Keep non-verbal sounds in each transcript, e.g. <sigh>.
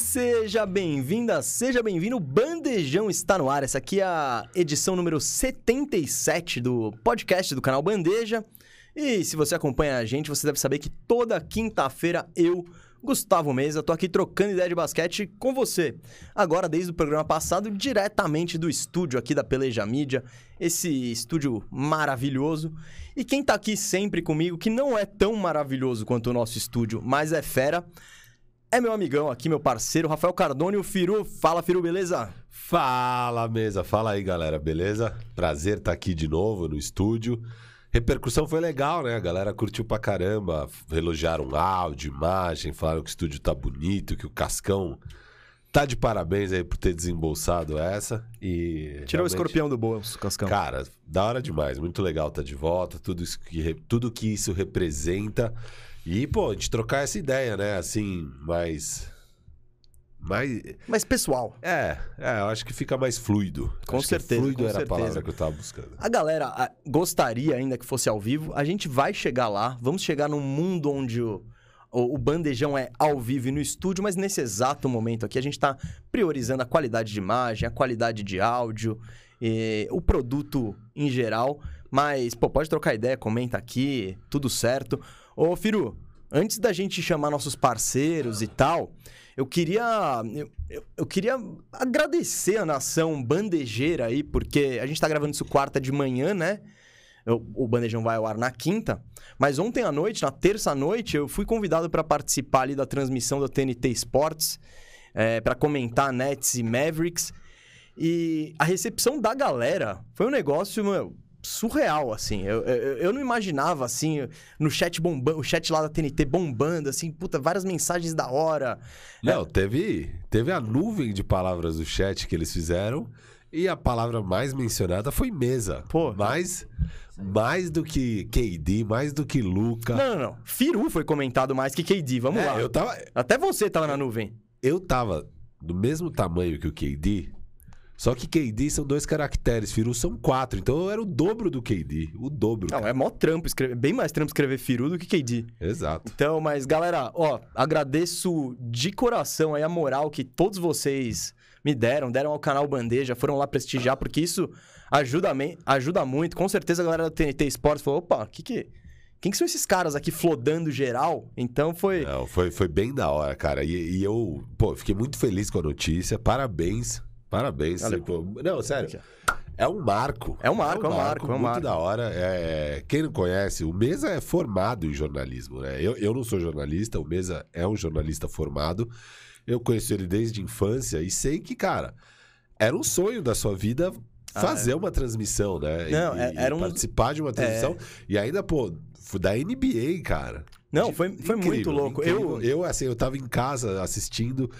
Seja bem-vinda, seja bem-vindo. Bandejão está no ar. Essa aqui é a edição número 77 do podcast do canal Bandeja. E se você acompanha a gente, você deve saber que toda quinta-feira eu, Gustavo Mesa, tô aqui trocando ideia de basquete com você. Agora, desde o programa passado, diretamente do estúdio aqui da Peleja Mídia, esse estúdio maravilhoso. E quem tá aqui sempre comigo, que não é tão maravilhoso quanto o nosso estúdio, mas é fera, é meu amigão aqui, meu parceiro, Rafael Cardone, o Firu. Fala, Firu, beleza? Fala, mesa. Fala aí, galera, beleza? Prazer estar aqui de novo no estúdio. Repercussão foi legal, né? A galera curtiu pra caramba. Elogiaram áudio, imagem, falaram que o estúdio tá bonito, que o Cascão tá de parabéns aí por ter desembolsado essa. E Tirou o escorpião do bolso, Cascão. Cara, da hora demais. Muito legal estar de volta, tudo, isso que, tudo que isso representa. E, pô, a gente trocar essa ideia, né? Assim, mais. Mais. Mas pessoal, É, é, eu acho que fica mais fluido. Com Acho que certeza, Fluido com era certeza. a palavra que eu tava buscando. a galera ah, gostaria ainda que fosse ao vivo. A gente vai chegar lá. Vamos chegar num mundo onde o, o, o bandejão é ao vivo e no estúdio, mas nesse exato momento aqui a gente tá priorizando a qualidade de imagem, a qualidade de áudio, e o produto em geral. Mas, pô, pode trocar ideia, comenta aqui, tudo certo. Ô, Firu, antes da gente chamar nossos parceiros e tal, eu queria. Eu, eu- queria agradecer a nação bandejeira aí, porque a gente tá gravando isso quarta de manhã, né? O Bandejão vai ao ar na quinta. Mas ontem à noite, na terça-noite, eu fui convidado para participar ali da transmissão da TNT Sports, para comentar Nets e Mavericks. E a recepção da galera foi um negócio, meu, surreal, assim. Eu, eu, eu não imaginava, assim, no chat bombando, o chat lá da TNT bombando, assim, puta, várias mensagens da hora. Não, teve, teve a nuvem de palavras do chat que eles fizeram. E a palavra mais mencionada foi mesa. Pô. Mais, mais do que KD, mais do que Luca. Não, não, não. Firu foi comentado mais que KD, vamos É, lá. eu tava, Até você tava na nuvem. eu tava do mesmo tamanho que o KD, só que KD são dois caracteres, Firu são quatro, então eu era o dobro do KD, o dobro. Não, cara. é mó trampo escrever, bem mais trampo escrever Firu do que KD. Exato. Então, mas galera, ó, agradeço de coração aí a moral que todos vocês me deram, deram ao canal Bandeja, foram lá prestigiar, porque isso ajuda, ajuda muito. Com certeza a galera da TNT Sports falou, opa, que que... Quem que são esses caras aqui flodando geral? Então foi... Não, foi, foi bem da hora, cara. E, e eu, pô, fiquei muito feliz com a notícia. Parabéns. Parabéns. Valeu. pô. Não, sério. É um marco. É um marco, é um marco, é um muito marco. da hora. É, quem não conhece, o Mesa é formado em jornalismo, né? Eu, eu não sou jornalista, o Mesa é um jornalista formado. Eu conheço ele desde a infância e sei que, cara, era um sonho da sua vida fazer uma transmissão, né? Ah, Não, e, é- era um- participar de uma transmissão. E ainda, pô, da NBA, cara. Não, foi, foi muito incrível, louco. incrível. Eu, eu, assim, eu tava em casa assistindo.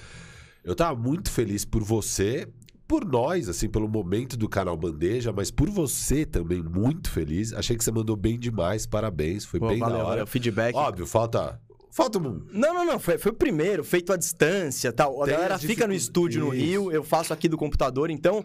Eu tava muito feliz por você, por nós, assim, pelo momento do canal Bandeja, mas por você também muito feliz. Achei que você mandou bem demais, parabéns, foi Pô, bem valeu, da hora. valeu, feedback. Óbvio, falta. Falta um. Não, não, não. Foi, foi o primeiro, feito à distância tal. A Tem galera fica no estúdio no. Rio, eu faço aqui do computador, então.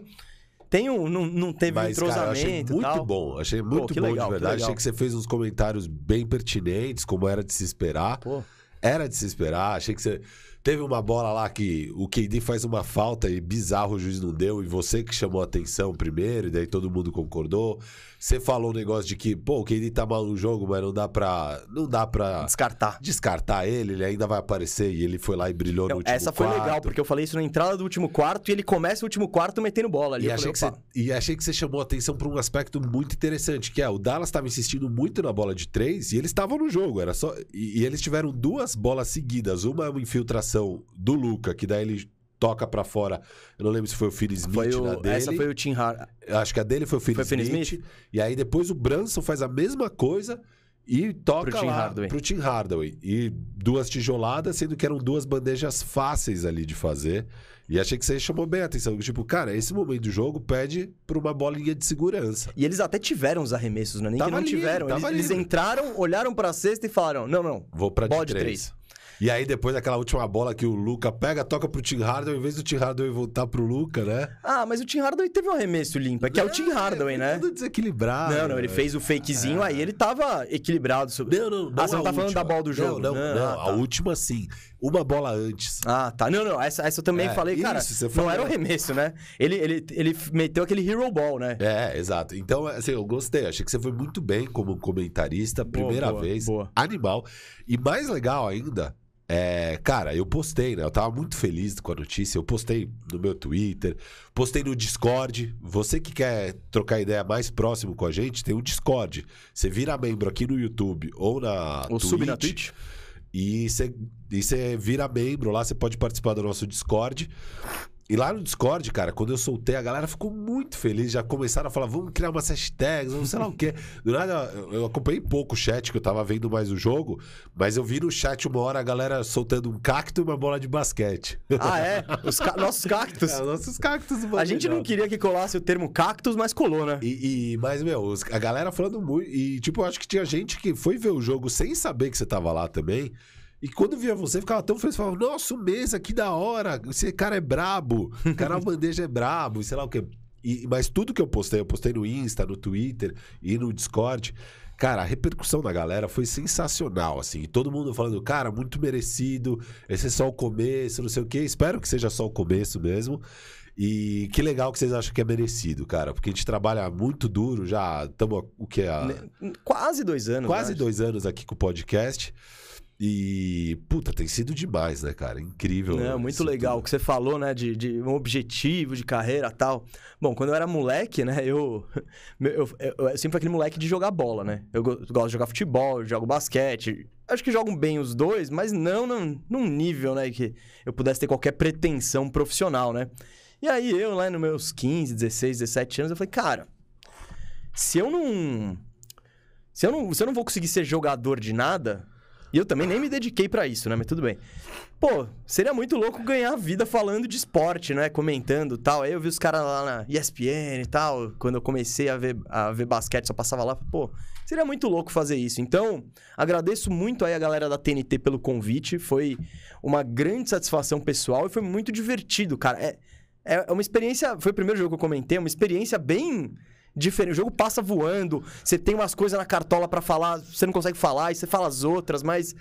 Tem um, não, não teve Mas, cara, eu achei entrosamento. e muito tal. bom. Achei muito que bom legal, de que verdade. legal. Achei que você fez uns comentários bem pertinentes, como era de se esperar. Pô. Era de se esperar. Achei que você. Teve uma bola lá que o KD faz uma falta e bizarro o juiz não deu, e você que chamou a atenção primeiro, e daí todo mundo concordou. Você falou um negócio de que, pô, o KD tá mal no jogo, mas não dá pra. Não dá pra Descartar. descartar ele, ele ainda vai aparecer e ele foi lá e brilhou no Não, último essa foi quarto. legal, porque eu falei isso na entrada do último quarto e ele começa o último quarto metendo bola ali. E achei, falei, que você, e achei que você chamou a atenção para um aspecto muito interessante, que é o Dallas estava insistindo muito na bola de três e eles estavam no jogo. Era só e, e eles tiveram duas bolas seguidas. Uma é uma infiltração do Luca, que daí ele toca para fora. Eu não lembro se foi o Phil Smith foi na o, dele. essa foi o Tim Hard. Eu Acho que a dele foi o Phil Foi o Finney Smith, Smith? E aí depois o Branson faz a mesma coisa e toca Pro Tim lá Hardaway. pro Tim Hardaway. E duas tijoladas, sendo que eram duas bandejas fáceis ali de fazer. E achei que você chamou bem a atenção. Tipo, cara, esse momento do jogo pede pra uma bolinha de segurança. E eles até tiveram os arremessos, não é nem Tava que não livre, tiveram. Eles, eles entraram, olharam pra cesta e falaram: não, não, Vou pra de três. três. E aí depois aquela última bola que o Luca pega, toca pro Tim Hardaway, em vez do Tim Hardaway voltar pro Luca, né? Ah, mas o Tim Hardaway teve um arremesso limpo, é que é, o Tim Hardaway, né? Tudo desequilibrado. Não, não, ele fez o fakezinho, aí ele tava equilibrado. Sobre... Não, não, não. Ah, você não tá a falando última. da bola do jogo? Não, não, Não, não. ah, tá. A última sim. Uma bola antes. Ah, tá. Não, não, essa, essa eu também É, falei, cara, isso, você não falou. era o arremesso, né? Ele, ele, ele meteu aquele hero ball, né? É, exato. Então, assim, eu gostei. Achei que você foi muito bem como comentarista, primeira boa, vez. boa. Animal. E mais legal ainda, é, cara, eu postei, né? Eu tava muito feliz com a notícia. Eu postei no meu Twitter, postei no Discord. Você que quer trocar ideia mais próximo com a gente, tem o Discord. Você vira membro aqui no YouTube ou na O sub na Twitch. E e você vira membro lá, você pode participar do nosso Discord. E lá no Discord, cara, quando eu soltei, a galera ficou muito feliz. Já começaram a falar, vamos criar umas hashtags, vamos sei lá o quê. <laughs> Do nada, eu acompanhei pouco o chat, que eu tava vendo mais o jogo. Mas eu vi no chat uma hora a galera soltando um cacto e uma bola de basquete. Ah, é? Os ca- nossos <laughs> cactos. É, nossos cactos A gente não queria que colasse o termo cactus, mas colou, né? E, e- mas, meu, a galera falando muito. E, tipo, eu acho que tinha gente que foi ver o jogo sem saber que você tava lá também. E quando via você, ficava tão feliz. Falava, nossa, o Mesa, que da hora. Esse cara é brabo. O canal <laughs> Bandeja é brabo. E sei lá o quê. E- mas tudo que eu postei, eu postei no Insta, no Twitter e no Discord. Cara, a repercussão da galera foi sensacional, assim. Todo mundo falando, cara, muito merecido. Esse é só o começo, não sei o quê. Espero que seja só o começo mesmo. E que legal que vocês acham que é merecido, cara. Porque a gente trabalha muito duro, já estamos, o que? Há Quase dois anos. quase dois anos aqui com o podcast. E, puta, tem sido demais, né, cara? Incrível. Não, muito legal o que você falou, né? De, de um objetivo de carreira tal. Bom, quando eu era moleque, né? Eu, <laughs> eu, eu, eu sempre fui aquele moleque de jogar bola, né? Eu go- gosto de jogar futebol, jogo basquete. Acho que jogam bem os dois, mas não num, num nível, né? Que eu pudesse ter qualquer pretensão profissional, né? E aí eu, lá nos meus 15, 16, 17 anos, eu falei, cara, se eu não. Se eu não, se eu não vou conseguir ser jogador de nada. E eu também nem me dediquei pra isso, né? Mas tudo bem. Pô, seria muito louco ganhar a vida falando de esporte, né? Comentando tal. Aí eu vi os caras lá na ESPN e tal. Quando eu comecei a ver, a ver basquete, só passava lá. Pô, seria muito louco fazer isso. Então, agradeço muito aí a galera da TNT pelo convite. Foi uma grande satisfação pessoal e foi muito divertido, cara. É, é uma experiência. Foi o primeiro jogo que eu comentei, é uma experiência bem diferente. O jogo passa voando, você tem umas coisas na cartola pra falar, você não consegue falar, e você fala as outras, mas.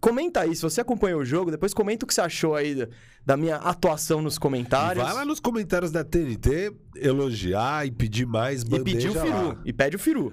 Comenta aí, se você acompanhou o jogo, depois comenta o que você achou aí da, minha atuação nos E comentários. vai lá nos comentários da TNT elogiar e pedir mais e bandeja pedir o Firu. lá. E pede o Firu.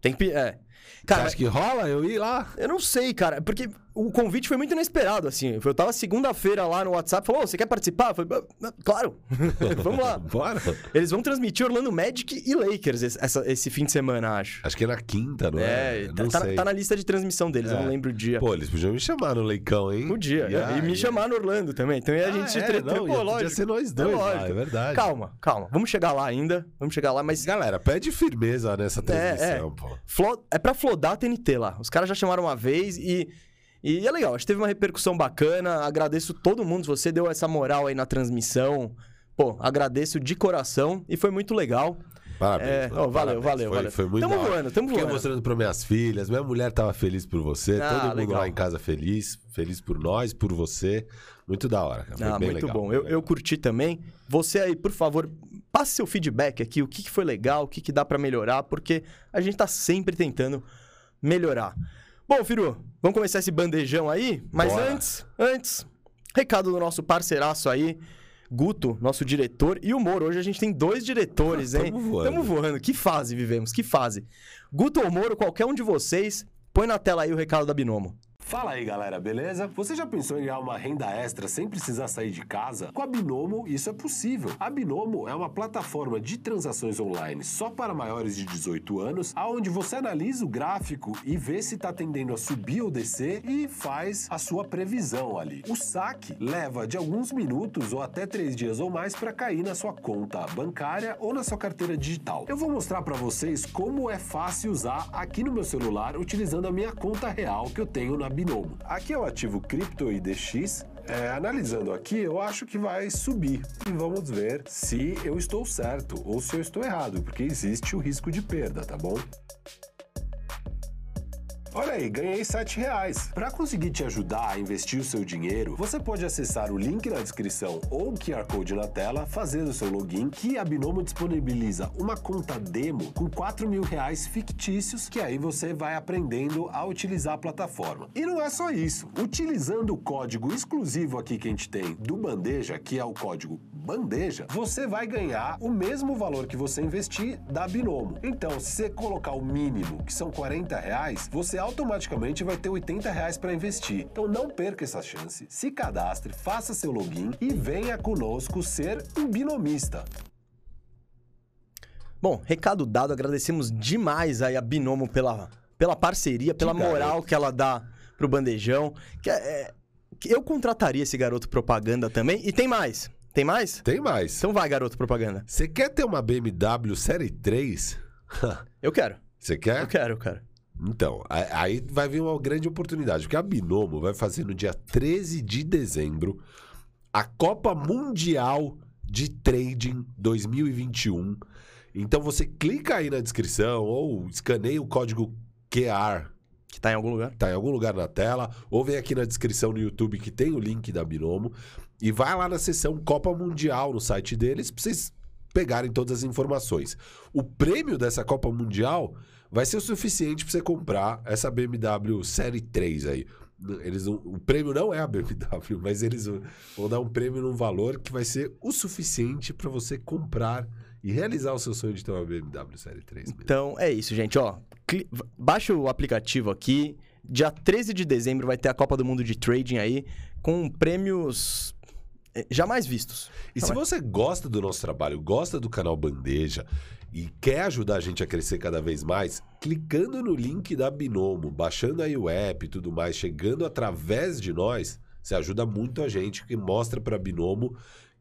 Tem que. É. Você Cara, acha que rola eu ir lá? eu não sei, cara, porque o convite foi muito inesperado, assim. Eu tava segunda-feira lá no WhatsApp, falou, "Ô, você quer participar? Eu falei, "Ah, ah, claro, <laughs> vamos lá. <laughs> Bora. Eles vão transmitir Orlando Magic e Lakers esse, essa- esse fim de semana, acho. Acho que é na quinta, não é? É, não tá, tá na lista de transmissão deles, eu É. não lembro o dia. Pô, eles podiam me chamar no Leicão, hein? Podia. E E, aí? me chamar no Orlando também. Então aí a gente Ah, é? tre- Não, Pô, ia- podia lógico. ser nós dois lá, lógico. é verdade. Calma, calma. Vamos chegar lá ainda. Vamos chegar lá, mas. Galera, pede firmeza nessa transmissão, pô. Flo- É pra flodar a TNT lá. Os caras já chamaram uma vez e. E é legal, acho que teve uma repercussão bacana. Agradeço todo mundo. Você deu essa moral aí na transmissão. Pô, agradeço de coração e foi muito legal. Parabéns. É, ó, valeu, parabéns. valeu, Foi, valeu. foi muito Tamo voando, tamo Fiquei voando. mostrando para minhas filhas. Minha mulher tava feliz por você. Ah, todo mundo legal. lá em casa feliz. Feliz por nós, por você. Muito da hora, cara. Foi Ah, bem muito legal, bom. Eu, eu curti também. Você aí, por favor, passe seu feedback aqui, o que, que foi legal, o que, que dá pra melhorar, porque a gente tá sempre tentando melhorar. Bom, Firu, vamos começar esse bandejão aí? Mas Bora. antes, antes, recado do nosso parceiraço aí, Guto, nosso diretor, e o Moro. Hoje a gente tem dois diretores, hein? Tamo voando. Tamo voando. Que fase vivemos, que fase. Guto ou Moro, qualquer um de vocês, põe na tela aí o recado da Binomo. Fala aí galera, beleza? Você já pensou em ganhar uma renda extra sem precisar sair de casa? Com a Binomo isso é possível. A Binomo é uma plataforma de transações online só para maiores de 18 anos, aonde você analisa o gráfico e vê se está tendendo a subir ou descer e faz a sua previsão ali. O saque leva de alguns minutos ou até três dias ou mais para cair na sua conta bancária ou na sua carteira digital. Eu vou mostrar para vocês como é fácil usar aqui no meu celular utilizando a minha conta real que eu tenho na Binomo. Aqui é o ativo Crypto IDX. É, analisando aqui, eu acho que vai subir. E vamos ver se eu estou certo ou se eu estou errado, porque existe o risco de perda, tá bom? Olha aí, ganhei 7 reais. Para conseguir te ajudar a investir o seu dinheiro, você pode acessar o link na descrição ou o QR Code na tela, fazer o seu login, que a Binomo disponibiliza uma conta demo com 4 mil reais fictícios, que aí você vai aprendendo a utilizar a plataforma. E não é só isso. Utilizando o código exclusivo aqui que a gente tem do Bandeja, que é o código Bandeja, você vai ganhar o mesmo valor que você investir da Binomo. Então, se você colocar o mínimo, que são 40 reais, você automaticamente vai ter 80 reais para investir. Então não perca essa chance. Se cadastre, faça seu login e venha conosco ser um binomista. Bom, recado dado, agradecemos demais aí a Binomo pela, pela parceria, pela Que moral garoto. que ela dá pro bandejão. Que é, que eu contrataria esse garoto propaganda também. E tem mais. Tem mais? Tem mais. Então vai, garoto propaganda. Você quer ter uma BMW Série 3? <laughs> Eu quero. Você quer? Eu quero, eu quero. Então, aí vai vir uma grande oportunidade, porque a Binomo vai fazer no dia 13 de dezembro a Copa Mundial de Trading 2021. Então você clica aí na descrição ou escaneia o código QR, Que tá em algum lugar. tá em algum lugar na tela, ou vem aqui na descrição no YouTube que tem o link da Binomo e vai lá na seção Copa Mundial no site deles pra vocês pegarem todas as informações. O prêmio dessa Copa Mundial vai ser o suficiente para você comprar essa BMW Série 3 aí. Eles o prêmio não é a BMW, <laughs> mas eles vão dar um prêmio num valor que vai ser o suficiente para você comprar e realizar o seu sonho de ter uma BMW Série 3. mesmo. Então é isso, gente. Ó, baixa o aplicativo aqui. Dia 13 de dezembro vai ter a Copa do Mundo de Trading aí, com prêmios eh, jamais vistos. E se você gosta do nosso trabalho, gosta do canal Bandeja e quer ajudar a gente a crescer cada vez mais, clicando no link da Binomo, baixando aí o app e tudo mais, chegando através de nós, você ajuda muito a gente, que mostra para Binomo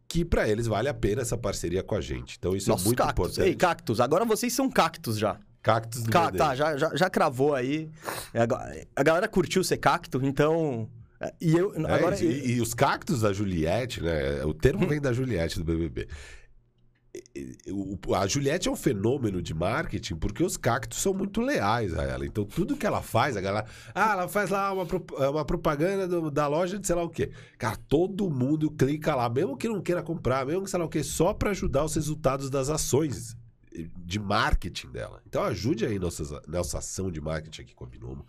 que para eles vale a pena essa parceria com a gente. Então isso Nossos é muito cactos. importante. Ei, cactos. Agora vocês são cactos já. Cactos do Ca- tá, já, já, já cravou aí. É, A galera curtiu ser cacto, então. é, E eu. É, agora, e, e os cactos da Juliette, né? O termo vem da Juliette do BBB. A Juliette é um fenômeno de marketing porque os cactos são muito leais a ela. Então, tudo que ela faz, a galera. Ah, ela faz lá uma, uma propaganda do- da loja de sei lá o quê. Cara, todo mundo clica lá, mesmo que não queira comprar, mesmo que sei lá o quê, só para ajudar os resultados das ações de marketing dela. Então, ajude aí nossa, nossa ação de marketing aqui com a Binomo.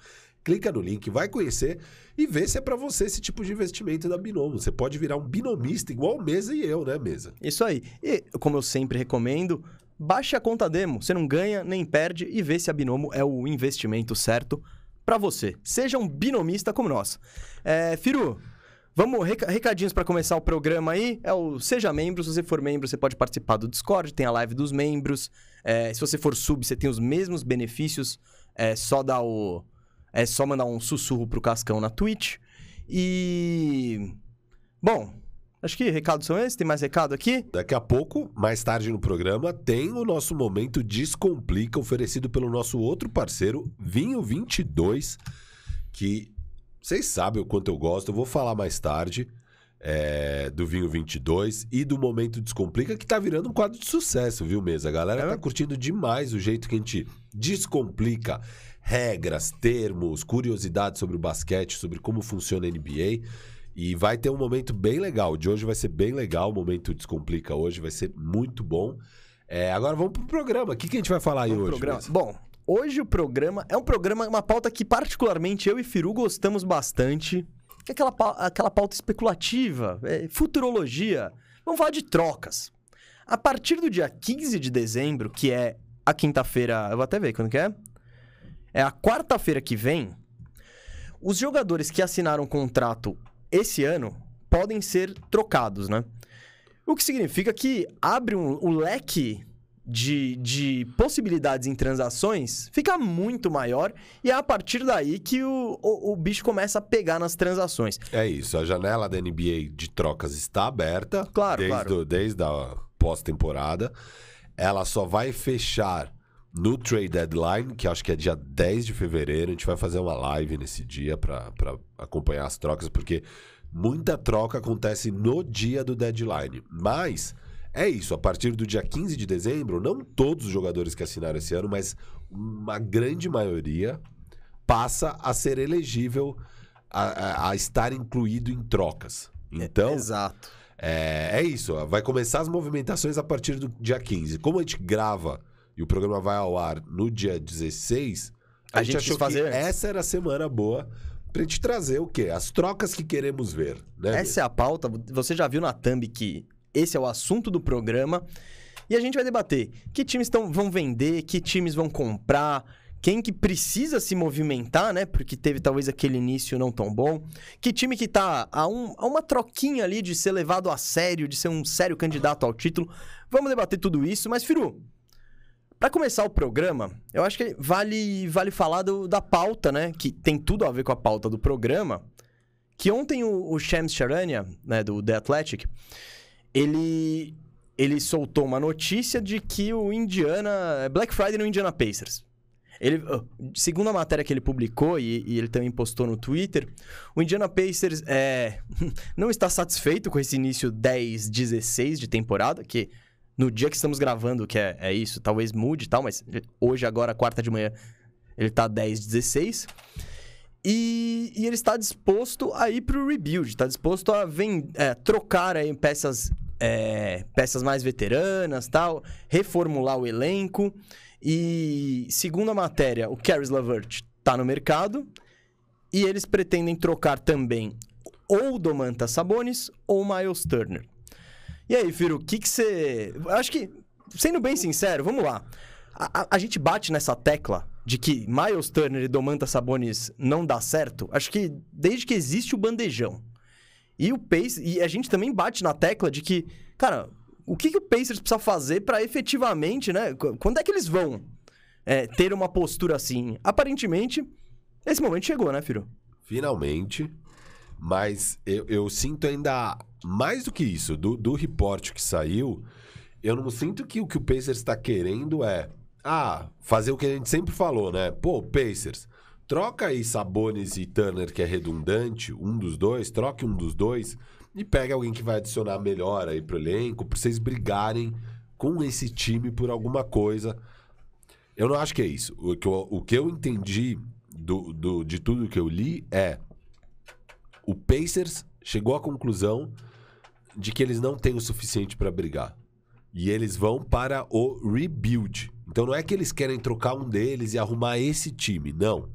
Clica no link, vai conhecer e vê se é pra você esse tipo de investimento da Binomo. Você pode virar um binomista igual Mesa e eu, né, Mesa? Isso aí. E, como eu sempre recomendo, baixe a conta demo. Você não ganha nem perde e vê se a Binomo é o investimento certo pra você. Seja um binomista como nós. É, Firu, vamos, reca- recadinhos pra começar o programa aí. É o Seja Membro. Se você for membro, você pode participar do Discord, tem a live dos membros. É, se você for sub, você tem os mesmos benefícios. É só dar o. É só mandar um sussurro pro Cascão na Twitch. E. Bom, acho que recados são esses. Tem mais recado aqui? Daqui a pouco, mais tarde no programa, tem o nosso momento Descomplica, oferecido pelo nosso outro parceiro, Vinho 22, que vocês sabem o quanto eu gosto. Eu vou falar mais tarde é, do Vinho 22 e do momento Descomplica, que tá virando um quadro de sucesso, viu, Mesa? A galera É? tá curtindo demais o jeito que a gente descomplica regras, termos, curiosidades sobre o basquete, sobre como funciona a NBA. E vai ter um momento bem legal. De hoje vai ser bem legal. O momento Descomplica hoje vai ser muito bom. É, agora vamos pro programa. O que, que a gente vai falar aí Vamos hoje? programa. Bom, hoje o programa é um programa, uma pauta que particularmente eu e Firu gostamos bastante, que é aquela, aquela pauta especulativa, é, futurologia. Vamos falar de trocas. A partir do dia 15 de dezembro, que é a quinta-feira, eu vou até ver quando que é. É a quarta-feira que vem. Os jogadores que assinaram um contrato esse ano podem ser trocados, né? O que significa que abre um, o leque de, de possibilidades em transações fica muito maior e é a partir daí que o, o, o bicho começa a pegar nas transações. É isso. A janela da NBA de trocas está aberta. Claro, desde, claro. o- desde a pós-temporada. Ela só vai fechar no trade deadline, que acho que é dia 10 de fevereiro. A gente vai fazer uma live nesse dia para acompanhar as trocas, porque muita troca acontece no dia do deadline. Mas é isso, a partir do dia 15 de dezembro, não todos os jogadores que assinaram esse ano, mas uma grande maioria passa a ser elegível a, a- a estar incluído em trocas. Então, Exato. é, é isso. Vai começar as movimentações a partir do dia 15. Como a gente grava e o programa vai ao ar no dia 16, a, A gente, gente achou fazer que essa era a semana boa pra gente trazer o quê? As trocas que queremos ver. Né? Essa é a pauta. Você já viu na thumb que esse é o assunto do programa. E a gente vai debater que times tão, vão vender, que times vão comprar, quem que precisa se movimentar, né? Porque teve talvez aquele início não tão bom. Que time que tá a, um- a uma troquinha ali de ser levado a sério, de ser um sério candidato ao título. Vamos debater tudo isso, mas Firu, Pra começar o programa, eu acho que vale, vale falar do- da pauta, né? Que tem tudo a ver com a pauta do programa. Que ontem o, o Shams Charania, né, do The Athletic, ele, ele soltou uma notícia de que o Indiana. é Black Friday no Indiana Pacers. Ele, ah, segundo a matéria que ele publicou e, e ele também postou no Twitter, o Indiana Pacers é, <laughs> não está satisfeito com esse início 10-16 de temporada, que no dia que estamos gravando, que é, é isso, talvez mude e tal, mas hoje, agora, quarta de manhã, ele tá 10-16. E, e ele está disposto a ir pro rebuild, está disposto a ven- é, trocar aí peças, é, peças mais veteranas tal, reformular o elenco. E segundo a matéria, o Caris Lavert tá no mercado e eles pretendem trocar também ou Domantas Sabonis ou Miles Turner. E aí, Firo, o que que você... Acho que, sendo bem sincero, vamos lá. A, a- gente bate nessa tecla de que Miles Turner e Domantas Sabonis não dá certo, acho que desde que existe o bandejão. E o Pacers, e a gente também bate na tecla de que, cara, o que, que o Pacers precisa fazer pra efetivamente, né? qu- Quando é que eles vão é, ter uma postura assim? Aparentemente, esse momento chegou, né, Firo? Finalmente. Mas eu, eu sinto ainda mais do que isso. Do, do reporte que saiu, eu não sinto que o que o Pacers está querendo é. Ah, fazer o que a gente sempre falou, né? Pô, Pacers, troca aí Sabonis e Turner, que é redundante, um dos dois, troque um dos dois e pega alguém que vai adicionar melhor aí pro elenco, pra vocês brigarem com esse time por alguma coisa. Eu não acho que é isso. O que eu, o que eu entendi do, do- de tudo que eu li é o Pacers chegou à conclusão de que eles não têm o suficiente para brigar. E eles vão para o rebuild. Então não é que eles querem trocar um deles e arrumar esse time. Não.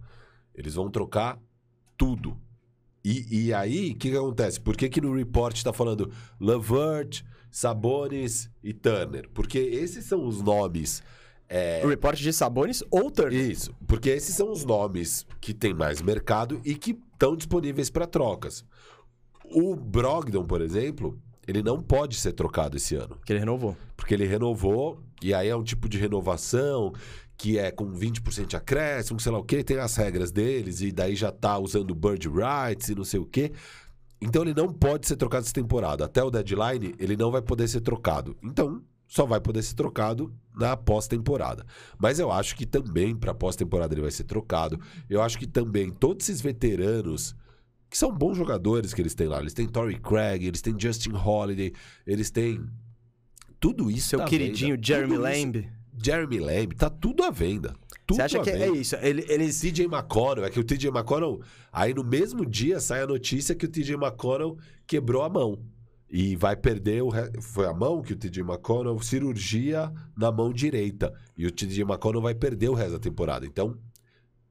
Eles vão trocar tudo. E, e aí, o que, que acontece? Por que, que no report está falando Lavert, Sabonis e Turner? Porque esses são os nomes O reporte de Sabonis ou Turner. isso, porque esses são os nomes que têm mais mercado e que estão disponíveis para trocas. O Brogdon, por exemplo, ele não pode ser trocado esse ano, Que ele renovou. porque ele renovou e aí é um tipo de renovação que é com 20% de acréscimo, sei lá o quê, tem as regras deles e daí já tá usando bird rights e não sei o quê. Então ele não pode ser trocado essa temporada. Até o deadline, ele não vai poder ser trocado. Então, só vai poder ser trocado na pós-temporada. Mas eu acho que também para pós-temporada ele vai ser trocado. Eu acho que também todos esses veteranos que são bons jogadores que eles têm lá, eles têm Torrey Craig, eles têm Justin Holiday, eles têm tudo isso Seu tá à queridinho venda. Jeremy Lamb. Jeremy Lamb, tá tudo à venda. Tudo Você acha que é venda. isso? Ele- eles. TJ McConnell, é que o TJ McConnell, aí no mesmo dia sai a notícia que o TJ McConnell quebrou a mão. E vai perder o. re- Foi a mão que o TJ McConnell, cirurgia na mão direita. E o TJ McConnell vai perder o resto da temporada. Então,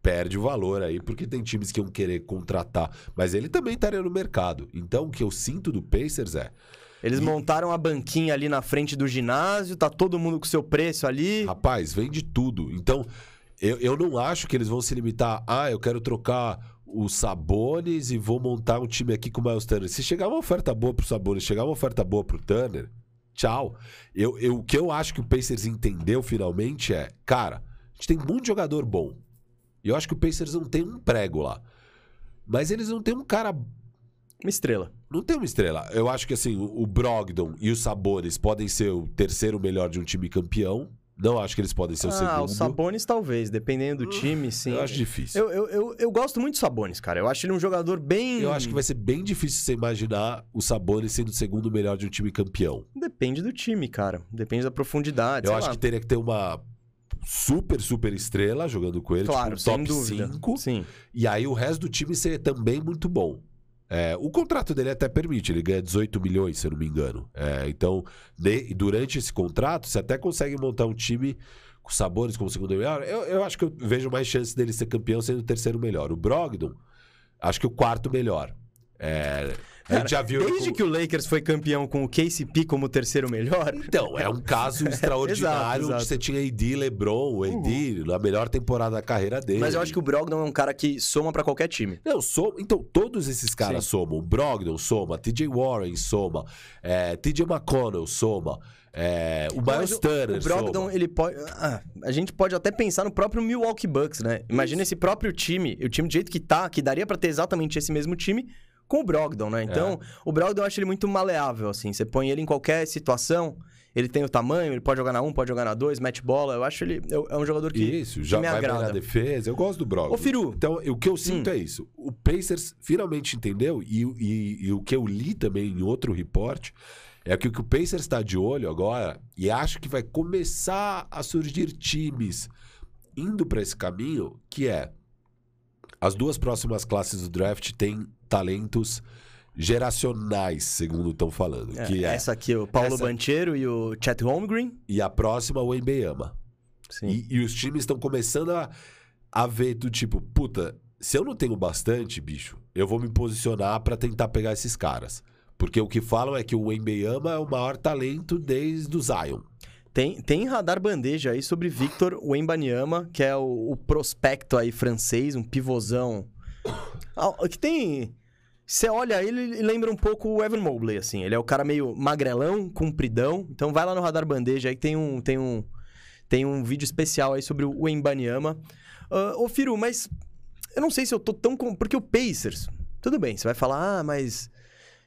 perde o valor aí, porque tem times que vão querer contratar. Mas ele também estaria no mercado. Então, o que eu sinto do Pacers é. Eles montaram a banquinha ali na frente do ginásio, tá todo mundo com seu preço ali. Rapaz, vende tudo. Então, eu, eu não acho que eles vão se limitar. Ah, eu quero trocar os Sabones e vou montar um time aqui com o Miles Turner. Se chegar uma oferta boa pro Sabones, chegar uma oferta boa pro Turner, tchau. Eu, eu, o que eu acho que o Pacers entendeu finalmente é, cara, a gente tem muito jogador bom. E eu acho que o Pacers não tem um prego lá. Mas eles não têm um cara Uma estrela. não tem uma estrela. Eu acho que assim, o Brogdon e os Sabones podem ser o terceiro melhor de um time campeão. Não acho que eles podem ser o ah, segundo. o Sabonis talvez, dependendo do time, sim. Eu acho difícil. Eu, eu, eu, eu gosto muito do Sabonis, cara. Eu acho ele um jogador bem. Eu acho que vai ser bem difícil você imaginar o Sabonis sendo o segundo melhor de um time campeão. Depende do time, cara. Depende da profundidade. Eu acho lá. que teria que ter uma super, super estrela jogando com ele, Claro, tipo, sem top dúvida. 5. Sim. E aí o resto do time ser também muito bom. É, o contrato dele até permite, ele ganha 18 milhões, se eu não me engano. É, então, de- durante esse contrato, você até consegue montar um time com sabores como segundo melhor. Eu, eu acho que eu vejo mais chances dele ser campeão sendo o terceiro melhor. O Brogdon, acho que o quarto melhor. É, a gente já viu. Desde que o Lakers foi campeão com o KCP como terceiro melhor. Então, é um caso <laughs> extraordinário exato. onde você tinha AD, LeBron, o AD, na melhor temporada da carreira dele. Mas eu acho que o Brogdon é um cara que soma pra qualquer time. Não, soma. Então, todos esses caras somam. O Brogdon soma, TJ Warren soma, é, TJ McConnell soma, é, o Miles Turner O Brogdon, soma. ele pode. ah, a gente pode até pensar no próprio Milwaukee Bucks, né? Imagina esse próprio time, o time do jeito que tá, que daria pra ter exatamente esse mesmo time com o Brogdon, né? Então, É. o Brogdon eu acho ele muito maleável, assim. Você põe ele em qualquer situação, ele tem o tamanho, ele pode jogar na 1, pode jogar na 2, mete bola. Eu acho ele. É um jogador que. Isso, já me vai bem na agrada. defesa. Eu gosto do Brogdon. Ô, Firu. Então, o que eu sinto Hum. é isso. O Pacers finalmente entendeu, e, e- e o que eu li também em outro report, é que o que o Pacers está de olho agora, e acho que vai começar a surgir times indo para esse caminho, que é as duas próximas classes do draft têm talentos geracionais, segundo estão falando. É, que é, Essa aqui, o Paulo essa- Banchero e o Chet Holmgren. E a próxima, o Embeyama. Sim. E, e os times estão começando a, a ver do tipo, puta, se eu não tenho bastante, bicho, eu vou me posicionar pra tentar pegar esses caras. Porque o que falam é que o Embeyama é o maior talento desde o Zion. Tem, tem radar bandeja aí sobre Victor Wembanyama, que é o, o prospecto aí francês, um pivôzão. <coughs> Que tem. Você olha ele e lembra um pouco o Evan Mobley, assim. Ele é o cara meio magrelão, compridão. Então vai lá no radar bandeja aí que tem um, tem um, tem um vídeo especial aí sobre o Wembanyama. Ah, ô, Firu, mas eu não sei se eu tô tão. Com... Porque o Pacers, tudo bem, você vai falar, ah, mas.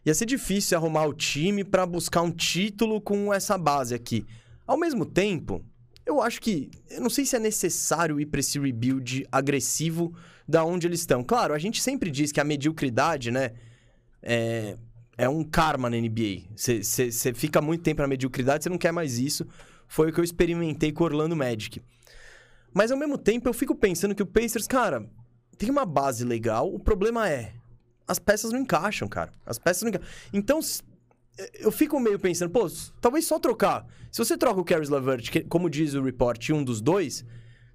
Ia ser difícil arrumar o time pra buscar um título com essa base aqui. Ao mesmo tempo, eu acho que. Eu não sei se é necessário ir pra esse rebuild agressivo da onde eles estão. Claro, a gente sempre diz que a mediocridade, né? É, é um karma na NBA. Você fica muito tempo na mediocridade, você não quer mais isso. Foi o que eu experimentei com o Orlando Magic. Mas ao mesmo tempo, eu fico pensando que o Pacers, cara, tem uma base legal. O problema é. As peças não encaixam, cara. As peças não encaixam. Então, s- eu fico meio pensando, pô, talvez só trocar. Se você troca o Caris LeVert, que, como diz o report, um dos dois,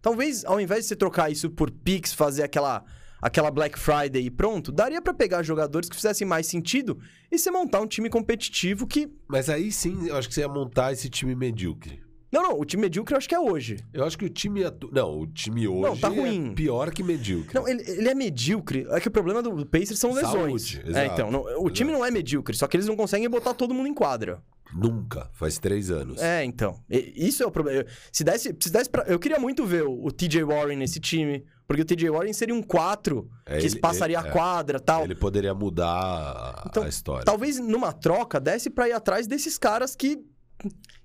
talvez ao invés de você trocar isso por picks, fazer aquela, aquela Black Friday e pronto, daria pra pegar jogadores que fizessem mais sentido e você montar um time competitivo que. Mas aí sim, eu acho que você ia montar esse time medíocre. Não, não, o time medíocre eu acho que é hoje. Eu acho que o time. atu- Não, o time hoje tá ruim. é pior que medíocre. Não, ele, ele é medíocre. É que o problema do Pacers são lesões. Saúde, é, exato, então, não- o time não é medíocre, só que eles não conseguem botar todo mundo em quadra. Nunca. Faz três anos. É, então. Isso é o problema. Eu- Se desse, se desse pra... Eu queria muito ver o, o TJ Warren nesse time, porque o TJ Warren seria um 4 É, que ele- passaria ele- a é. quadra tal. Ele poderia mudar a, Então, a história. Talvez numa troca desse pra ir atrás desses caras que,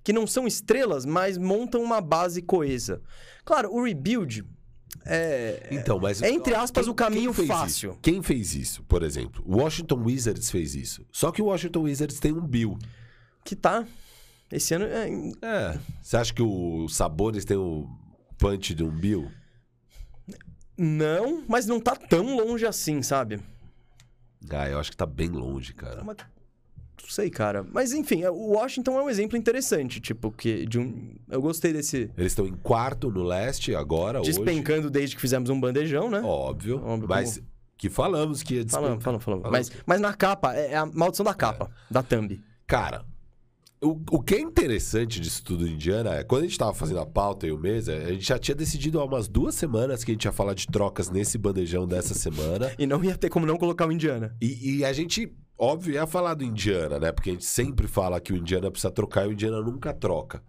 que não são estrelas, mas montam uma base coesa. Claro, o rebuild é. Então, mas É, entre aspas, o caminho fez fácil. isso? Quem fez isso, por exemplo? O Washington Wizards fez isso. Só que o Washington Wizards tem um Bill. Que tá. Esse ano. é, É. Você acha que o Sabonis tem o punch de um Bill? Não, mas não tá tão longe assim, sabe? Ah, eu acho que tá bem longe, cara. Não sei, cara. Mas enfim, é- o Washington é um exemplo interessante, tipo, que de um. Eu gostei desse. Eles estão em quarto no leste agora, Despencando desde que fizemos um bandejão, né? hoje. Óbvio. Óbvio, mas que falamos que ia despencar. falando, falando. Falamos. Mas, mas na capa, é é a maldição da capa, da thumb. Cara, o, o que é interessante disso tudo Indiana é quando a gente tava fazendo a pauta e o mesa, a gente já tinha decidido há umas duas semanas que a gente ia falar de trocas nesse bandejão dessa semana. E não ia ter como não colocar o Indiana. E, e a gente, óbvio, ia falar do Indiana, né? Porque a gente sempre fala que o Indiana precisa trocar e o Indiana nunca troca.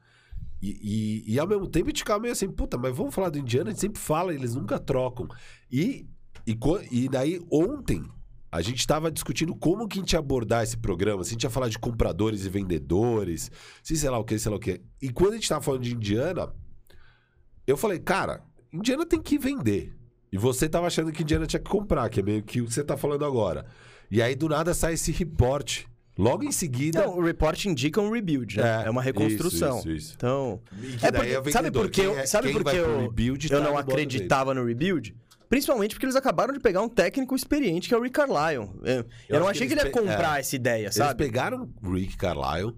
E, e, e ao mesmo tempo a gente ficava meio assim, puta, mas vamos falar do Indiana? A gente sempre fala, eles nunca trocam. E, e, e daí ontem a gente estava discutindo como que a gente ia abordar esse programa, se a gente ia falar de compradores e vendedores, se sei lá o que, sei lá o que. E quando a gente tava falando de Indiana, eu falei, cara, Indiana tem que vender. E você tava achando que Indiana tinha que comprar, que é meio que o que você tá falando agora. E aí, do nada, sai esse reporte Logo em seguida. Então, o report indica um rebuild, né? É, uma reconstrução. Isso, isso, isso. Então. É porque, o sabe por que é- sabe por que eu, rebuild eu tá não acreditava no rebuild? Principalmente porque eles acabaram de pegar um técnico experiente que é o Rick Carlisle. Eu, eu não acho que achei que ele ia eles pe- comprar é. essa ideia, Eles sabe? pegaram o Rick Carlisle,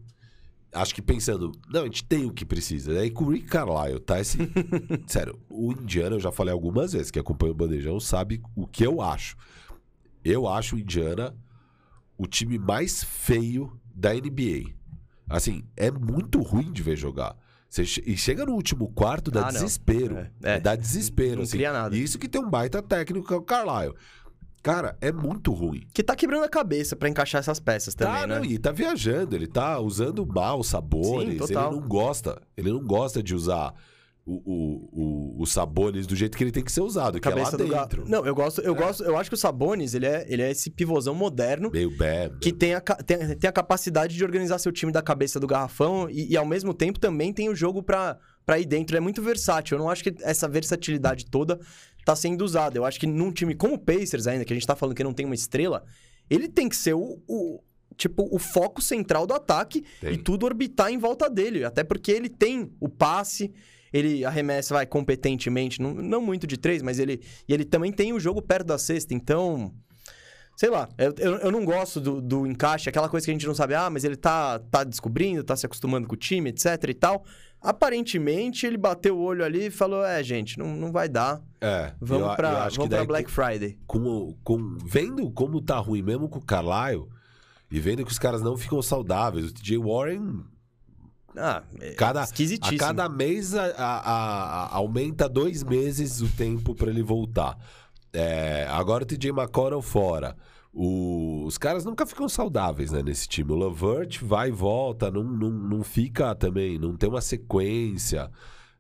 acho que pensando, não, a gente tem o que precisa. Daí com o Rick Carlisle, tá? Esse... <laughs> Sério, o Indiana, eu já falei algumas vezes, que acompanha o Bandejão, sabe o que eu acho. Eu acho o Indiana o time mais feio da NBA. Assim, é muito ruim de ver jogar. Você e chega no último quarto, dá Ah, desespero. É, é. Dá desespero. Não assim. cria nada. E isso que tem um baita técnico, que é o Carlisle. Cara, é muito ruim. Que tá quebrando a cabeça pra encaixar essas peças também, tá, né? não, e tá viajando, ele tá usando mal sabores, Sim, ele não gosta, ele não gosta de usar o, o- o- os sabores do jeito que ele tem que ser usado, que é lá Cabeça dentro. Não, eu gosto, eu É. gosto, eu acho que o Sabonis, ele é, ele é esse pivôzão moderno Meio bad. que tem a, tem, tem a capacidade de organizar seu time da cabeça do garrafão e, e, ao mesmo tempo também tem o jogo pra, pra ir dentro. É muito versátil. Eu não acho que essa versatilidade toda tá sendo usada. Eu acho que num time como o Pacers ainda, que a gente tá falando que não tem uma estrela, ele tem que ser o... o- Tipo, o foco central do ataque Tem. e tudo orbitar em volta dele. Até porque ele tem o passe, ele arremessa, vai, competentemente, não, não muito de três, mas ele. E ele também tem o jogo perto da cesta, então. Sei lá, eu, eu, eu não gosto do, do encaixe, aquela coisa que a gente não sabe, ah, mas ele tá, tá descobrindo, tá se acostumando com o time, etc e tal. Aparentemente, ele bateu o olho ali e falou: é, gente, não, não vai dar. É, Vamos eu- eu pra, acho vamos que pra Black Friday. com, com- vendo como tá ruim mesmo com o Carlisle e vendo que os caras não ficam saudáveis, o TJ Warren Ah, é Cada, a esquisitíssimo. cada mês a- a- a- a- aumenta dois meses o tempo pra ele voltar. É, agora o TJ McConnell fora. O- os caras nunca ficam saudáveis né, nesse time. O Lavert vai e volta, não, não, não fica também, não tem uma sequência.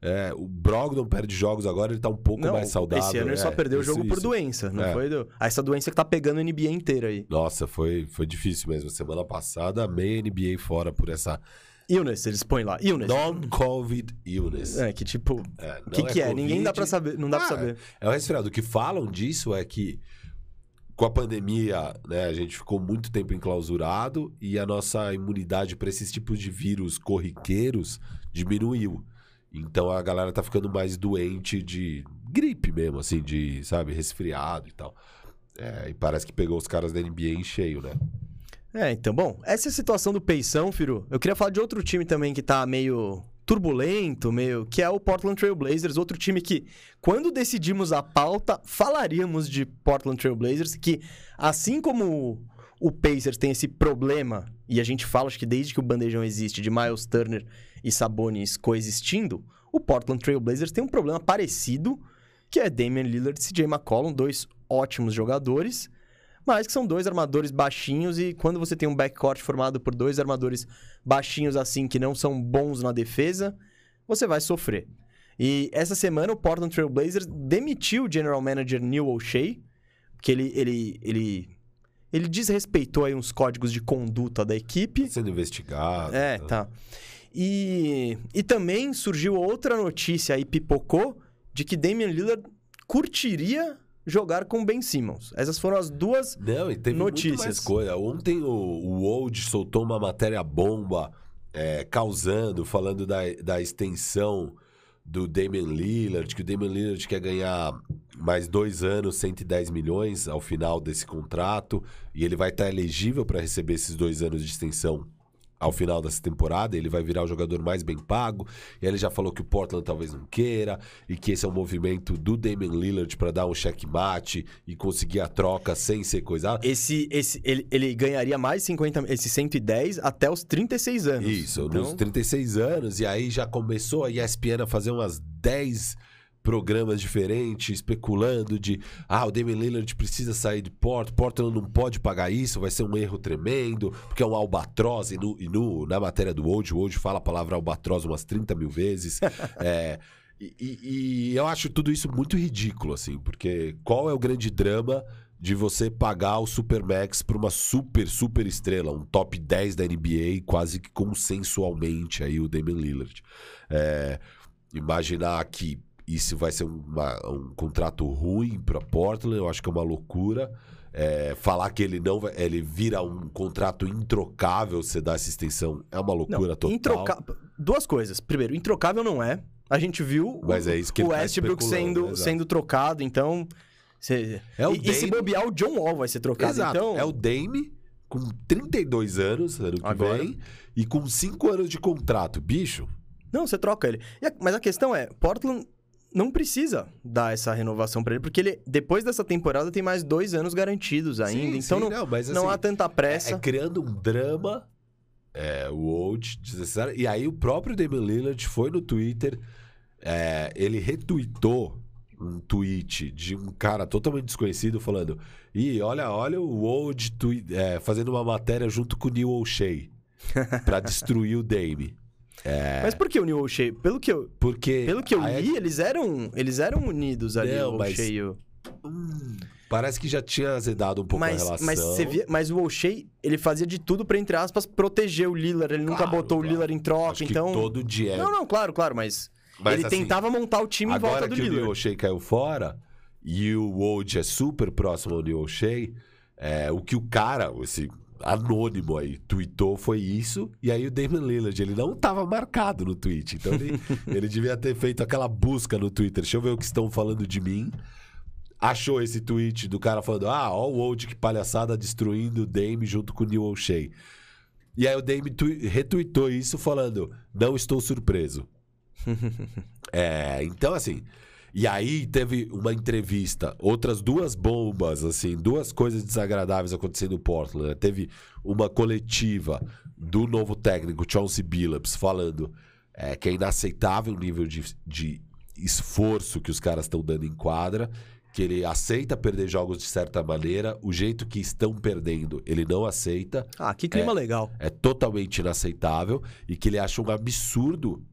É, o Brogdon perde jogos agora, ele tá um pouco Não, mais saudável. esse ano ele só é, perdeu o isso, jogo por isso. doença, não É. foi do... Essa doença que tá pegando a NBA inteira aí. Nossa, foi, foi difícil mesmo. Semana passada, meia NBA fora por essa Illness, eles põem lá. Illness. non-COVID illness. É, que tipo... É, O não que que é? Ninguém dá pra saber, não dá pra Ah, saber. É o resfriado. O que falam disso é que com a pandemia, né, a gente ficou muito tempo enclausurado e a nossa imunidade para esses tipos de vírus corriqueiros diminuiu. Então a galera tá ficando mais doente de gripe mesmo, assim, de, sabe, resfriado e tal. É, e parece que pegou os caras da NBA em cheio, né? É, então, bom, essa é a situação do Peição, Firu. Eu queria falar de outro time também que tá meio turbulento, meio. que é o Portland Trail Blazers, outro time que, quando decidimos a pauta, falaríamos de Portland Trail Blazers, que assim como o Pacers tem esse problema, e a gente fala, acho que desde que o bandejão existe, de Miles Turner e Sabonis coexistindo, o Portland Trail Blazers tem um problema parecido, que é Damian Lillard e CJ McCollum, dois ótimos jogadores, mas que são dois armadores baixinhos e quando você tem um backcourt formado por dois armadores baixinhos assim que não são bons na defesa, você vai sofrer. E essa semana o Portland Trail Blazers demitiu o general manager Neil O'Shea, porque ele ele ele ele desrespeitou aí uns códigos de conduta da equipe. Sendo investigado. É, né? tá. E, e também surgiu outra notícia aí, pipocou, de que Damian Lillard curtiria jogar com Ben Simmons. Essas foram as duas Não, e teve muito mais Notícias. coisa. Ontem o, o Old soltou uma matéria bomba é, causando, falando da, da extensão do Damian Lillard, que o Damian Lillard quer ganhar mais dois anos, 110 milhões ao final desse contrato, e ele vai estar elegível para receber esses dois anos de extensão ao final dessa temporada, ele vai virar o jogador mais bem pago. E ele já falou que o Portland talvez não queira, e que esse é um movimento do Damian Lillard para dar um checkmate e conseguir a troca sem ser coisada. Esse, esse, ele, ele ganharia mais 50, esse 110 até os 36 anos. Isso, Então, nos 36 anos, e aí já começou a ESPN a fazer umas 10 programas diferentes, especulando de ah, o Damian Lillard precisa sair de Porto, Portland não pode pagar isso, vai ser um erro tremendo, porque é um albatroz, e, no, e no- na matéria do Woj, o fala a palavra albatroz umas 30 mil vezes. <laughs> é, e, e- e eu acho tudo isso muito ridículo, assim, porque qual é o grande drama de você pagar o Supermax para uma super, super estrela, um top 10 da NBA, quase que consensualmente aí o Damian Lillard. É, imaginar que isso vai ser uma- um contrato ruim para Portland, eu acho que é uma loucura. É, falar que ele não vai, ele vira um contrato introcável, você dá essa extensão, é uma Não, loucura total. introca- Duas coisas. Primeiro, introcável não é. A gente viu Mas o, é isso que o tá Westbrook especulando, sendo, exato. sendo trocado, então. cê- É o e, e se bobear, o John Wall vai ser trocado. Exato. Então, É o Dame com 32 anos ano que Agora. vem e com 5 anos de contrato. Bicho, Não, você troca ele. A- mas a questão é, Portland não precisa dar essa renovação pra ele, porque ele, depois dessa temporada, tem mais dois anos garantidos ainda. Sim, então sim, não, mas, não assim, há tanta é, pressa. é criando um drama. É, o old desnecessário. E aí o próprio Damian Lillard foi no Twitter, é, ele retweetou um tweet de um cara totalmente desconhecido falando: Ih, olha, olha o old é, fazendo uma matéria junto com o Neil O'Shea pra <laughs> destruir o Dame. Mas por que o New O'Shea? Pelo que eu, Porque. pelo que eu é li, eles eram, eles eram unidos ali, Não, o O'Shea e o... Hum, parece que já tinha azedado um pouco a Mas, relação. mas, você via, mas o O'Shea, ele fazia de tudo pra, entre aspas, proteger o Lillard. Ele nunca Claro, botou claro. o Lillard em troca, Acho então... que todo dia. Não, não, claro, claro, mas, Mas, ele assim, tentava montar o time em volta Agora do que o Neil Lillard. O'Shea caiu fora e o Woj é super próximo ao Neil O'Shea, é, o que o cara, esse anônimo aí, tweetou foi isso. E aí o Damian Lillard, ele não estava marcado no tweet. Então ele, <laughs> ele devia ter feito aquela busca no Twitter. Deixa eu ver o que estão falando de mim. Achou esse tweet do cara falando: Ah, ó o Woj, que palhaçada, destruindo o Dame junto com o Neil O'Shea. E aí o Dame retweetou isso falando: Não estou surpreso. <laughs> É, então assim. E aí teve uma entrevista, outras duas bombas, assim, duas coisas desagradáveis acontecendo em Portland. né? Teve uma coletiva do novo técnico, Chauncey Billups, falando é, que é inaceitável o nível de, de esforço que os caras estão dando em quadra, que ele aceita perder jogos de certa maneira, o jeito que estão perdendo, ele não aceita Ah, que clima legal. é totalmente inaceitável e que ele acha um absurdo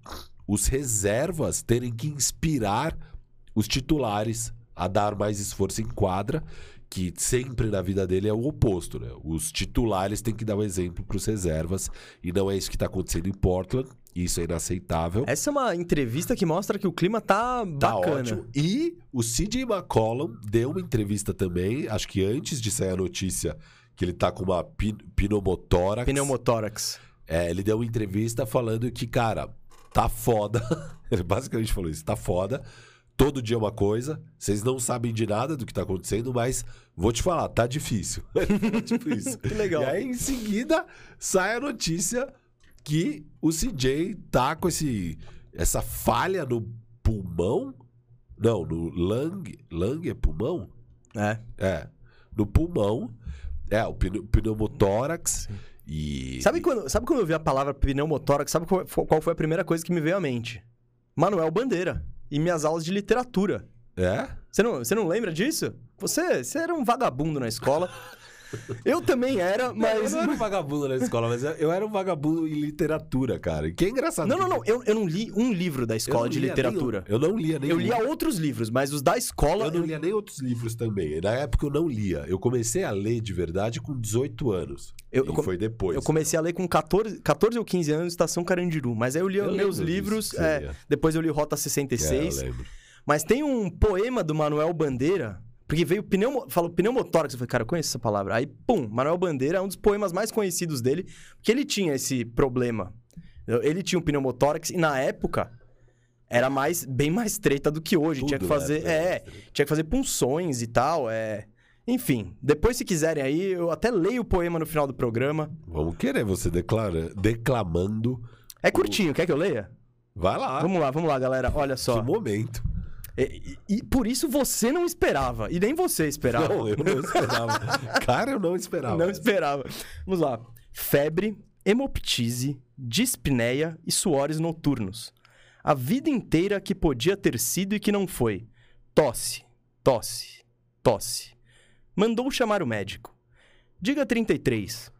os reservas terem que inspirar os titulares a dar mais esforço em quadra, que sempre na vida dele é o oposto, né? Os titulares têm que dar um exemplo para os reservas e não é isso que está acontecendo em Portland. Isso é inaceitável. Essa é uma entrevista que mostra que o clima tá Tá bacana. ótimo. E o CJ McCollum deu uma entrevista também, acho que antes de sair a notícia que ele tá com uma pin pneumotórax. Pneumotórax. É, ele deu uma entrevista falando que, cara, tá foda. <laughs> Ele basicamente falou isso, tá foda. Todo dia é uma coisa. Vocês não sabem de nada do que tá acontecendo, mas vou te falar, tá difícil. <laughs> Tipo isso. <laughs> Que legal. E aí, em seguida, sai a notícia que o CJ tá com esse, essa falha no pulmão. Não, no lung. Lung é pulmão? É. É. No pulmão. É, o pneu- pneumotórax. E. Sabe quando, sabe quando eu vi a palavra pneumotórax? Sabe qual foi, qual foi a primeira coisa que me veio à mente? Manuel Bandeira. E minhas aulas de literatura. É? Você não, você não lembra disso? Você, você era um vagabundo na escola. <laughs> Eu também era, mas. Eu não era um vagabundo na escola, mas eu era um vagabundo em literatura, cara. Que é engraçado. Não, não, não. Eu, eu não li um livro da escola de lia literatura. nenhum. eu não lia nem Eu lia outros livros, mas os da escola. Eu não lia nem outros livros também. Na época eu não lia. Eu comecei a ler de verdade com 18 anos. Eu- eu foi depois. Eu comecei a ler com 14, 14 ou 15 anos, Estação Carandiru. Mas aí eu li Eu meus livros. é, lia. depois eu li Rota É, 66. eu lembro. Mas tem um poema do Manuel Bandeira, porque veio pneumo, falou pneumotórax, eu falei, cara, eu conheço essa palavra. Aí, pum, Manuel Bandeira é um dos poemas mais conhecidos dele, porque ele tinha esse problema. Ele tinha um pneumotórax e na época era mais bem mais treta do que hoje, Tudo tinha que na fazer, é, tinha que fazer punções e tal, é. Enfim, depois se quiserem aí, eu até leio o poema no final do programa. Vamos querer você declara... declamando. É curtinho, quer que eu leia? Vai lá. Vamos lá, vamos lá, galera. Olha só. Que momento. E, e- e por isso você não esperava. E nem você esperava. Não, eu não esperava. <laughs> cara, eu não esperava. Não esperava. Vamos lá. Febre, hemoptise, dispneia e suores noturnos. A vida inteira que podia ter sido e que não foi. Tosse, tosse, tosse. Mandou chamar o médico. Diga 33.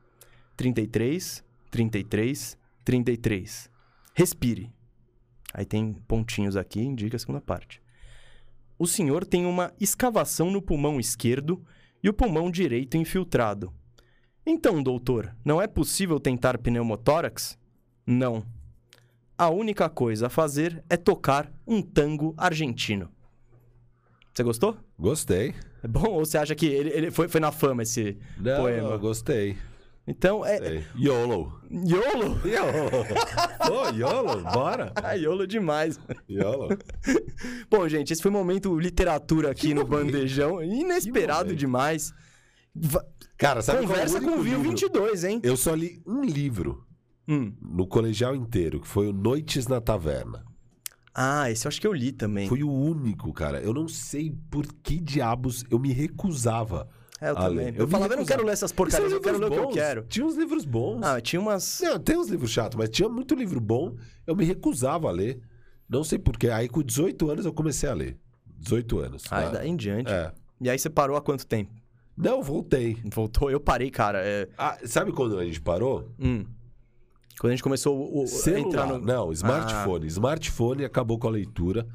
33, 33, 33. Respire. Aí tem pontinhos aqui, indica a segunda parte. O senhor tem uma escavação no pulmão esquerdo e o pulmão direito infiltrado. Então, doutor, não é possível tentar pneumotórax? Não. a única coisa a fazer é tocar um tango argentino. Você gostou? Gostei. É bom ou você acha que ele, ele foi, foi na fama esse Não, poema? não, gostei. Então é. Sei. YOLO. YOLO? YOLO. <laughs> Pô, YOLO, bora. Ah, YOLO demais. YOLO. <laughs> Bom, gente, esse foi o momento literatura aqui no Bandejão. Inesperado momento. demais. Cara, sabe Conversa qual é o com o livro? 22, hein? Eu só li um livro Hum. no colegial inteiro, que foi o Noites na Taverna. Ah, esse eu acho que eu li também. Foi o único, cara. Eu não sei por que diabos eu me recusava. É, eu também. Eu, me falava, eu não quero ler essas porcarias, eu quero ler o que eu quero. Tinha uns livros bons. Ah, tinha umas. Não, tem uns livros chatos, mas tinha muito livro bom. Eu me recusava a ler. Não sei porquê. Aí com 18 anos eu comecei a ler. 18 anos. Ah, né? daí em diante. É. E aí você parou há quanto tempo? Não, voltei. Voltou? Eu parei, cara. É... Ah, sabe quando a gente parou? hum. Quando a gente começou o, Celular. entrar no. Não, smartphone. Smartphone acabou com a leitura.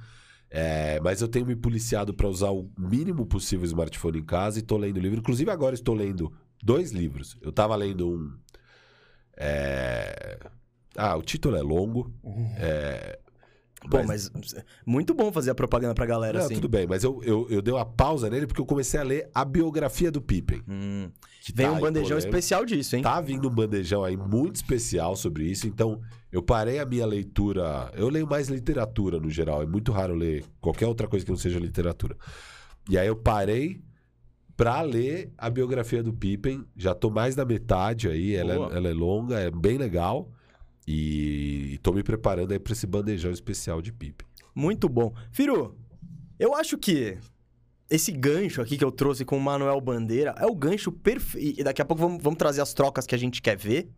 É, mas eu tenho me policiado para usar o mínimo possível smartphone em casa e tô lendo livro. Inclusive, agora estou lendo dois livros. Eu tava lendo um. é, Ah, o título é longo. É, Pô, mas muito bom fazer a propaganda pra galera Não, assim. tudo bem, mas eu, eu, eu dei uma pausa nele porque eu comecei a ler a biografia do Pippen. Hum. Que Vem tá um bandejão polêmico. especial disso, hein? Tá vindo um bandejão aí muito especial sobre isso, então eu parei a minha leitura. Eu leio mais literatura no geral, é muito raro ler qualquer outra coisa que não seja literatura. E aí eu parei pra ler a biografia do Pippen, já tô mais da metade aí, ela é, ela é longa, é bem legal. E tô me preparando aí pra esse bandejão especial de Pippen. Muito bom. Firu, eu acho que esse gancho aqui que eu trouxe com o Manuel Bandeira é o gancho perfeito. E daqui a pouco vamos, vamos trazer as trocas que a gente quer ver,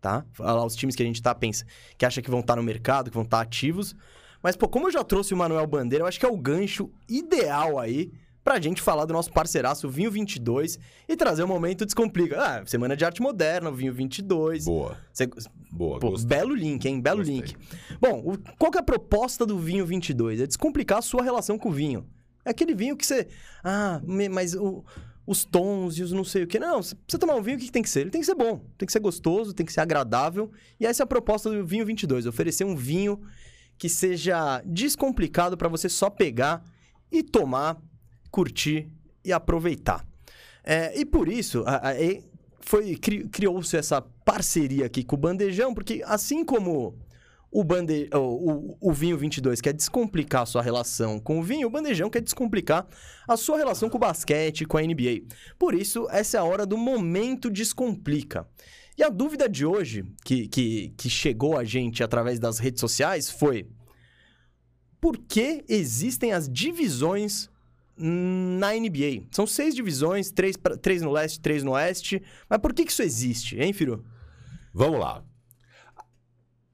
tá? Falar os times que a gente tá pensando, que acha que vão estar no mercado, que vão estar ativos. Mas, pô, como eu já trouxe o Manuel Bandeira, eu acho que é o gancho ideal aí pra gente falar do nosso parceiraço Vinho 22 e trazer o momento Descomplica. Ah, Semana de Arte Moderna, o Vinho 22. Boa, Você- boa, Pô, gostei. belo link, hein? Belo Gostei. link. Bom, o- qual que é a proposta do vinho 22? É descomplicar a sua relação com o vinho. É aquele vinho que você... Ah, mas o- os tons e os não sei o que. Não, você tomar um vinho, o que que tem que ser? Ele tem que ser bom, tem que ser gostoso, tem que ser agradável. E essa é a proposta do vinho 22. Oferecer um vinho que seja descomplicado para você só pegar e tomar, curtir e aproveitar. É, e por isso, a- a- foi cri- criou-se essa parceria aqui com o Bandejão, porque assim como o, bande, o, o, o Vinho 22 quer descomplicar a sua relação com o vinho, o Bandejão quer descomplicar a sua relação com o basquete, com a NBA. Por isso, essa é a hora do Momento Descomplica. E a dúvida de hoje, que, que, que chegou a gente através das redes sociais, foi: por que existem as divisões na NBA? São seis divisões, três, pra- três no leste, três no oeste. Mas por que, que isso existe, hein, Firu? Vamos lá.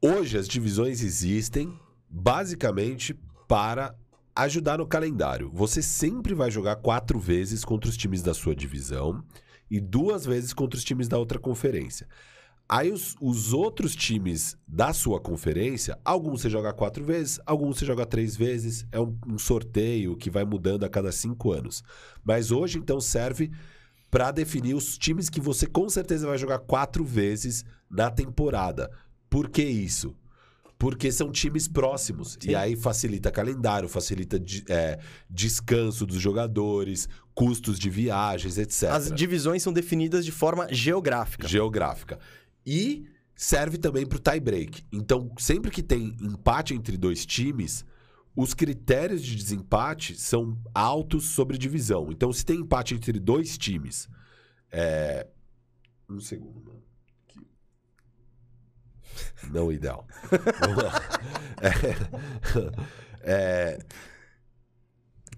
Hoje as divisões existem basicamente para ajudar no calendário. Você sempre vai jogar quatro vezes contra os times da sua divisão e duas vezes contra os times da outra conferência. Aí os, os outros times da sua conferência, alguns você joga quatro vezes, alguns você joga três vezes. É um, um sorteio que vai mudando a cada cinco anos. Mas hoje, então, serve para definir os times que você com certeza vai jogar quatro vezes na temporada. Por que isso? Porque são times próximos. Sim. E aí facilita calendário, facilita é, descanso dos jogadores, custos de viagens, etc. As divisões são definidas de forma geográfica. Geográfica. E serve também para o tie-break. Então, sempre que tem empate entre dois times, os critérios de desempate são altos sobre divisão. Então, se tem empate entre dois times. É... Um segundo, mano. Não ideal. <laughs> É... É...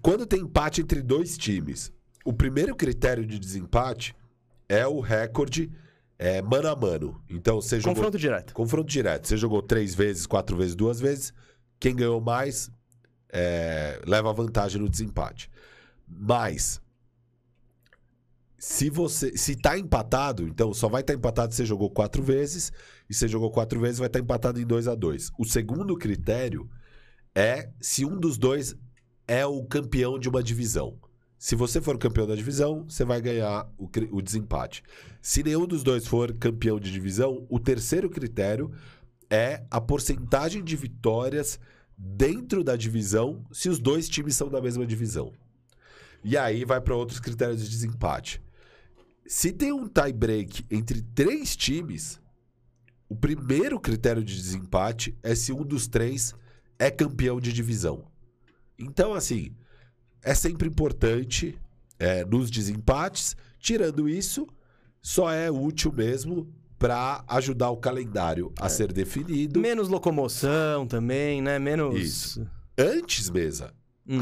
Quando tem empate entre dois times, o primeiro critério de desempate é o recorde é, mano a mano. Então, você jogou Confronto direto. Confronto direto. Você jogou três vezes, quatro vezes, duas vezes. Quem ganhou mais é, leva a vantagem no desempate. Mas se você se tá empatado, então só vai estar empatado se você jogou quatro vezes e você jogou quatro vezes vai estar empatado em 2 a 2. O segundo critério é se um dos dois é o campeão de uma divisão. Se você for campeão da divisão, você vai ganhar o, o desempate. Se nenhum dos dois for campeão de divisão, o terceiro critério é a porcentagem de vitórias dentro da divisão se os dois times são da mesma divisão. E aí vai para outros critérios de desempate. Se tem um tie break entre três times, o primeiro critério de desempate é se um dos três é campeão de divisão. Então, assim, é sempre importante é, nos desempates. Tirando isso, só é útil mesmo para ajudar o calendário a ser definido. Menos locomoção também, né? Menos. Isso. Antes, mesa, Hum.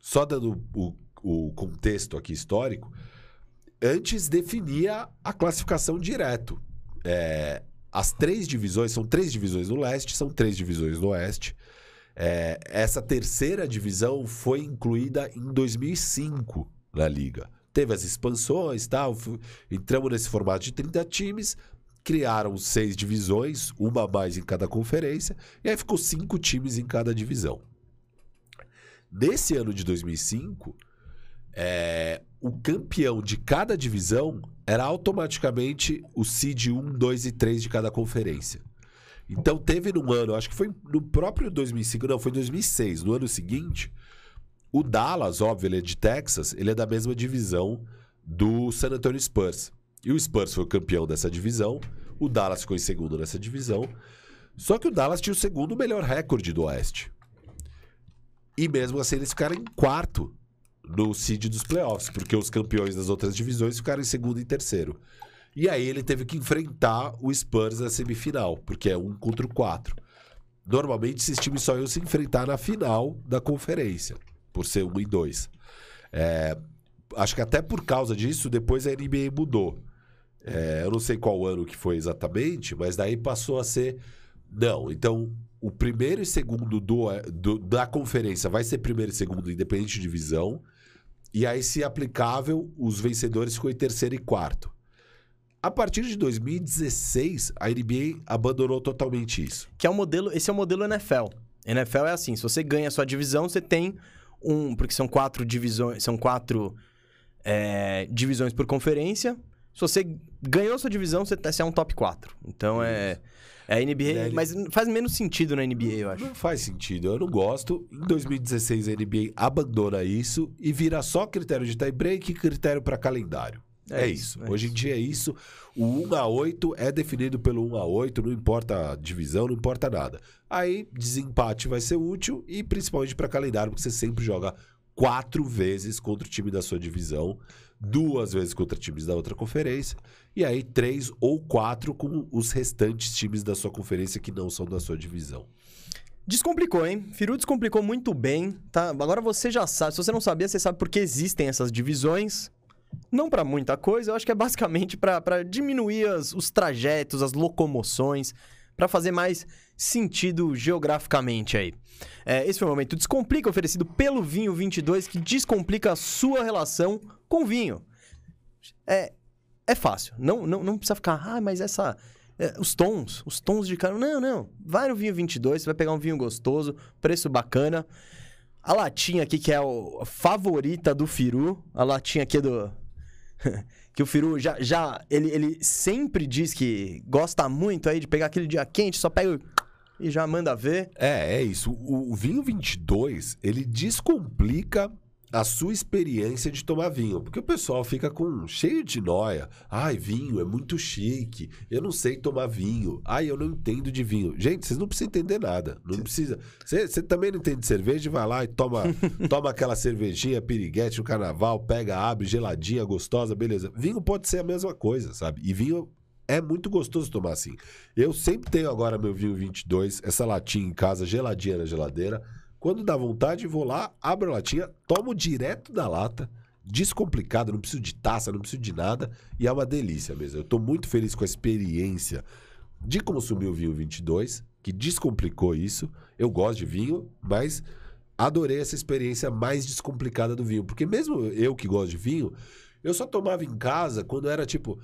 só dando o, o contexto aqui histórico, antes definia a classificação direto. É, as três divisões, são três divisões no leste, são três divisões no oeste. É, essa terceira divisão foi incluída em 2005 na liga. Teve as expansões tal, entramos nesse formato de 30 times, criaram seis divisões, uma a mais em cada conferência, e aí ficou cinco times em cada divisão. Nesse ano de 2005, é, o campeão de cada divisão era automaticamente o seed 1, 2 e 3 de cada conferência. Então teve num ano, acho que foi no próprio 2005, não, foi em 2006, no ano seguinte, o Dallas, óbvio, ele é de Texas, ele é da mesma divisão do San Antonio Spurs. E o Spurs foi o campeão dessa divisão, o Dallas ficou em segundo nessa divisão. Só que o Dallas tinha o segundo melhor recorde do Oeste. E mesmo assim eles ficaram em quarto no seed dos playoffs, porque os campeões das outras divisões ficaram em segundo e terceiro. E aí ele teve que enfrentar o Spurs na semifinal, porque é um contra o quatro. Normalmente esses times só iam se enfrentar na final da conferência, por ser um e dois. É, acho que até por causa disso, depois a NBA mudou. É, eu não sei qual ano que foi exatamente, mas daí passou a ser. Não, então o primeiro e segundo do, do- da conferência vai ser primeiro e segundo, independente de divisão. E aí, se aplicável, os vencedores ficam em terceiro e quarto. A partir de 2016, a NBA abandonou totalmente isso. Que é o modelo, esse é o modelo NFL. NFL é assim, se você ganha a sua divisão, você tem um, porque são quatro divisões, são quatro é, divisões por conferência. Se você ganhou a sua divisão, você, tá- você é um top 4. Então é, é a NBA, Né, mas faz menos sentido na NBA, eu acho. Não faz sentido, eu não gosto. Em 2016, a NBA abandona isso e vira só critério de tie break e critério para calendário. É, É isso. isso, é Hoje em dia é isso. O 1 a 8 é definido pelo 1 a 8, não importa a divisão, não importa nada. Aí, desempate vai ser útil e principalmente para calendário, porque você sempre joga quatro vezes contra o time da sua divisão, duas vezes contra times da outra conferência, e aí três ou quatro com os restantes times da sua conferência que não são da sua divisão. Descomplicou, hein? Firu descomplicou muito bem, tá? Agora você já sabe. Se você não sabia, você sabe por que existem essas divisões. Não pra muita coisa, eu acho que é basicamente pra diminuir as- os trajetos, as locomoções, pra fazer mais sentido geograficamente aí. É, esse foi o momento Descomplica, oferecido pelo Vinho 22, que descomplica a sua relação com vinho. É, é fácil. Não, não, não precisa ficar, ah, mas essa. é, os tons, os tons de cara. Não, não. Vai no vinho 22, você vai pegar um vinho gostoso, preço bacana. A latinha aqui, que é a favorita do Firu. A latinha aqui do. <laughs> que o Firu já. já ele, ele sempre diz que gosta muito aí de pegar aquele dia quente, só pega e já manda ver. É, é isso. O, o vinho 22, ele descomplica a sua experiência de tomar vinho. Porque o pessoal fica com cheio de noia. Ai, vinho é muito chique. Eu não sei tomar vinho. Ai, eu não entendo de vinho. Gente, vocês não precisam entender nada. Não precisa. Você também não entende de cerveja, vai lá e toma, <laughs> toma aquela cervejinha piriguete no carnaval, pega, abre, geladinha, gostosa, beleza. Vinho pode ser a mesma coisa, sabe? E vinho é muito gostoso tomar assim. Eu sempre tenho agora meu vinho 22, essa latinha em casa, geladinha na geladeira. Quando dá vontade, vou lá, abro a latinha, tomo direto da lata, descomplicado, não preciso de taça, não preciso de nada, e é uma delícia mesmo. Eu tô muito feliz com a experiência de consumir o vinho 22, que descomplicou isso. Eu gosto de vinho, mas adorei essa experiência mais descomplicada do vinho, porque mesmo eu que gosto de vinho, eu só tomava em casa quando era tipo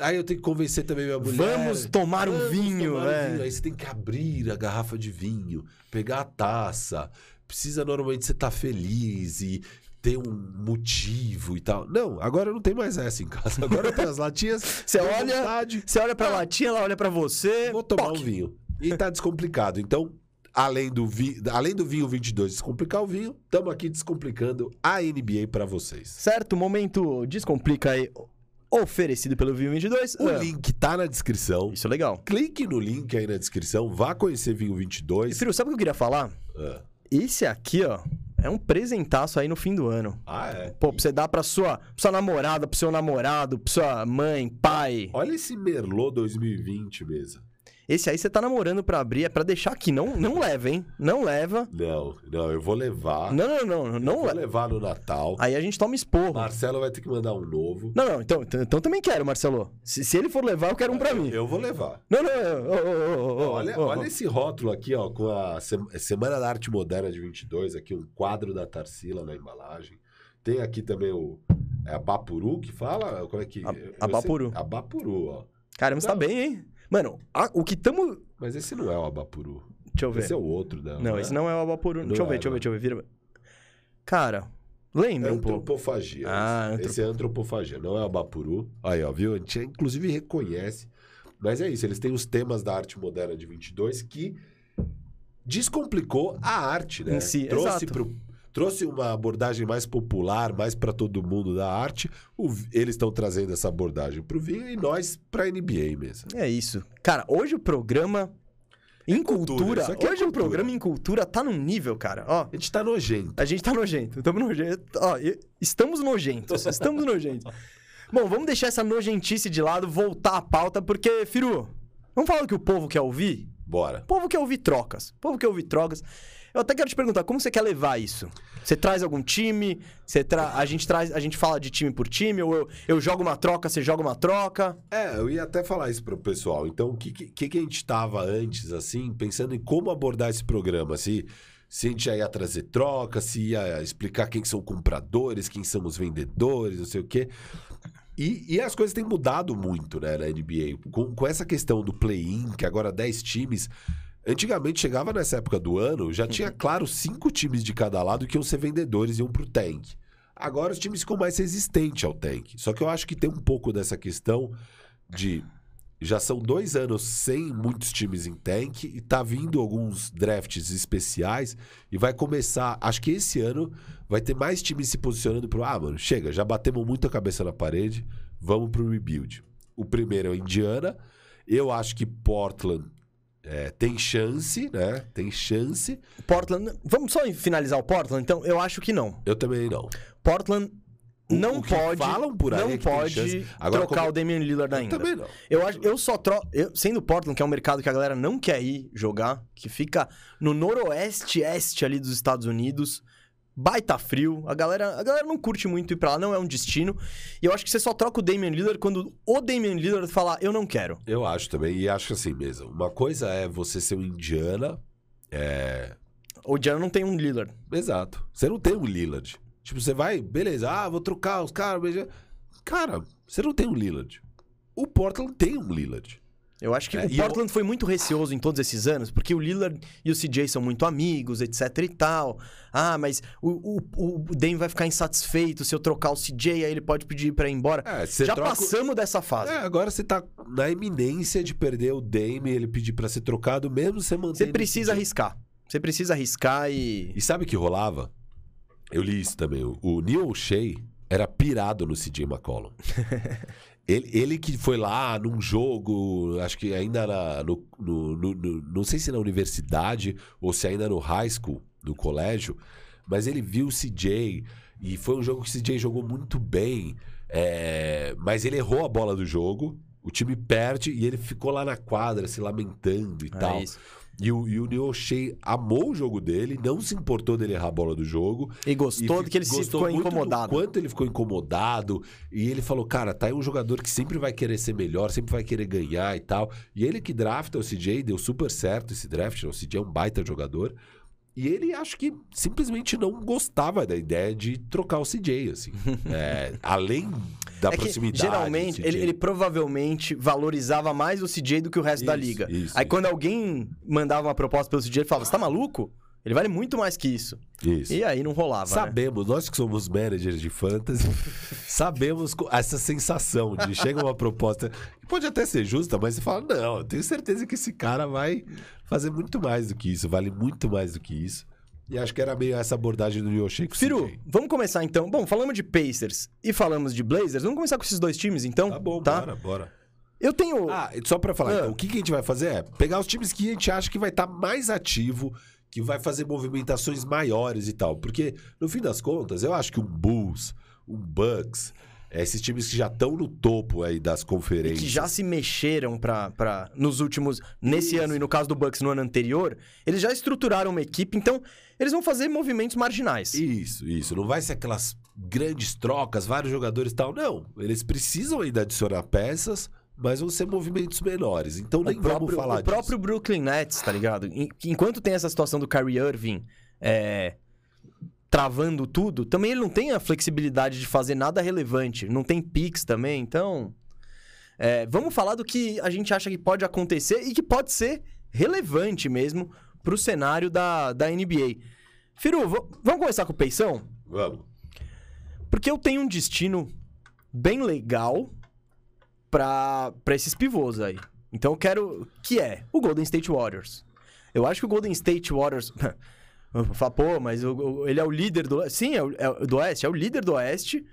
Aí eu tenho que convencer também minha mulher. Vamos tomar um "Vamos vinho, tomar um né? vinho." Aí você tem que abrir a garrafa de vinho, pegar a taça. Precisa normalmente você estar feliz e ter um motivo e tal. Não, agora não tem mais essa em casa. <laughs> Agora tem as latinhas. Você olha, vontade, você olha pra latinha, ela olha pra você. vou tomar um vinho. E tá descomplicado. Então, além do, vi... além do vinho 22 descomplicar o vinho, estamos aqui descomplicando a NBA pra vocês. Certo, momento descomplica aí, oferecido pelo Vinho 22. O Ah, link tá na descrição. Isso é legal. Clique no link aí na descrição, vá conhecer Vinho E, 22. Firu, sabe o que eu queria falar? Ah, Esse aqui, ó, é um presentaço aí no fim do ano. Ah, é. Pô, pra você dar pra sua, pra sua namorada, pro seu namorado, pra sua mãe, pai. Olha esse Merlot 2020, mesa. Esse aí você tá namorando pra abrir, é pra deixar aqui. Não, não leva, hein? Não leva. Não, não, eu vou levar. Não, não, não. Não vou leva. levar no Natal. Aí a gente toma esporro. Marcelo vai ter que mandar um novo. Não, não, então, então, então também quero, Marcelo. Se, se ele for levar, eu quero um pra mim. Eu vou levar. Não, não, ô, ô, ô, olha, olha esse rótulo aqui, ó, com a Sem- Semana da Arte Moderna de 22, aqui um quadro da Tarsila na embalagem. Tem aqui também o é a Bapuru que fala, como é que A- eu sei- Abapuru. Abapuru, ó. Caramba, você tá bem, hein? Mano, a- o que tamo. Mas esse não é o Abapuru. Deixa eu ver. Esse é o outro dela. Não, esse não é o Abapuru. Não Deixa eu ver, é, deixa eu ver, deixa eu ver. Vira... Cara, lembra um pouco. Antropofagia. Ah, esse, antrop- esse é antropofagia, não é o Abapuru. Aí, ó, viu? A gente inclusive reconhece. Mas é isso, eles têm os temas da arte moderna de 22 que descomplicou a arte, né? Em si, trouxe, exato. pro, trouxe uma abordagem mais popular, mais para todo mundo da arte. O eles estão trazendo essa abordagem pro vinho e nós pra NBA mesmo. É isso. Cara, hoje o programa. Em cultura, cultura, isso aqui é hoje o cultura. programa em cultura tá num nível, cara. Ó, A gente tá nojento. a gente tá nojento. Tamo nojento. Ó, estamos nojentos. <laughs> Estamos nojentos. Bom, vamos deixar essa nojentice de lado, voltar à pauta, porque, Firu, vamos falar o que o povo quer ouvir? Bora. O povo quer ouvir trocas. O povo quer ouvir trocas. Eu até quero te perguntar, como você quer levar isso? Você traz algum time? Você tra... A gente traz, a gente fala de time por time? Ou eu, eu jogo uma troca, você joga uma troca? É, eu ia até falar isso pro pessoal. Então, o que, que, que a gente tava antes, assim, pensando em como abordar esse programa? Se, se a gente ia trazer troca, se ia explicar quem são compradores, quem são os vendedores, não sei o quê. E, e as coisas têm mudado muito, né, na NBA. Com, com essa questão do play-in, que agora 10 times. Antigamente chegava nessa época do ano, já tinha, claro, cinco times de cada lado que iam ser vendedores e iam pro tank. Agora os times ficam mais resistentes ao tank. Só que eu acho que tem um pouco dessa questão de. Já são dois anos sem muitos times em tank e tá vindo alguns drafts especiais e vai começar. Acho que esse ano vai ter mais times se posicionando pro. Ah, mano, chega, já batemos muito a cabeça na parede, vamos pro rebuild. O primeiro é o Indiana. Eu acho que Portland é, tem chance, né? Tem chance. Portland. Vamos só finalizar o Portland? Então, eu acho que não. Eu também não. Portland O- não o pode. falam por aí não é pode. Agora, trocar como- o Damian Lillard Eu ainda. também não. Eu, acho, eu só troco. eu- Sendo Portland, que é um mercado que a galera não quer ir jogar, que fica no noroeste-este ali dos Estados Unidos. Baita frio. A galera, a galera não curte muito ir pra lá, não é um destino. E eu acho que você só troca o Damian Lillard quando o Damian Lillard falar, eu não quero. Eu acho também, e acho assim mesmo. Uma coisa é você ser um Indiana. É. O Indiana não tem um Lillard. Exato. Você não tem um Lillard. Tipo, você vai, beleza, ah, vou trocar os caras. Cara, você não tem um Lillard. O Portland tem um Lillard. Eu acho que É, o e eu- Portland foi muito receoso em todos esses anos, porque o Lillard e o CJ são muito amigos, etc e tal. Ah, mas o, o, o Dame vai ficar insatisfeito se eu trocar o CJ, aí ele pode pedir pra ir embora. É, Já troca... passamos dessa fase. É, agora você tá na iminência de perder o Dame ele pedir pra ser trocado, mesmo você mantendo. Você precisa arriscar. Você precisa arriscar e. E sabe o que rolava? Eu li isso também. O- Neil O'Shea era pirado no CJ McCollum. <laughs> ele, ele que foi lá num jogo, acho que ainda na, no, no- no- no- Não sei se na universidade ou se ainda no high school, no colégio, mas ele viu o CJ e foi um jogo que o CJ jogou muito bem, é, mas ele errou a bola do jogo. O time perde e ele ficou lá na quadra se lamentando e É tal. isso. E o, e o Neil O'Shea amou o jogo dele, não se importou dele errar a bola do jogo. E gostou E do que ele se ficou incomodado. quanto ele ficou incomodado. E ele falou, cara, tá aí um jogador que sempre vai querer ser melhor, sempre vai querer ganhar e tal. E ele que drafta o CJ, deu super certo esse draft, o CJ é um baita jogador. E ele acho que simplesmente não gostava da ideia de trocar o CJ, assim. <laughs> É, além da é proximidade. geralmente, ele, ele provavelmente valorizava mais o CJ do que o resto da Isso, liga. isso, Aí isso. quando alguém mandava uma proposta pelo CJ, ele falava: Você tá maluco? Ele vale muito mais que isso. Isso. E aí não rolava, né? Sabemos, nós que somos managers de fantasy, <laughs> sabemos essa sensação de chega uma proposta que pode até ser justa, mas você fala, não, eu tenho certeza que esse cara vai fazer muito mais do que isso, vale muito mais do que isso. E acho que era meio essa abordagem do Yoshi com o Firu, vamos começar então. Bom, falamos de Pacers e falamos de Blazers. Vamos começar com esses dois times, então? Tá bom, bora, bora. Eu tenho. Ah, só pra falar, Ah. então, o que, que a gente vai fazer é pegar os times que a gente acha que vai estar mais ativo, que vai fazer movimentações maiores e tal. Porque, no fim das contas, eu acho que um Bulls, um Bucks, esses times que já estão no topo aí das e conferências. que já se mexeram pra, nos últimos. Nesse Isso. ano e no caso do Bucks no ano anterior, eles já estruturaram uma equipe, então eles vão fazer movimentos marginais. Isso, isso. Não vai ser aquelas grandes trocas, vários jogadores e tal. Não. Eles precisam ainda adicionar peças, mas vão ser movimentos menores. Então nem o próprio, vamos falar o próprio Brooklyn Nets, tá ligado? Enquanto tem essa situação do Kyrie Irving é, travando tudo, também ele não tem a flexibilidade de fazer nada relevante. Não tem picks também, então... é, vamos falar do que a gente acha que pode acontecer e que pode ser relevante mesmo pro cenário da, da NBA. Firu, vamos começar com o Peição? disso. Vamos. Porque eu tenho um destino bem legal pra, pra esses pivôs aí. Então eu quero. Que é o Golden State Warriors. Eu acho que o Golden State Warriors. <laughs> Fala, pô, mas ele é o líder do. Sim, é, o- é do Oeste, é o líder do Oeste.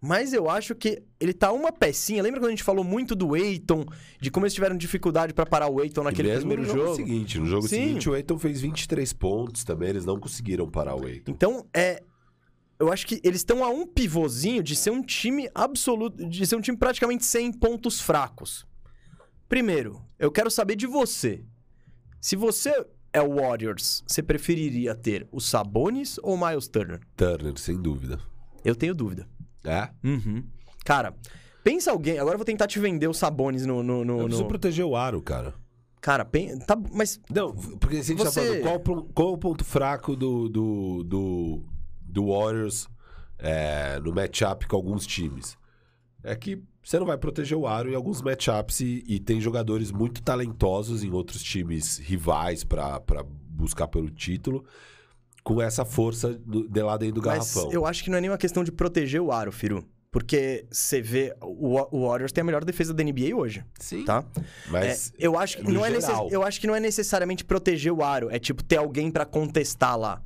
Mas eu acho que ele tá uma pecinha. Lembra quando a gente falou muito do Eiton, de como eles tiveram dificuldade pra parar o Eiton naquele primeiro no jogo, jogo? seguinte, no jogo Sim. seguinte, o Aiton fez 23 pontos também, eles não conseguiram parar o Aiton. Então, é. Eu acho que eles estão a um pivôzinho de ser um time absoluto. De ser um time praticamente sem pontos fracos. Primeiro, eu quero saber de você. Se você é o Warriors, você preferiria ter o Sabonis ou o Miles Turner? Turner, sem dúvida. Eu tenho dúvida. É? Uhum. Cara, pensa alguém. Agora eu vou tentar te vender o Sabonis no. no, no- Eu preciso no- proteger o aro, cara. Cara, pen... tá, mas. Não, porque se a gente Você- tá falando qual, qual o ponto fraco do, do, do, do Warriors é, no matchup com alguns times. É que você não vai proteger o aro em alguns matchups e, e tem jogadores muito talentosos em outros times rivais pra pra buscar pelo título com essa força do- de lá dentro do Mas garrafão. eu acho que não é nenhuma questão de proteger o aro, Firu. Porque você vê. O, o Warriors tem a melhor defesa da NBA hoje. Sim. Tá? Mas É, eu, acho que não é necess- geral. eu acho que não é necessariamente proteger o aro, é tipo ter alguém pra contestar lá.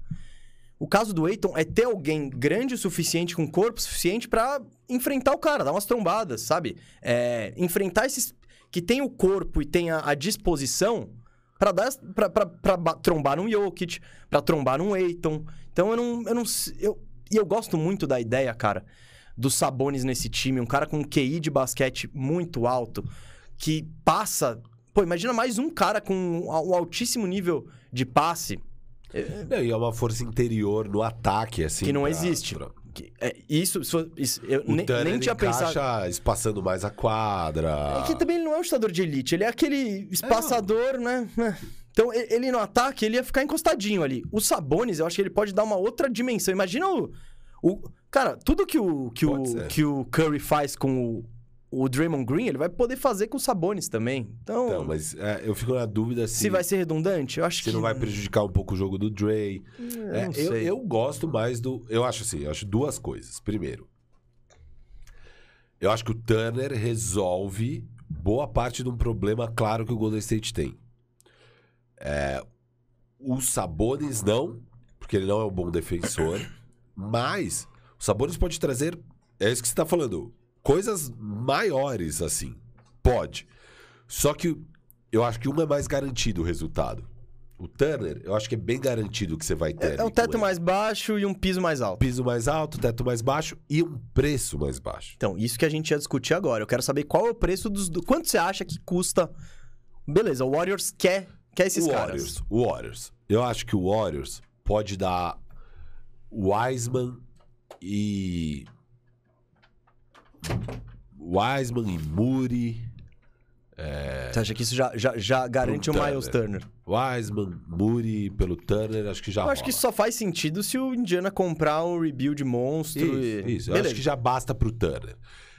O caso do Eiton é ter alguém grande o suficiente, com corpo suficiente pra enfrentar o cara, dar umas trombadas, sabe? É, enfrentar esses que tem o corpo e tem a, a disposição pra dar pra, pra, pra ba- trombar num Jokic, pra trombar num Eiton. Então eu não eu não eu e eu gosto muito da ideia, cara, dos Sabonis nesse time, um cara com um QI de basquete muito alto que passa. Pô, imagina mais um cara com um altíssimo nível de passe. Não, e é uma força interior no ataque, assim. Que não pra- existe. pra- que- é, isso, isso- eu O nem, Turner nem tinha pensado. espaçando mais a quadra. É que também ele não é um chutador de elite, ele é aquele espaçador, né? Então, ele no ataque, ele ia ficar encostadinho ali. O Sabonis, eu acho que ele pode dar uma outra dimensão. Imagina o. o cara, tudo que o, que, Pode o, ser. que o Curry faz com o, o Draymond Green, ele vai poder fazer com o Sabonis também. Então, Então, mas é, eu fico na dúvida se, se vai ser redundante, eu acho se que. não vai prejudicar um pouco o jogo do Dre. Eu É, eu, eu gosto mais do. Eu acho assim, eu acho duas coisas. Primeiro, eu acho que o Turner resolve boa parte de um problema claro que o Golden State tem. É, o Sabonis não, porque ele não é um bom defensor, <coughs> mas o Sabonis pode trazer, é isso que você está falando, coisas maiores assim. Pode. Só que eu acho que uma é mais garantido o resultado. O Turner, eu acho que é bem garantido que você vai ter. É, é o teto mais baixo e um piso mais alto. Piso mais alto, teto mais baixo e um preço mais baixo. Então, isso que a gente ia discutir agora. Eu quero saber qual é o preço dos. Do... Quanto você acha que custa. Beleza, o Warriors quer, quer esses o caras. Warriors, o Warriors. Eu acho que o Warriors pode dar Wiseman e. Wiseman e Muri. Você acha que isso já, já, já garante o Miles Turner? Wiseman, Muri pelo Turner, acho que já Eu acho que rola. só faz sentido se o Indiana comprar um rebuild monstro Isso, e. isso. Eu Beleza. acho que já basta pro Turner.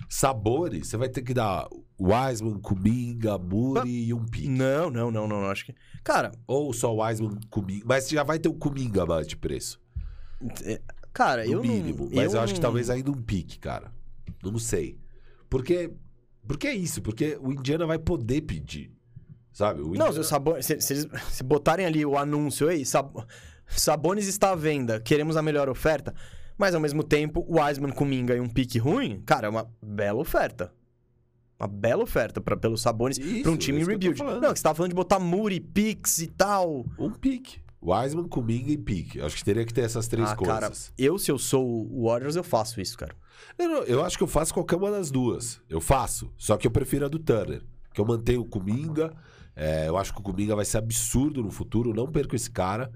Sabores, você vai ter que dar Wiseman, Kuminga, Muri e um pique. Não, não, não, não, acho que... Cara, Ou só Wiseman, Kuminga. Mas já vai ter o Kuminga mais de preço. cara, No eu mínimo. não... Mas eu, acho que não- talvez ainda um pique, cara. Não sei. Porque. Porque é isso, porque o Indiana vai poder pedir. Sabe? O Não, Indiana- se, o Sabo- se- se se botarem ali o anúncio, ei, Sab- Sabonis está à venda, queremos a melhor oferta, mas ao mesmo tempo, o Wiseman com Minga e um pique ruim, cara, é uma bela oferta. Uma bela oferta pra, pelo Sabonis Isso, pra um time em rebuild. Não, que você tava falando de botar Muri, Pix e tal. Um pique. Wiseman, Kuminga e pique. Acho que teria que ter essas três ah, coisas. cara, eu, se eu sou o Warriors, eu faço isso, cara. Eu, eu acho que eu faço qualquer uma das duas. Eu faço. Só que eu prefiro a do Turner. Que eu mantenho o Kuminga. É, eu acho que o Kuminga vai ser absurdo no futuro. Não perco esse cara.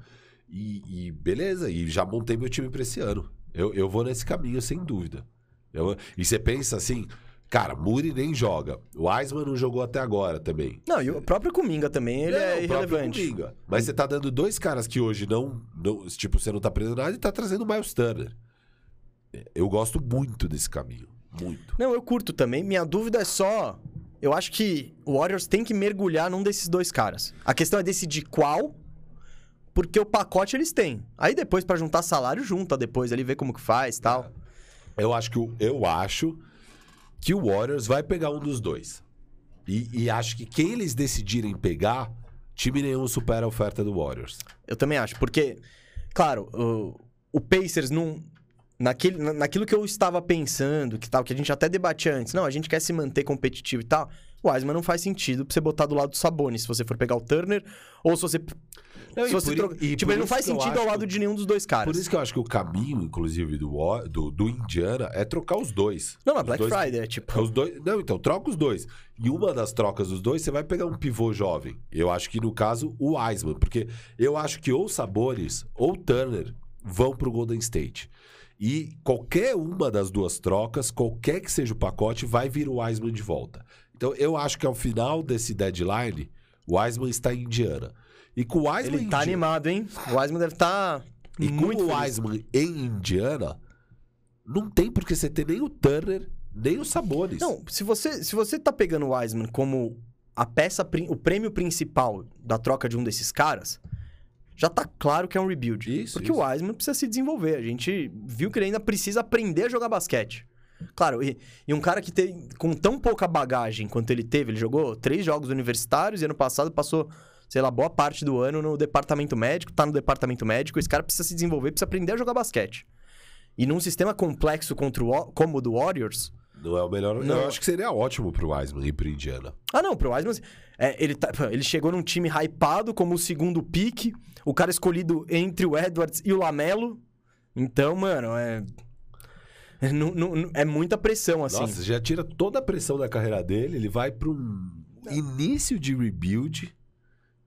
E, e beleza. E já montei meu time pra esse ano. Eu, eu vou nesse caminho, sem dúvida. Eu- e você pensa assim... Cara, Muri nem joga. O Wiseman não jogou até agora também. Não, e o próprio Kuminga também, ele é o próprio irrelevante. Kuminga. Mas você tá dando dois caras que hoje não, não. Tipo, você não tá aprendendo nada e tá trazendo o Miles Turner. Eu gosto muito desse caminho. Muito. Não, eu curto também. Minha dúvida é só. Eu acho que o Warriors tem que mergulhar num desses dois caras. A questão é decidir qual, porque o pacote eles têm. Aí depois, pra juntar salário, junta depois ali, vê como que faz e tal. Eu acho que o- eu acho que o Warriors vai pegar um dos dois. E, e acho que quem eles decidirem pegar, time nenhum supera a oferta do Warriors. Eu também acho, porque, claro, o, o Pacers não. Naquele, na- naquilo que eu estava pensando, que tal, que a gente até debatia antes, não, a gente quer se manter competitivo e tal. O Wiseman não faz sentido pra você botar do lado do Sabonis, se você for pegar o Turner, ou se você. Não, se você por troca- tipo, ele não faz sentido ao lado de nenhum dos dois caras. Por isso que eu acho que o caminho, inclusive, do, do, do Indiana é trocar os dois. Não, na Black dois- Friday, é tipo. Os dois, não, então, troca os dois. E uma das trocas dos dois, você vai pegar um pivô jovem. Eu acho que, no caso, o Wiseman. Porque eu acho que ou Sabores ou Turner vão pro Golden State. E qualquer uma das duas trocas, qualquer que seja o pacote, vai vir o Wiseman de volta. Então, eu acho que ao final desse deadline, o Wiseman está em Indiana. E com o Wiseman Ele tá Indi- animado, hein? O Wiseman deve estar tá E muito com o. Wiseman em Indiana, não tem por que você ter nem o Turner, nem o Sabonis. Não, se você, se você tá pegando o Wiseman como a peça, o prêmio principal da troca de um desses caras, já tá claro que é um rebuild. Isso, Porque isso. o Wiseman precisa se desenvolver. A gente viu que ele ainda precisa aprender a jogar basquete. Claro, e, e um cara que tem com tão pouca bagagem quanto ele teve, ele jogou três jogos universitários e ano passado passou, sei lá, boa parte do ano no departamento médico, tá no departamento médico, esse cara precisa se desenvolver, precisa aprender a jogar basquete. E num sistema complexo contra o, como o do Warriors, Não é o melhor. Não. Eu acho que seria ótimo pro Wiseman ir pro Indiana. Ah, não, pro Wiseman, é, ele, tá- ele chegou num time hypado como o segundo pique, o cara escolhido entre o Edwards e o Lamelo. Então, mano, é. É, não- não- é muita pressão, assim. Nossa, já tira toda a pressão da carreira dele, ele vai pra um início de rebuild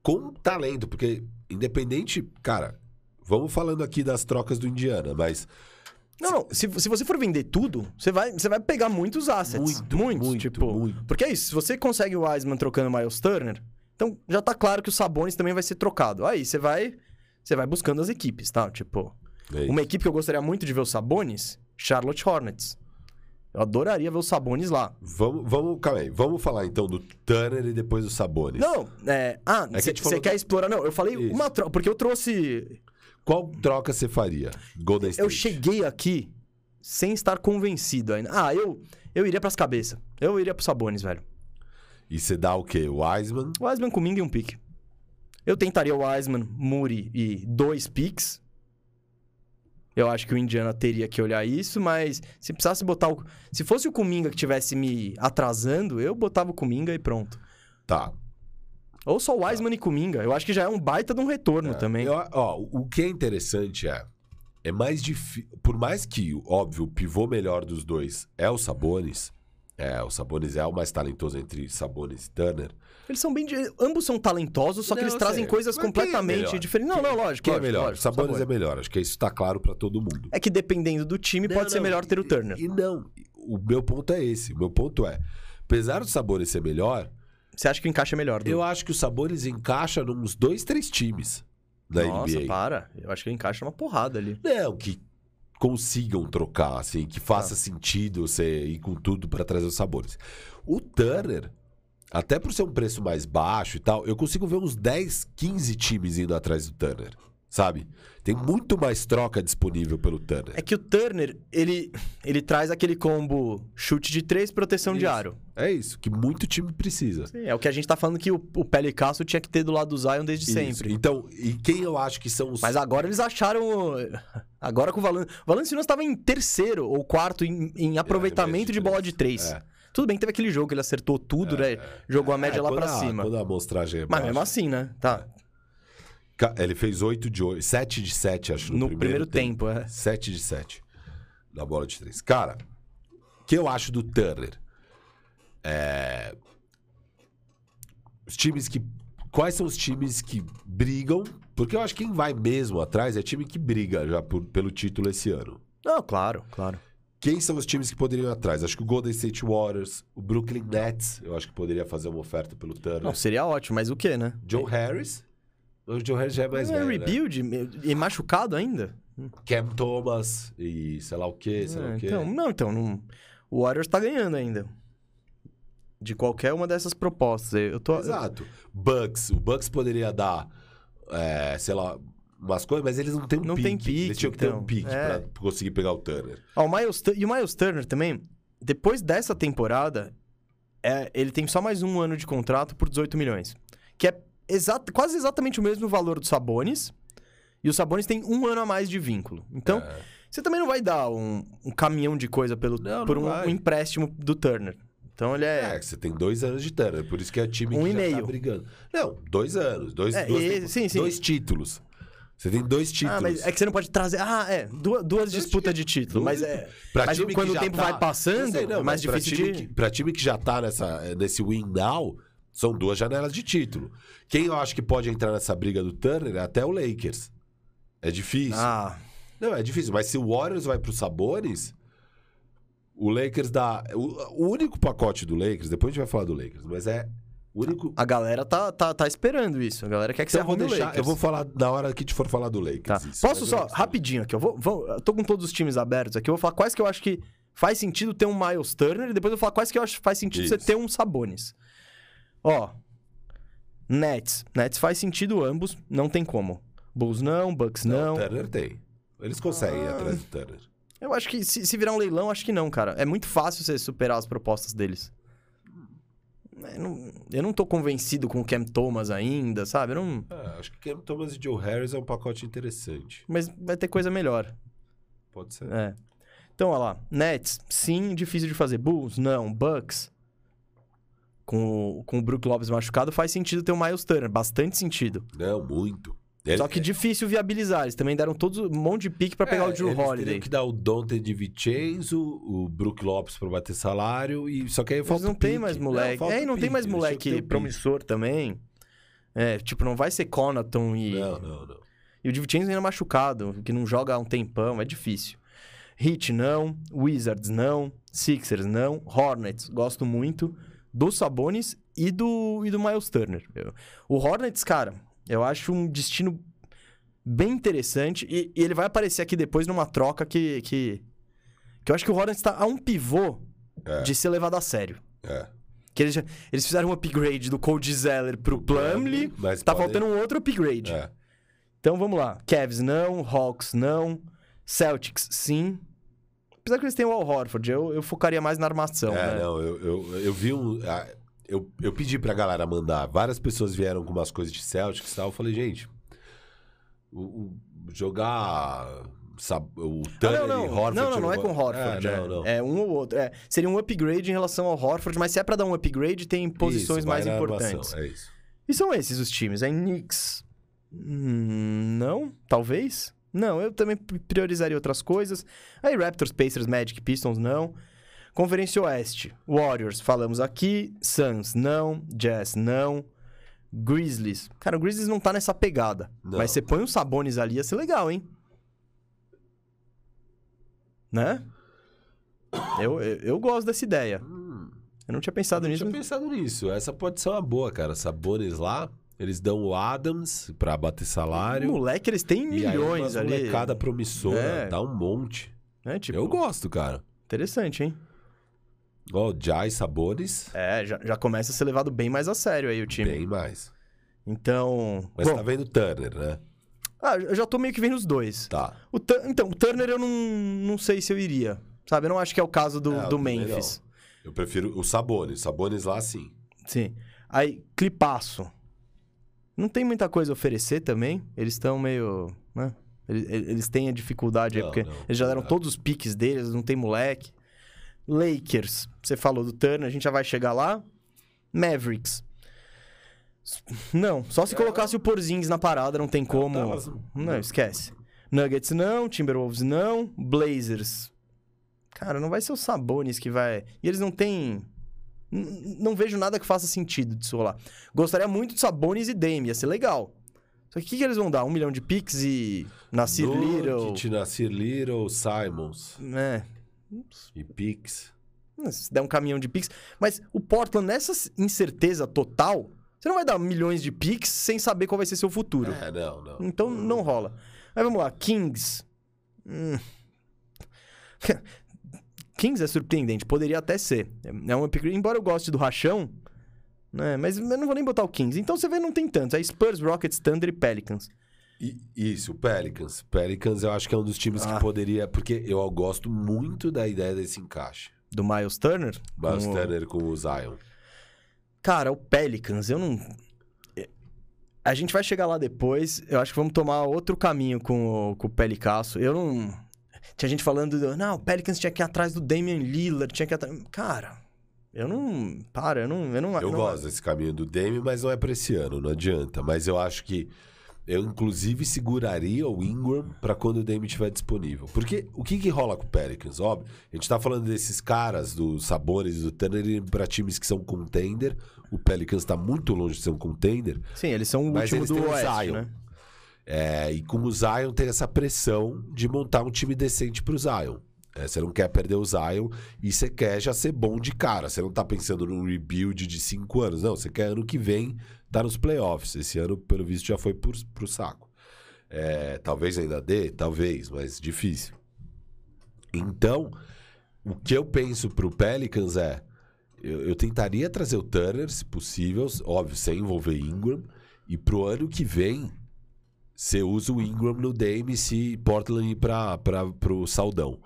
com talento, porque independente, cara, vamos falando aqui das trocas do Indiana, mas Não, não. Se, se você for vender tudo, você vai, você vai pegar muitos assets. Muito, muitos, muito, tipo. muito. Porque é isso. Se você consegue o Wiseman trocando o Miles Turner, então já tá claro que o Sabonis também vai ser trocado. Aí você vai. Você vai buscando as equipes, tá? Tipo. é. Uma equipe que eu gostaria muito de ver o Sabonis, Charlotte Hornets. Eu adoraria ver o Sabonis lá. Vamos, vamos, calma aí. Vamos falar então do Turner e depois do Sabonis. Não, é. Ah, É que você gente falou quer do- explorar? Não, eu falei Isso. uma troca. Porque eu trouxe. Qual troca você faria? Golden State. Eu cheguei aqui sem estar convencido ainda. Ah, eu, eu iria pras cabeças. Eu iria pro Sabonis, velho. E você dá o quê? Wiseman? Wiseman comigo e um pique. Eu tentaria o Wiseman, Muri e dois picks. Eu acho que o Indiana teria que olhar isso, mas se precisasse botar o. Se fosse o Kuminga que tivesse me atrasando, eu botava o Kuminga e pronto. Tá. Ou só o Wiseman e Kuminga. Eu acho que já é um baita de um retorno também. Eu- ó, o que é interessante é. É mais difícil. Por mais que, óbvio, o pivô melhor dos dois é o Sabonis. É, o Sabonis é o mais talentoso entre Sabonis e Turner. Eles são bem. Ambos são talentosos, só que Não, eles trazem sei. coisas Mas é completamente melhor? diferentes. Não, não, lógico. Quem é lógico, melhor? lógico, Sabonis Sabonis. é melhor. Acho que isso tá claro pra todo mundo. É que dependendo do time, pode Não, ser não, melhor ter o e- Turner. E, não. O meu ponto é esse. O meu ponto é. Apesar do Sabonis ser melhor, Você acha que encaixa melhor? Du? eu acho que o Sabonis encaixa nos dois, três times da Nossa, NBA. para. Eu acho que ele encaixa uma porrada ali. Não, que consigam trocar, assim, que faça sentido você ir com tudo para trazer os sabores. O Turner, até por ser um preço mais baixo e tal, eu consigo ver uns 10, 15 times indo atrás do Turner, sabe? Tem muito mais troca disponível pelo Turner. É que o Turner, ele, ele traz aquele combo chute de três, proteção de Isso. aro. É isso, que muito time precisa. Sim, é o que a gente tá falando que o, o Pelicasso tinha que ter do lado do Zion desde Isso. sempre. Então, e quem eu acho que são os. Mas agora eles acharam. <laughs> Agora com o Valan... O Valanciunas estava em terceiro ou quarto em, em aproveitamento média de de bola de três. É. Tudo bem que teve aquele jogo que ele acertou tudo, né? Jogou a média É, lá quando pra a- cima. Quando a amostragem é Mas mesmo assim, né? Tá. Ele fez 8 de 8, 7 de 7, acho, no, No primeiro tempo, é. 7 de 7 na bola de 3. Cara, o que eu acho do Turner? É... Os times que. Quais são os times que brigam? Porque eu acho que quem vai mesmo atrás é time que briga já por- pelo título esse ano. Não, claro, claro. Quem são os times que poderiam ir atrás? Acho que o Golden State Warriors, o Brooklyn Nets, eu acho que poderia fazer uma oferta pelo Turner. Não, seria ótimo, mas o quê, né? Joe Harris. O Joe Harris já é mais é velho. né? rebuild e machucado ainda? Cam Thomas e sei lá o que, sei lá É, o que. então, não, então, não... o Warriors tá ganhando ainda. De qualquer uma dessas propostas. Eu tô. Exato. Bucks. O Bucks poderia dar, é, sei lá, umas coisas, mas eles não têm um Não pique. tem pique, Eles tinham que ter então. um pique É. pra conseguir pegar o Turner. Ó, o Miles E o Miles Turner também, depois dessa temporada, é, ele tem só mais um ano de contrato por 18 milhões. Que é exa- quase exatamente o mesmo valor do Sabonis. E o Sabonis tem um ano a mais de vínculo. Então, É. você também não vai dar um, um caminhão de coisa pelo, Não, por não um, um empréstimo do Turner. Então ele é. É, você tem dois anos de Turner, por isso que é time Um que e já tá meio. brigando. Não, dois anos. Dois, É, duas e- sim, sim. dois títulos. Você tem dois títulos. ah, mas é que você não pode trazer. Ah, é. Duas, duas disputas de título. Mas é. Pra mas time que quando o tempo tá- vai passando, sei, não, é mais difícil time de. Que, pra time que já tá nessa, nesse win now, são duas janelas de título. Quem eu acho que pode entrar nessa briga do Turner é até o Lakers. É difícil. Ah, Não, é difícil. Mas se o Warriors vai pro Sabores, o Lakers dá. O, o único pacote do Lakers, depois a gente vai falar do Lakers, mas é o único. a galera tá, tá, tá esperando isso. A galera quer que Então você arrume o deixar. Lakers. Eu vou falar na hora que a gente for falar do Lakers. Tá. isso. Posso só, rapidinho aqui, eu vou, vou- eu tô com todos os times abertos aqui, eu vou falar quais que eu acho que faz sentido ter um Miles Turner e depois eu vou falar quais que eu acho que faz sentido você Isso. ter um Sabonis. Ó, Nets. Nets faz sentido ambos, não tem como. Bulls não, Bucks não. Não, o Turner tem. Eles conseguem ir Ah. atrás do Turner. Eu acho que se, se virar um leilão, acho que não, cara. É muito fácil você superar as propostas deles. Eu não, eu não tô convencido com o Cam Thomas ainda, sabe? Eu não, Ah, acho que Cam Thomas e Joe Harris é um pacote interessante. mas vai ter coisa melhor. Pode ser. É. Então, olha lá. Nets, sim, difícil de fazer. Bulls, não. Bucks, com, o- com o Brook Lopes machucado, faz sentido ter o Miles Turner. Bastante sentido. Não, muito. Ele- Só que difícil viabilizar. Eles também deram todos um monte de pique pra pegar É, o Drew eles Holiday. teriam que dar o Dante de Vincenzo, o Brook Lopes pra bater salário, e só que aí Eles falta não tem mais moleque. falta é, e não tem mais moleque promissor também. É, tipo, não vai ser Conaton e... Não, não, não. E o DiVincenzo ainda machucado, que não joga há um tempão, é difícil. Heat não, Wizards não, Sixers não, Hornets, gosto muito do Sabonis e do, e do Miles Turner. O Hornets, cara, eu acho um destino bem interessante e, e ele vai aparecer aqui depois numa troca que, que, que eu acho que o Hornets tá a um pivô É. de ser levado a sério. É. Que eles, eles fizeram um upgrade do Cody Zeller pro Plumlee, mas tá podem- faltando um outro upgrade. É. Então vamos lá. Cavs não, Hawks não, Celtics sim. Apesar que eles têm o Al Horford, eu, eu focaria mais na armação, É, né? não, eu, eu, eu vi um. ah, Eu, eu pedi pra galera mandar. Várias pessoas vieram com umas coisas de Celtics e tal. Eu falei, gente, o, o- jogar o Ah, Turner não, não. e Horford. não, não, não é com Horford. É, É, não, não. é um ou outro. É, seria um upgrade em relação ao Horford, mas se é pra dar um upgrade, tem posições Isso, mais importantes. armação, É isso. E são esses os times. Aí Knicks. Hum, não? Talvez? Não, eu também priorizaria outras coisas. Aí Raptors, Pacers, Magic, Pistons, não. Conferência Oeste. Warriors, falamos aqui. Suns, não. Jazz, não. Grizzlies. Cara, o Grizzlies não tá nessa pegada. Não. Mas você põe uns Sabonis ali, ia ser legal, hein? Né? Eu, eu, eu gosto dessa ideia. Eu não tinha pensado Eu nisso. tinha mas- pensado nisso. Essa pode ser uma boa, cara. Sabones lá. Eles dão o Adams pra bater salário. Moleque, eles têm e aí milhões ali. molecada promissora, É. dá um monte. É, tipo, Eu gosto, cara. Interessante, hein? Ó, o Jai Sabores, É, já, já começa a ser levado bem mais a sério aí o time. bem mais. Então. Mas bom, tá vendo Turner, né? ah, eu já tô meio que vendo os dois. Tá. O então, o Turner eu não, não sei se eu iria. Sabe? Eu não acho que é o caso do, É, do Memphis. Eu prefiro o Sabonis. Sabonis lá, sim. Sim. Aí, Clipaço. Não tem muita coisa a oferecer também. Eles estão meio. Né? Eles, eles têm a dificuldade aí, Não, porque não. eles já deram É. todos os piques deles, não tem moleque. Lakers. Você falou do Turner, a gente já vai chegar lá. Mavericks. Não, só se colocasse o Porzingis na parada, não tem como. tava- Não, esquece. Nuggets não, Timberwolves não, Blazers. Cara, não vai ser o Sabonis que vai. E eles não têm. Não vejo nada que faça sentido disso rolar. Gostaria muito de Sabonis e Dame, ia ser legal. Só que o que, que eles vão dar? Um milhão de picks e Nasir Little. Nurkic, Nasir Little, Simons É. e Pix. Se der um caminhão de picks. Mas o Portland, nessa incerteza total, você não vai dar milhões de picks sem saber qual vai ser seu futuro. É, não, não. Então não rola. Mas vamos lá, Kings. Hum. Kings é surpreendente, poderia até ser. É um upgrade, embora eu goste do Rachão, né? Mas eu não vou nem botar o Kings. Então você vê, não tem tantos. É Spurs, Rockets, Thunder e Pelicans. E- isso, Pelicans. Pelicans eu acho que é um dos times Ah. que poderia... Porque eu gosto muito da ideia desse encaixe. Do Miles Turner. Miles com o- Turner com o Zion. Cara, o Pelicans, eu não. é, A gente vai chegar lá depois. Eu acho que vamos tomar outro caminho com o, com o Pelicasso. Eu não. Tinha gente falando, do, não, o Pelicans tinha que ir atrás do Damian Lillard, tinha que ir atrás. Cara, eu não. Para, eu não. Eu, não, Eu não- gosto desse caminho do Dame, mas não é pra esse ano, não adianta. Mas eu acho que eu, inclusive, seguraria o Ingram pra quando o Dame estiver disponível. Porque o que, que rola com o Pelicans? Óbvio, a gente tá falando desses caras, dos Sabores do indo pra times que são contender. O Pelicans tá muito longe de ser um contender. Sim, eles são o Mas último eles do têm o Oeste, Zion. né? É, e com o Zion tem essa pressão de montar um time decente pro Zion. É, você não quer perder o Zion e você quer já ser bom de cara. Você não tá pensando num rebuild de cinco anos. Não, você quer ano que vem tá nos playoffs. Esse ano, pelo visto, já foi por, pro saco. É, talvez ainda dê, talvez, mas difícil. Então, o que eu penso pro Pelicans é... Eu, eu tentaria trazer o Turner, se possível, óbvio, sem envolver Ingram. E pro ano que vem, você usa o Ingram no Dame se Portland ir pra, pra, pro Saldão.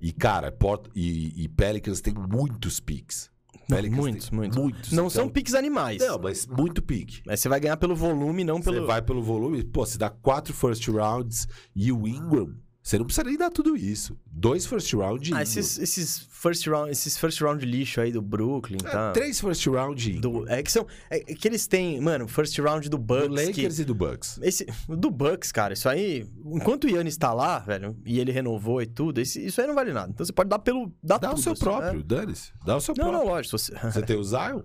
E, cara, Port e, e Pelicans tem muitos picks. Não, Pelicans muitos, muitos. muitos. Não Então- são piques animais. Não, mas muito pique. Mas você vai ganhar pelo volume, não Você pelo. vai pelo volume, pô, você dá quatro first rounds e o Ingram, você não precisa nem dar tudo isso. Dois first round Ah, esses, esses, first round, esses first round lixo aí do Brooklyn, É, tá? Três first round. Do, é que são. É que eles têm, mano, first round do Bucks. Do que- Lakers e do Bucks. esse, do Bucks, cara, isso aí. Enquanto o Yannis tá lá, velho, e ele renovou e tudo, esse- isso aí não vale nada. Então você pode dar pelo. Dá, Dá o tudo, seu assim, próprio, né? dane-se. Dá o seu Não, próprio. não, lógico. Você... <laughs> Você tem o Zion?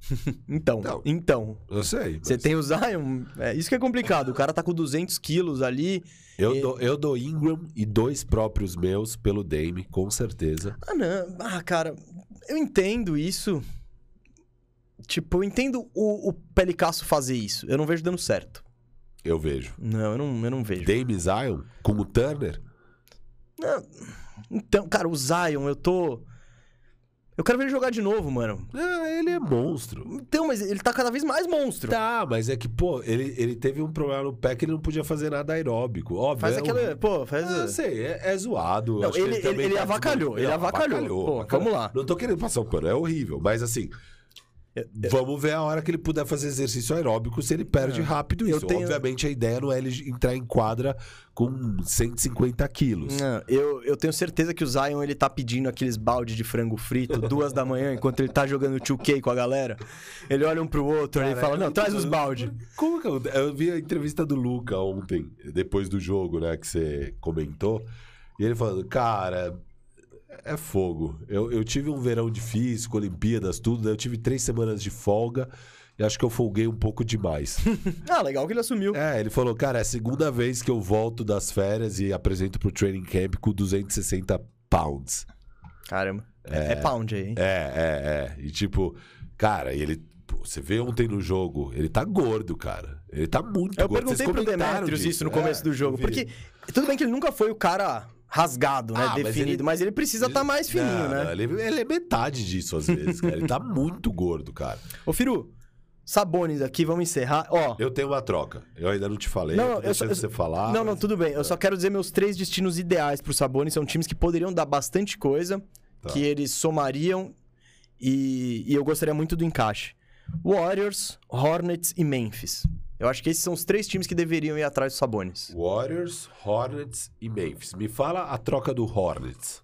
<laughs> então, Não. então. Eu sei. Você mas- tem o Zion. É, isso que é complicado. O cara tá com 200 quilos ali. Eu, E- dou, eu dou Ingram e dois próprios meus pelo Dame, com certeza. Ah, não. Ah, cara, eu entendo isso. Tipo, eu entendo o, o Pelicasso fazer isso. Eu não vejo dando certo. Eu vejo. Não, eu não, eu não vejo. Dame Zion com o Turner. Não. Então, cara, o Zion, eu tô. Eu quero ver ele jogar de novo, mano. Ah, ele é monstro. Então, mas ele tá cada vez mais monstro. Tá, mas é que, pô, ele, ele teve um problema no pé que ele não podia fazer nada aeróbico. Óbvio. Faz é aquela. um- Pô, faz. Ah, sei, é, é zoado. Não, ele- também ele- ele tá avacalhou, ele Não, avacalhou. Pô, avacalhou. vamos lá. Não tô querendo passar o pano, é horrível. Mas assim, vamos ver a hora que ele puder fazer exercício aeróbico se ele perde rápido eu isso. tenho- Obviamente a ideia não é ele entrar em quadra com 150 quilos. Não, eu, eu tenho certeza que o Zion ele tá pedindo aqueles balde de frango frito duas da manhã enquanto ele tá jogando 2K com a galera. Ele olha um pro outro e fala: é Não, traz os balde. Como que eu, eu vi a entrevista do Luca ontem, depois do jogo, né, que você comentou, e ele falando, cara, é fogo. Eu, eu tive um verão difícil, com Olimpíadas, tudo, né, eu tive três semanas de folga e acho que eu folguei um pouco demais. <laughs> Ah, legal que ele assumiu. é, ele falou, cara, é a segunda vez que eu volto das férias e apresento pro training camp com 260 pounds. Caramba. É, é pound aí, hein? É, é, é. E tipo, cara, ele você vê ontem no jogo, ele tá gordo, cara. Ele tá muito Eu gordo. perguntei Vocês pro Demetrius disso. isso no É, começo do jogo. eu. Porque tudo bem que ele nunca foi o cara rasgado, né? Ah, mas definido, mas ele- ele, precisa estar mais fininho, Não, né? não, ele, ele é metade disso às vezes, cara. Ele tá <laughs> muito gordo, cara. Ô, Firu, Sabones aqui, vamos encerrar. Ó. Eu tenho uma troca. Eu ainda não te falei. Não, eu não, eu só- deixando você falar. não, não, mas- tudo bem. Eu só quero dizer meus três destinos ideais pro Sabonis. São times que poderiam dar bastante coisa, Tá. que eles somariam e, e eu gostaria muito do encaixe. Warriors, Hornets e Memphis. Eu acho que esses são os três times que deveriam ir atrás do Sabonis. Warriors, Hornets e Memphis. Me fala a troca do Hornets.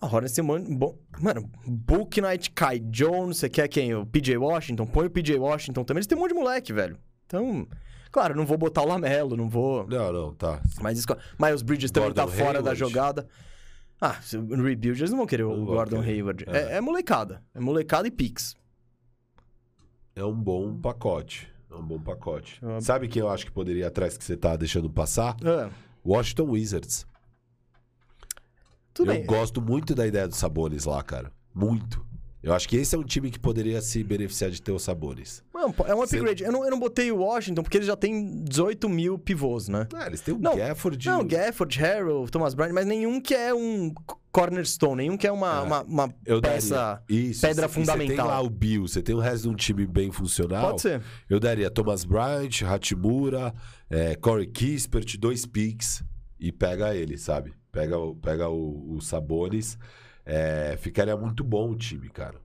A Hornets tem um monte... Bom, mano, Book Knight, Kai Jones, você quer quem? O PJ Washington? Põe o PJ Washington também. Eles têm um monte de moleque, velho. Então, claro, não vou botar o Lamelo, não vou... Não, não, tá. Mas isso... Miles Bridges também Gordon tá fora da Hayward. jogada. Ah, no rebuild eles não vão querer o Não Gordon querer. Hayward. É. É. é molecada. É molecada e pix. É um bom pacote. É um bom pacote. Ah. Sabe quem eu acho que poderia ir atrás que você tá deixando passar? É, Washington Wizards. tudo eu bem. gosto muito da ideia dos Sabonis lá, cara. Muito. Eu acho que esse é um time que poderia se beneficiar de ter os Sabonis. Não, pô, É um upgrade. Eu não, eu não botei o Washington porque ele já tem 18 mil pivôs, né? Ah, eles têm o Não, Gafford. Não, Gafford, Harrell, Thomas Bryant, mas nenhum que é um cornerstone, nenhum que é uma, É. uma, uma peça... Isso, pedra e Você tem fundamental. lá o Bill, você tem o resto de um time bem funcional. Pode ser. Eu daria Thomas Bryant, Hachimura, é, Corey Kispert, dois picks e pega ele, sabe? Pega, o- pega o, o Sabonis. É, ficaria muito bom o time, cara.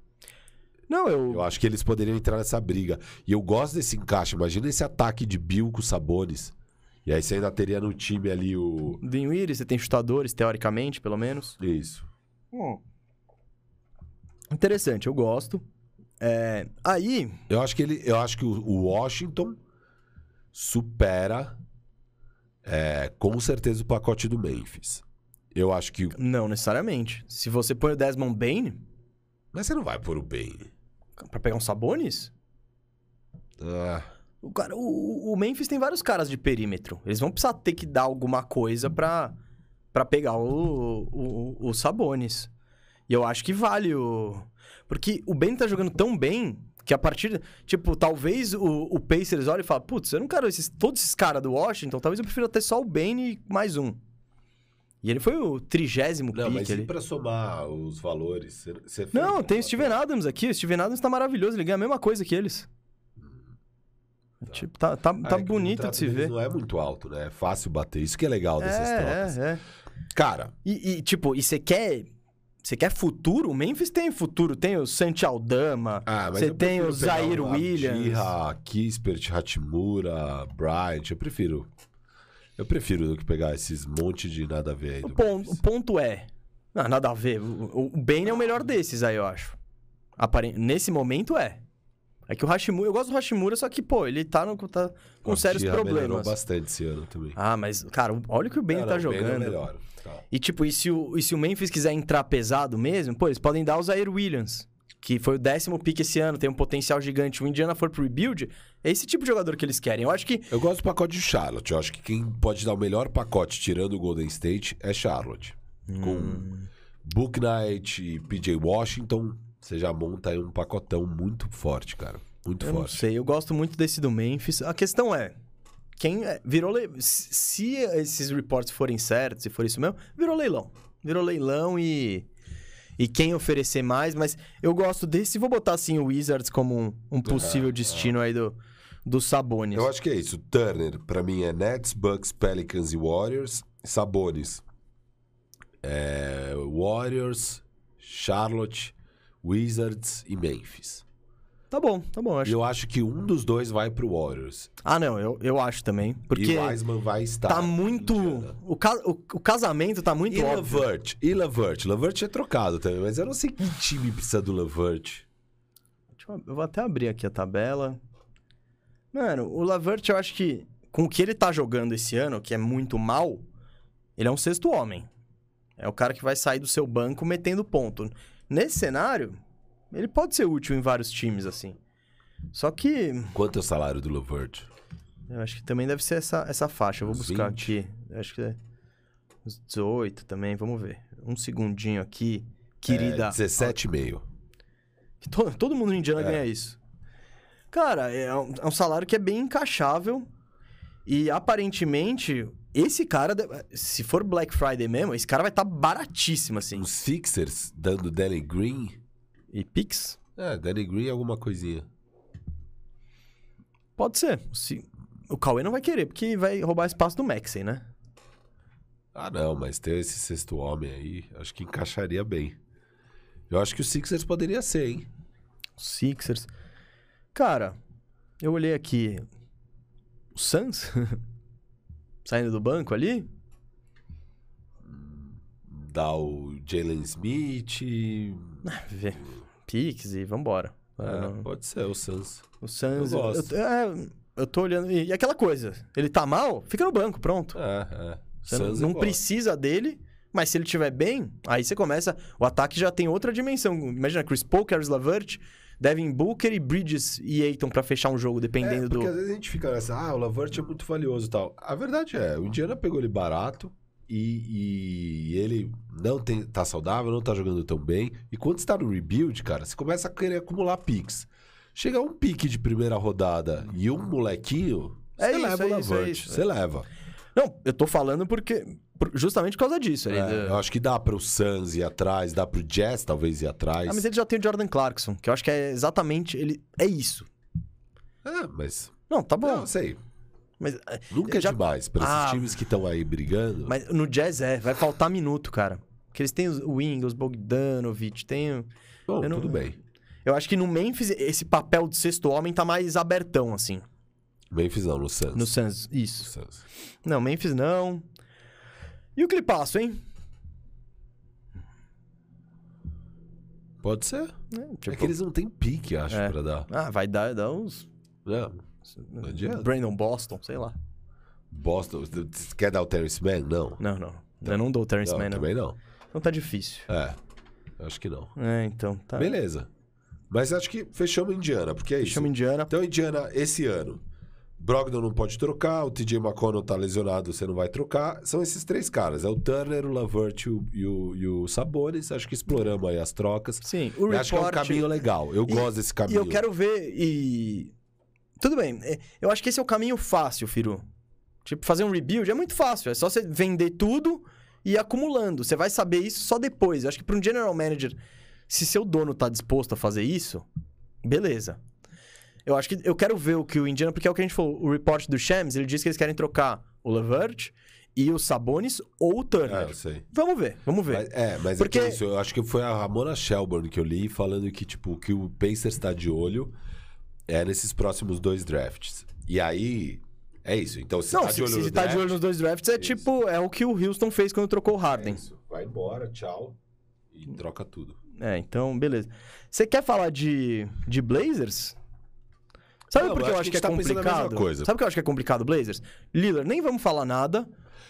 Não, eu... Eu acho que eles poderiam entrar nessa briga. E eu gosto desse encaixe. Imagina esse ataque de Bill com Sabonis. E aí você ainda teria no time ali o. Dinwiddie, você tem chutadores, teoricamente, pelo menos. Isso. Interessante, eu gosto. É, Aí, Eu acho que ele. Eu acho que o, o Washington supera é, com certeza o pacote do Memphis. Eu acho que. não necessariamente. Se você põe o Desmond Bain Mas você não vai pôr o Bane. pra pegar um Sabonis, Ah, o, cara, o, o Memphis tem vários caras de perímetro. Eles vão precisar ter que dar alguma coisa pra, pra pegar o, o, o Sabonis. E eu acho que vale o... Porque o Ben tá jogando tão bem que a partir... Tipo, talvez o, o Pacers olhe e fale, putz, eu não quero esses, todos esses caras do Washington, talvez eu prefira ter só o Ben e mais um. E ele foi o trigésimo não, mas pick e ali. pra somar os valores? Não, tem o Steven? Adams aqui. O Steven Adams tá maravilhoso. Ele ganha a mesma coisa que eles. Tipo, tá, tá, tá é bonito de se ver. Não é muito alto, né? É fácil bater. Isso que é legal dessas trocas. É, é, é. Cara, E, e, tipo, e você quer... Você quer futuro? O Memphis tem futuro. Tem o Santi Aldama. ah, Você tem o Zaire Williams. Abdillah, Kispert, Hachimura, Bryant. Eu prefiro. Eu prefiro do que pegar esses monte de nada a ver aí. O ponto, o ponto é... Ah, nada a ver. O, o Ben é o melhor desses aí, eu acho. Nesse momento, é. É que o Hashimura... Eu gosto do Hashimura, só que, pô, ele tá, no, tá com O sérios Abdillah melhorou problemas. bastante esse ano também. Ah, mas, cara, olha o que o Ben tá não, o é jogando. melhor. Tá. E tipo, e se, o, e se o Memphis quiser entrar pesado mesmo, pô, eles podem dar o Zaire Williams, que foi o décimo pick esse ano, tem um potencial gigante. O Indiana for pro rebuild, é esse tipo de jogador que eles querem. Eu acho que. Eu gosto do pacote de Charlotte. Eu acho que quem pode dar o melhor pacote tirando o Golden State é Charlotte. Com Hum. Book Knight PJ Washington, você já monta aí um pacotão muito forte, cara. Muito Eu não forte. sei, eu gosto muito desse do Memphis. A questão é. Quem é- virou le... se se esses reports forem certos, se for isso mesmo, virou leilão. Virou leilão e e quem oferecer mais, mas eu gosto desse, vou botar assim o Wizards como um, um possível destino aí do dos Sabonis. Eu acho que é isso. Turner, pra mim, é Nets, Bucks, Pelicans e Warriors. Sabonis. É, Warriors, Charlotte, Wizards e Memphis. Tá bom, tá bom, eu acho. eu acho que um dos dois vai pro Warriors. Ah, não, eu, eu acho também, porque E o Wiseman vai estar. tá muito o, ca- o, o casamento tá muito E óbvio. Lavert? E Lavert? Lavert é trocado também, mas eu não sei que time precisa do Lavert. Deixa eu, eu vou até abrir aqui a tabela. Mano, o Lavert, eu acho que com o que ele tá jogando esse ano, que é muito mal, ele é um sexto homem. É o cara que vai sair do seu banco metendo ponto. Nesse cenário, ele pode ser útil em vários times, assim. Só que Quanto é o salário do Lavert? eu acho que também deve ser essa, essa faixa. Eu vou Uns buscar 20? aqui. Eu acho que é uns 18 também, vamos ver. Um segundinho aqui. Querida. É, 17,5. Que to- todo mundo no Indiana É. ganha isso. Cara, é um, é um salário que é bem encaixável. E aparentemente, esse cara, se for Black Friday mesmo, esse cara vai estar tá baratíssimo, assim. Os Sixers dando Danny Green. E Pix? É, Danny Green alguma coisinha. Pode ser. Se... O Cauê não vai querer, porque vai roubar espaço do Maxey, né? Ah, não, mas ter esse sexto homem aí, acho que encaixaria bem. Eu acho que o Sixers poderia ser, hein? Sixers. Cara, eu olhei aqui. O Suns? <laughs> Saindo do banco ali? Dá o Jalen Smith. Vê. Pix e vambora. É, pode ser o Suns. O Suns. Eu gosto. Eu, é, eu tô olhando. E, e aquela coisa, ele tá mal, fica no banco, pronto. É, é. Você não, não precisa dele, mas se ele estiver bem, aí você começa. O ataque já tem outra dimensão. Imagina, Chris Paul, Caris Lavert, Devin Booker e Bridges e Aiton para fechar um jogo, dependendo é, do. Porque às vezes a gente fica nessa, ah, o Lavert é muito valioso e tal. A verdade é, o Indiana pegou ele barato e, e, ele não tem, tá saudável, não tá jogando tão bem. E quando está no rebuild, cara, você começa a querer acumular picks. Chega um pique de primeira rodada e um molequinho, é você isso, leva é o Lavert. É você leva. Não, eu tô falando porque. Justamente por causa disso. É, Eu acho que dá pro Suns ir atrás, dá pro Jazz talvez ir atrás. Ah, mas ele já tem o Jordan Clarkson, que eu acho que é exatamente. ele É isso. É, mas. Não, tá bom. Não, sei. Mas, Nunca é já... demais para esses ah, times que estão aí brigando. Mas no Jazz é, vai faltar minuto, cara. Porque eles têm o Ingles, Bogdanovich, tem. Bom, não... tudo bem. Eu acho que no Memphis esse papel de sexto homem tá mais abertão, assim. Memphis não, no Suns. No Suns, isso. Suns. Não, Memphis não. E o Clipaço, hein? Pode ser. É, tipo... é que eles não têm pique, acho, é. pra dar. Ah, vai dar, dar uns... É, não adianta. Brandon Boston, sei lá. Boston, quer dar o Terrence Mann? Não. Não, não. não. Eu não dou o Terrence não, Mann, não. Também não. Então tá difícil. É, acho que não. É, então tá. Beleza. Mas acho que fechamos Indiana, porque é fechamos isso. Fechamos Indiana. Então, Indiana, esse ano... Brogdon não pode trocar, o TJ McConnell tá lesionado, você não vai trocar. São esses três caras. É o Turner, o Lavert e o, e o, Sabonis. Acho que exploramos aí as trocas. Sim, o report... Acho que é um caminho legal. Eu e, gosto desse caminho. E eu quero ver e... Tudo bem. É, eu acho que esse é o caminho fácil, Firu. Tipo, fazer um rebuild é muito fácil. É só você vender tudo e ir acumulando. Você vai saber isso só depois. Eu acho que para um general manager, se seu dono tá disposto a fazer isso, beleza. Eu acho que eu quero ver o que o Indiana, porque é o que a gente falou, o report do Shams, ele diz que eles querem trocar o Levert e o Sabonis ou o Turner. É. Vamos ver, vamos ver. Mas, é, mas porque... é isso, eu acho que foi a Ramona Shelburne que eu li falando que, tipo, que o Pacers está de olho é nesses próximos dois drafts. E aí, é isso. Então, se Não, tá de olho se, tá de olho nos dois drafts, é isso. tipo, é o que o Houston fez quando trocou o Harden. É isso. Vai embora, tchau. E troca tudo. É, então, beleza. Você quer falar de, de Blazers? Sabe por que eu acho que, é tá complicado? Sabe por que eu acho que é complicado, Blazers? Lillard, nem vamos falar nada,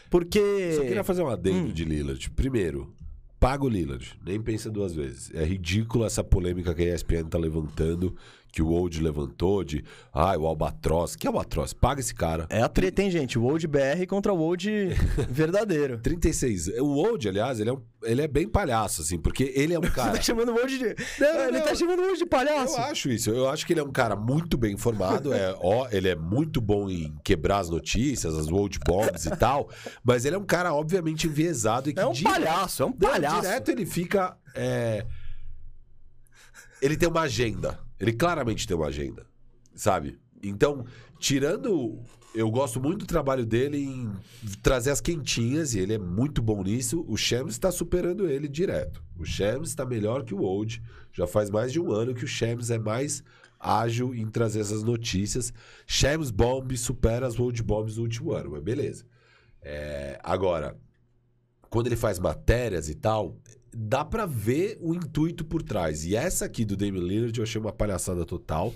porque. Só queria fazer um adendo hum. de Lillard. Primeiro, paga o Lillard. Nem pensa duas vezes. É ridículo essa polêmica que a ESPN tá levantando que o Old levantou de, ah, o Albatroz. Que Albatroz? Paga esse cara. É a treta, hein, gente? O Old BR contra o Old <laughs> verdadeiro. 36. O Old, aliás, ele é, um, ele é bem palhaço, assim, porque ele é um <laughs> cara... Você tá chamando o Old de... Não, é, ele tá chamando o Old de palhaço. Eu acho isso. Eu acho que ele é um cara muito bem informado, é, ó, ele é muito bom em quebrar as notícias, as Old Bombs e tal, mas ele é um cara, obviamente, enviesado e que... É um direto, palhaço, é um palhaço. Direto ele fica... É... Ele tem uma agenda. Ele claramente tem uma agenda, sabe? Então, tirando. Eu gosto muito do trabalho dele em trazer as quentinhas, e ele é muito bom nisso. O Shams está superando ele direto. O Shams está melhor que o Old. Já faz mais de um ano que o Shams é mais ágil em trazer essas notícias. Shams Bomb supera as Old Bombs do último ano, mas beleza. É, agora, quando ele faz matérias e tal, dá para ver o intuito por trás. E essa aqui do Damian Lillard eu achei uma palhaçada total.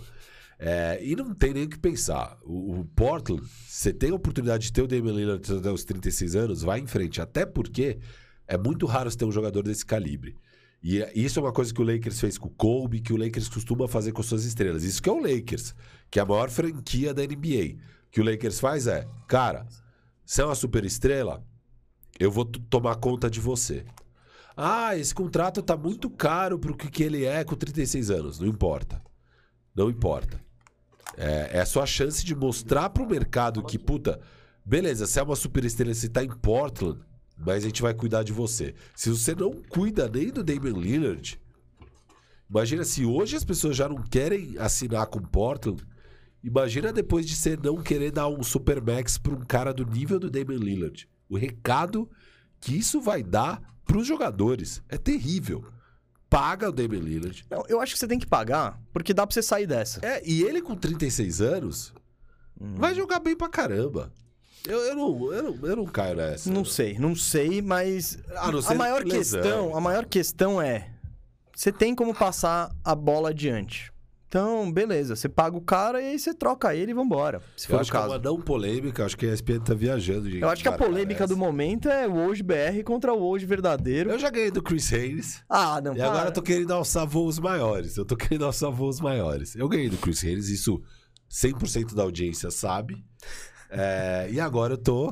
É, e não tem nem o que pensar. O, o, Portland, você tem a oportunidade de ter o Damian Lillard até os 36 anos, vai em frente. Até porque é muito raro você ter um jogador desse calibre. E é, isso é uma coisa que o Lakers fez com o Kobe, que o Lakers costuma fazer com suas estrelas. Isso que é o Lakers, que é a maior franquia da NBA. O que o Lakers faz é, cara, você é uma super estrela, eu vou tomar conta de você. Ah, esse contrato tá muito caro pro que, que ele é com 36 anos. Não importa. Não importa. É, é a sua chance de mostrar pro mercado que, puta, beleza, você é uma super estrela, você tá em Portland, mas a gente vai cuidar de você. Se você não cuida nem do Damian Lillard, imagina se hoje as pessoas já não querem assinar com Portland, imagina depois de você não querer dar um Supermax pra um cara do nível do Damian Lillard. O recado que isso vai dar pros jogadores é terrível. Paga o Damian Lillard. Não, eu acho que você tem que pagar, porque dá pra você sair dessa. É, e ele com 36 anos Hum. vai jogar bem pra caramba. Eu, eu, não, eu, não, eu não caio nessa. Não sei, não sei, mas A a maior lesão. questão, a maior questão é você tem como passar a bola adiante. Então, beleza, você paga o cara e aí você troca ele e vambora, se Eu for o acho que é caso. uma não polêmica, acho que a ESPN tá viajando. gente, Eu acho que a polêmica do momento é o hoje BR contra o hoje verdadeiro. Eu já ganhei do Chris Haynes. Ah, não, E agora para. eu tô querendo alçar voos maiores. Eu tô querendo alçar voos maiores. Eu ganhei do Chris Haynes, isso 100% da audiência sabe. É, e agora eu tô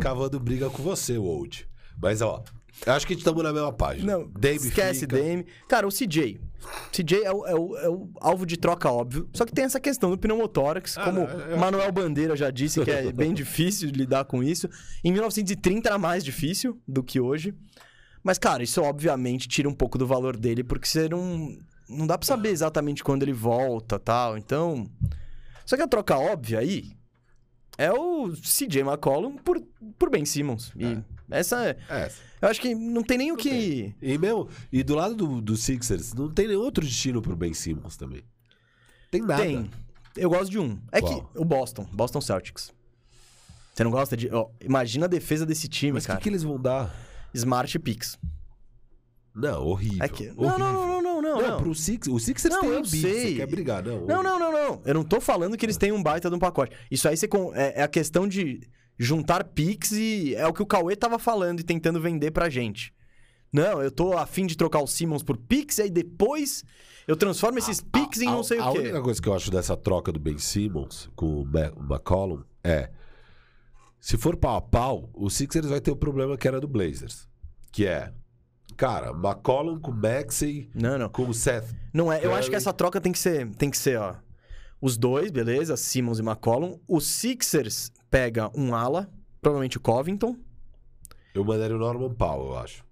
cavando briga com você, Wold. Mas, ó, eu acho que estamos na mesma página. Não, Dame esquece fica. Dame. Cara, o CJ. CJ é o, é o- é o alvo de troca óbvio. Só que tem essa questão do pneumotórax, Ah, como eu- Manuel Bandeira já disse que é <laughs> bem difícil de lidar com isso. Em 1930 era mais difícil do que hoje. Mas, cara, isso obviamente tira um pouco do valor dele, porque você não. Não dá pra saber exatamente quando ele volta tal. Então. Só que a troca óbvia aí é o CJ McCollum por, por Ben Simmons. E essa é. É. Eu acho que não tem nem o que. E, mesmo, e do lado do, do Sixers, não tem nenhum outro destino pro Ben Simmons também. Tem nada. Tem. Eu gosto de um. É Qual? que o Boston, Boston Celtics. Você não gosta de. ó, imagina a defesa desse time, Mas o cara. que, que eles vão dar? Smart picks. Não, horrível. É que... Não, horrível. não, não, não, não, não. Não, não. pro Sixers. O Sixers Não, tem Embiid, sei. Quer brigar, não? Não, não, não, não. Eu não tô falando que eles têm um baita de um pacote. Isso aí você con- é, é a questão de juntar picks e é o que o Cauê tava falando e tentando vender pra gente. Não, eu tô afim de trocar o Simmons por picks e aí depois eu transformo esses picks em A- não sei a o quê. única coisa que eu acho dessa troca do Ben Simmons com o McCollum é. Se for pau a pau, o Sixers vai ter o problema que era do Blazers. Que é. Cara, McCollum com Maxey, Não, não. com o Seth. Não é, eu acho que essa troca tem que ser, tem que ser, ó. Os dois, beleza? Simmons e McCollum. O Sixers pega um ala, provavelmente o Covington. Eu mandaria o Norman Powell, eu acho.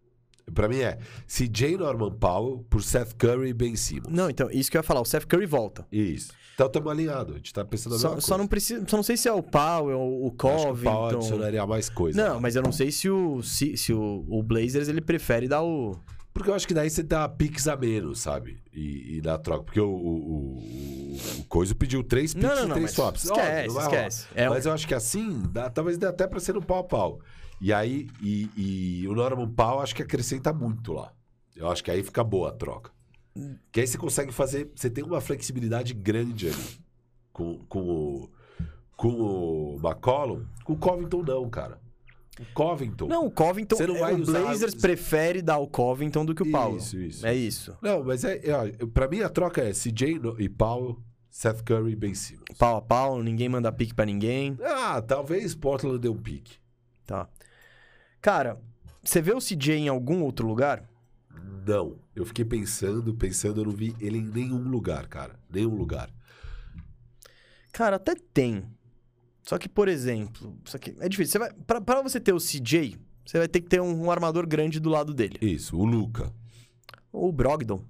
Pra mim é CJ Norman Powell por Seth Curry e Ben Simmons. Não, então, isso que eu ia falar, o Seth Curry volta. Isso. Então estamos alinhados. A gente tá pensando na Só, mesma só coisa. não precisa, só não sei se é o Powell, o Eu acho que o Powell Covington. adicionaria mais coisa. Não, mas eu não sei se o se, se o, o Blazers ele prefere dar o Porque eu acho que daí você dá piques a menos, sabe? E, e dá troca. Porque o, o, o, o Coisa pediu três piques Não, não, e não, três swaps. esquece, Óbvio, esquece. É um- Mas eu acho que assim, dá- talvez dê até pra ser no pau a pau. E aí, e, e o Norman Powell acho que acrescenta muito lá. Eu acho que aí fica boa a troca. Que aí você consegue fazer. Você tem uma flexibilidade grande ali. Com, com, o, com o McCollum. Com o Covington, não, cara. O Covington. Não, o Covington, Você não é, vai o usar- Blazers prefere dar o Covington do que o Powell. Isso, isso. É isso. Não, mas é, é. Pra mim a troca é CJ e Powell, Seth Curry e Ben Simmons. Pau a pau, ninguém manda pique pra ninguém. Ah, talvez Portland dê um pique. Tá. Cara, você vê o CJ em algum outro lugar? Não. Eu fiquei pensando, pensando, eu não vi ele em nenhum lugar, cara. Nenhum lugar. Cara, até tem. Só que, por exemplo, isso aqui é difícil. Você vai, pra, pra você ter o CJ, você vai ter que ter um, um armador grande do lado dele. Isso, o Luca. Ou o Brogdon.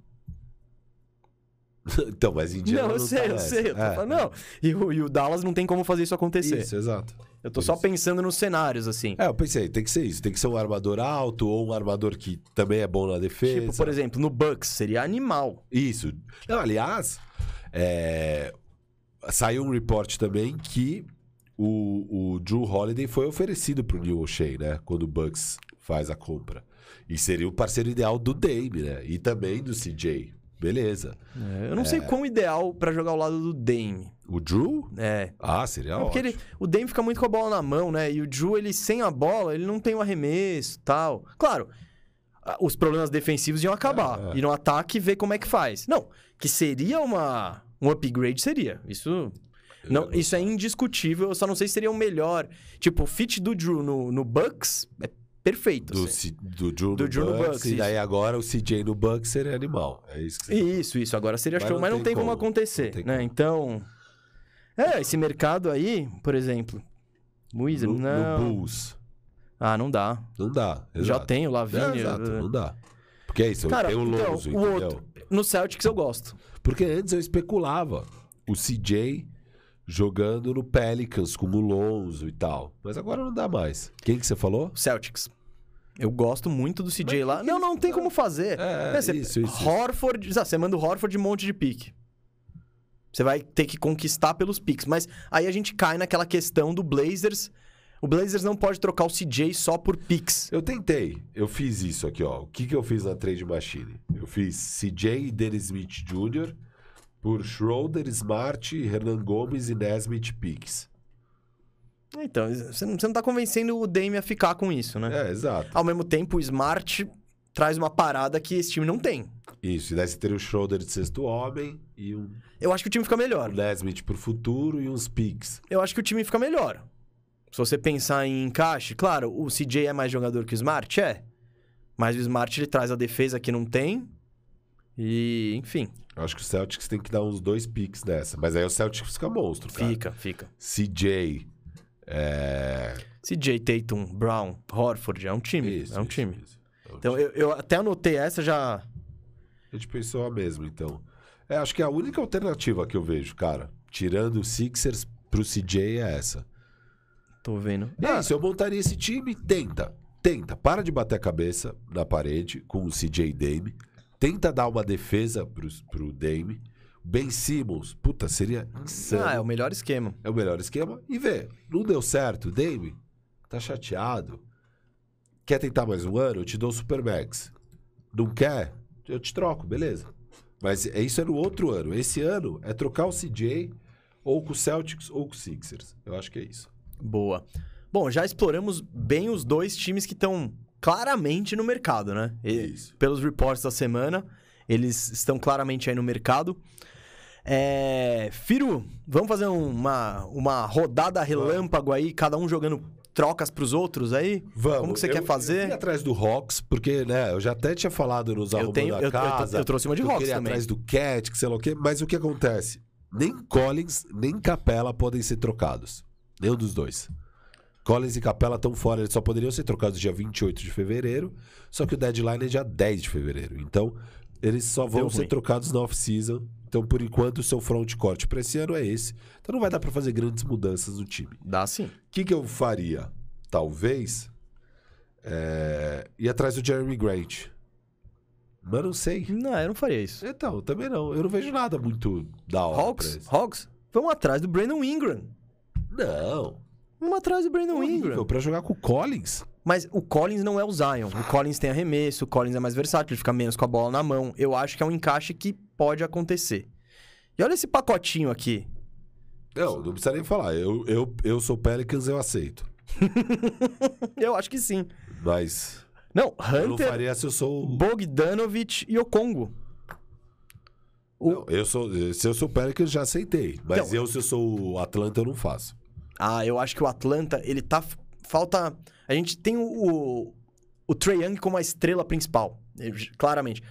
<laughs> então, mas Indiana não, eu não sei, tá eu nessa. sei. Eu É, falando, não. E o, e o Dallas não tem como fazer isso acontecer. Isso, exato. eu tô só isso. pensando nos cenários, assim. É, eu pensei, tem que ser isso. Tem que ser um armador alto ou um armador que também é bom na defesa. Tipo, por exemplo, no Bucks, seria animal. Isso. Não, aliás, é, saiu um report também que o, o Drew Holiday foi oferecido pro Neil O'Shea, né? Quando o Bucks faz a compra. E seria o parceiro ideal do Dame, né? E também do CJ. Beleza. É, eu não sei quão ideal pra jogar ao lado do Dame. O Drew? É. Ah, seria Porque ótimo. ele, o Dame fica muito com a bola na mão, né? E o Drew, ele sem a bola, ele não tem o arremesso tal. Claro, os problemas defensivos iam acabar. É, é. E no ataque, ver como é que faz. Não, que seria uma, um upgrade, seria. Isso, não, isso é indiscutível. Eu só não sei se seria o melhor. Tipo, o fit do Drew no, no Bucks é perfeito. Do, assim. Do Drew Do no Drew no Bucks, Bucks, E daí agora o CJ no Bucks seria animal. É isso que você Isso, isso. Agora seria Mas show, não mas não tem como, como, acontecer, tem né? como. Então, É, esse mercado aí, por exemplo. Wizard, no, não. no Bulls. Ah, não dá. Não dá. Já exato. tem o É, Lavigne. exato, não dá. Porque é isso, Cara, tem o então, Lonzo, o entendeu? outro. No Celtics eu gosto. Porque antes eu especulava o CJ jogando no Pelicans com o Lonzo e tal. Mas agora não dá mais. Quem que você falou? Celtics. Eu gosto muito do CJ lá. que Não, não tem como fazer. É, Né, você- isso, isso, isso. Horford. ah, Você manda o Horford um monte de pique. Você vai ter que conquistar pelos piques. Mas aí a gente cai naquela questão do Blazers. O Blazers não pode trocar o CJ só por picks. Eu tentei. Eu fiz isso aqui, ó. O que, que eu fiz na Trade Machine? Eu fiz CJ e Dennis Smith Jr. por Schroeder, Smart, Hernan Gomes e Nesmith Picks. Então, você não, você não tá convencendo o Dame a ficar com isso, né? É, exato. Ao mesmo tempo, o Smart traz uma parada que esse time não tem. Isso. E daí você teria o Schroeder de sexto homem e um Eu acho que o time fica melhor. o Nesmith pro futuro e uns picks. Eu acho que o time fica melhor. Se você pensar em encaixe, claro, o CJ é mais jogador que o Smart, é. Mas o Smart ele traz a defesa que não tem. E, enfim, Eu acho que o Celtics tem que dar uns dois picks nessa. Mas aí o Celtics fica monstro, cara. fica, fica. CJ. É... CJ, Tatum, Brown, Horford, é um time. Isso, é um isso, time. isso. É um Então, eu, eu até anotei essa já. A gente pensou a mesma, então. É, acho que a única alternativa que eu vejo, cara, tirando o Sixers pro CJ é essa. Tô vendo. E Ah, é isso, eu montaria esse time, tenta. Tenta, para de bater a cabeça na parede com o CJ Dame. Tenta dar uma defesa pro, pro Dame. Ben Simmons, puta, seria insano. ah, é o melhor esquema. É o melhor esquema. E vê, não deu certo, Dame, tá chateado. Quer tentar mais um ano? Eu te dou o Supermax. Não quer? Eu te troco, beleza. Mas é isso é no outro ano. Esse ano é trocar o CJ ou com o Celtics ou com o Sixers. Eu acho que é isso. Boa. Bom, já exploramos bem os dois times que estão claramente no mercado, né? E- Isso. Pelos reports da semana, eles estão claramente aí no mercado. É... Firu, vamos fazer uma, uma rodada relâmpago aí, cada um jogando trocas pros outros aí? Vamos. Como que você eu, quer fazer? Eu atrás do Hawks, porque, né, eu já até tinha falado nos Arrumando tenho- a eu- eu- Casa. eu trouxe uma de ir também. atrás do Cat, que sei lá o quê. Mas o que acontece? Nem Collins, nem Capela podem ser trocados. Nenhum dos dois. Collins e Capela estão fora. Eles só poderiam ser trocados dia 28 de fevereiro. Só que o deadline é dia 10 de fevereiro. Então, eles só vão Deu ser ruim. trocados na off-season. Então, por enquanto, o seu front corte para esse ano é esse. Então, não vai dar para fazer grandes mudanças no time. Dá sim. O que, que eu faria? Talvez. É... Ir atrás do Jeremy Grant. Mas não sei. Não, eu não faria isso. Então, também não. Eu não vejo nada muito da hora. Hawks? Hawks? Vamos atrás do Brandon Ingram. Não. Vamos atrás do Brandon Horrível, Ingram. Pra jogar com o Collins. Mas o Collins não é o Zion. O Collins tem arremesso, o Collins é mais versátil, ele fica menos com a bola na mão. Eu acho que é um encaixe que pode acontecer. E olha esse pacotinho aqui. Não, não precisa nem falar. Eu, eu, eu sou Pelicans, eu aceito. <laughs> Eu acho que sim. Mas Não, eu não Hunter, faria se eu sou. Bogdanovich e Okongo. O- Não, eu sou. Se eu sou Pelicans, já aceitei. Mas Então- eu, se eu sou o Atlanta, eu não faço. Ah, eu acho que o Atlanta, ele tá. Falta. A gente tem o, o, o Trae Young como a estrela principal. eh, Claramente.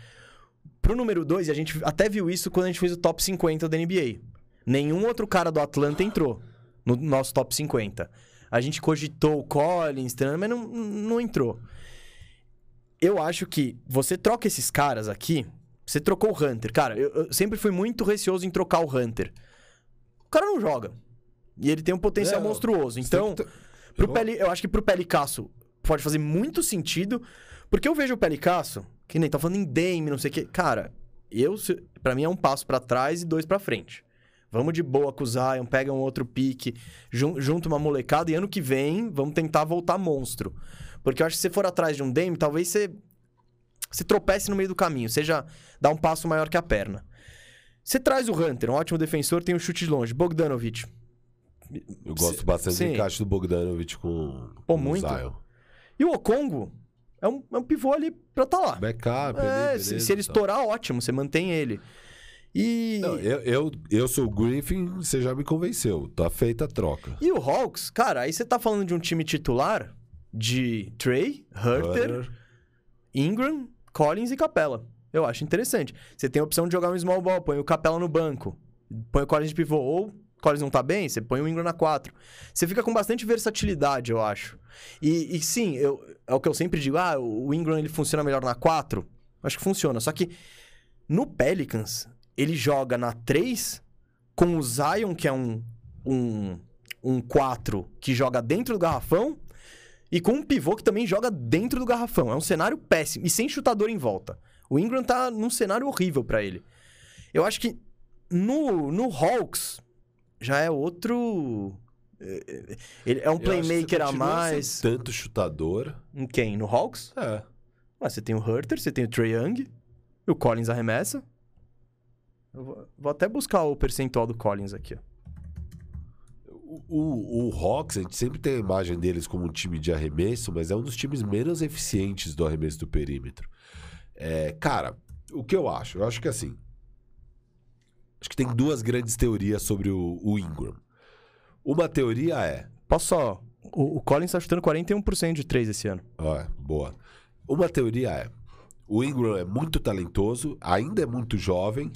Pro número 2, e a gente até viu isso quando a gente fez o top 50 da NBA. Nenhum outro cara do Atlanta entrou no nosso top 50. A gente cogitou o Collins, mas não, não entrou. Eu acho que você troca esses caras aqui. Você trocou o Hunter. Cara, eu, eu sempre fui muito receoso em trocar o Hunter. O cara não joga. E ele tem um potencial É, monstruoso. Então, que pro Eu- Peli, eu acho que pro Pelicasso pode fazer muito sentido. Porque eu vejo o Pelicasso, que nem tá falando em Dame, não sei o quê. Cara, eu, se- pra mim é um passo pra trás e dois pra frente. Vamos de boa com o Zion, pega um outro pique, jun, junta uma molecada e ano que vem vamos tentar voltar monstro. Porque eu acho que se você for atrás de um Dame, talvez você, você tropece no meio do caminho, seja dar um passo maior que a perna. Você traz o Hunter, um ótimo defensor, tem um chute de longe. Bogdanovich. Eu gosto bastante Sim. do encaixe do Bogdanovich com, Pô, com o muito. Zion. E o Okongo é um, é um pivô ali pra tá lá. Backup, É, ali, se, beleza, se ele tá. estourar, ótimo, você mantém ele. E, Não, eu, eu, eu sou o Griffin, você já me convenceu. Tá feita a troca. e o Hawks, cara, aí você tá falando de um time titular de Trey, Herter, Hunter. Ingram, Collins e Capella. Eu acho interessante. Você tem a opção de jogar um small ball, põe o Capella no banco, põe o Collins de pivô, ou Collins não tá bem, você põe o Ingram na 4. Você fica com bastante versatilidade, eu acho. E, e sim, eu, é o que eu sempre digo, ah, o Ingram ele funciona melhor na 4. Acho que funciona, só que no Pelicans, ele joga na 3 com o Zion, que é um, um, um 4 que joga dentro do garrafão, e com um pivô que também joga dentro do garrafão. É um cenário péssimo. E sem chutador em volta. O Ingram tá num cenário horrível para ele. Eu acho que no, no Hawks já é outro. Ele é um playmaker a mais. Tanto chutador. Em quem? No Hawks? É. Ah, você tem o Hurter, você tem o Trae Young, o Collins arremessa. Eu vou, vou até buscar o percentual do Collins aqui. Ó. O, o Hawks, a gente sempre tem a imagem deles como um time de arremesso, mas é um dos times menos eficientes do arremesso do perímetro. É, cara, o que eu acho? Eu acho que assim. Acho que tem duas grandes teorias sobre o, o Ingram. Uma teoria é. Posso só. O, o Collins está chutando 41% de 3 esse ano. Ó, boa. Uma teoria é. O Ingram é muito talentoso, ainda é muito jovem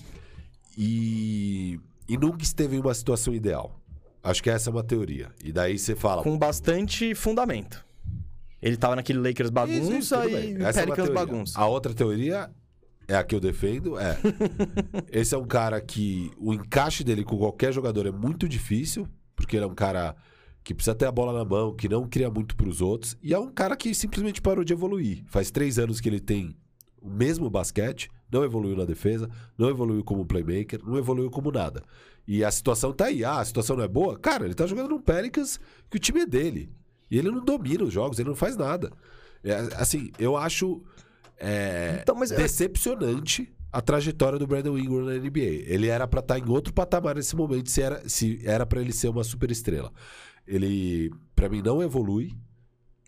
e, e nunca esteve em uma situação ideal. Acho que essa é uma teoria. E daí você fala. Com bastante fundamento. Ele tava naquele Lakers bagunça isso, isso, e essa Pelicans é bagunça. A outra teoria é a que eu defendo, é. <laughs> esse é um cara que o encaixe dele com qualquer jogador é muito difícil, porque ele é um cara que precisa ter a bola na mão, que não cria muito para os outros, e é um cara que simplesmente parou de evoluir. Faz três anos que ele tem o mesmo basquete, não evoluiu na defesa, não evoluiu como playmaker, não evoluiu como nada. E a situação tá aí. Ah, a situação não é boa? Cara, ele tá jogando num Pelicans que o time é dele. E ele não domina os jogos, ele não faz nada. É, assim, eu acho é, então, mas... É- decepcionante a trajetória do Brandon Ingram na NBA. Ele era para estar tá em outro patamar nesse momento se era se era para ele ser uma super estrela. Ele, para mim, não evolui.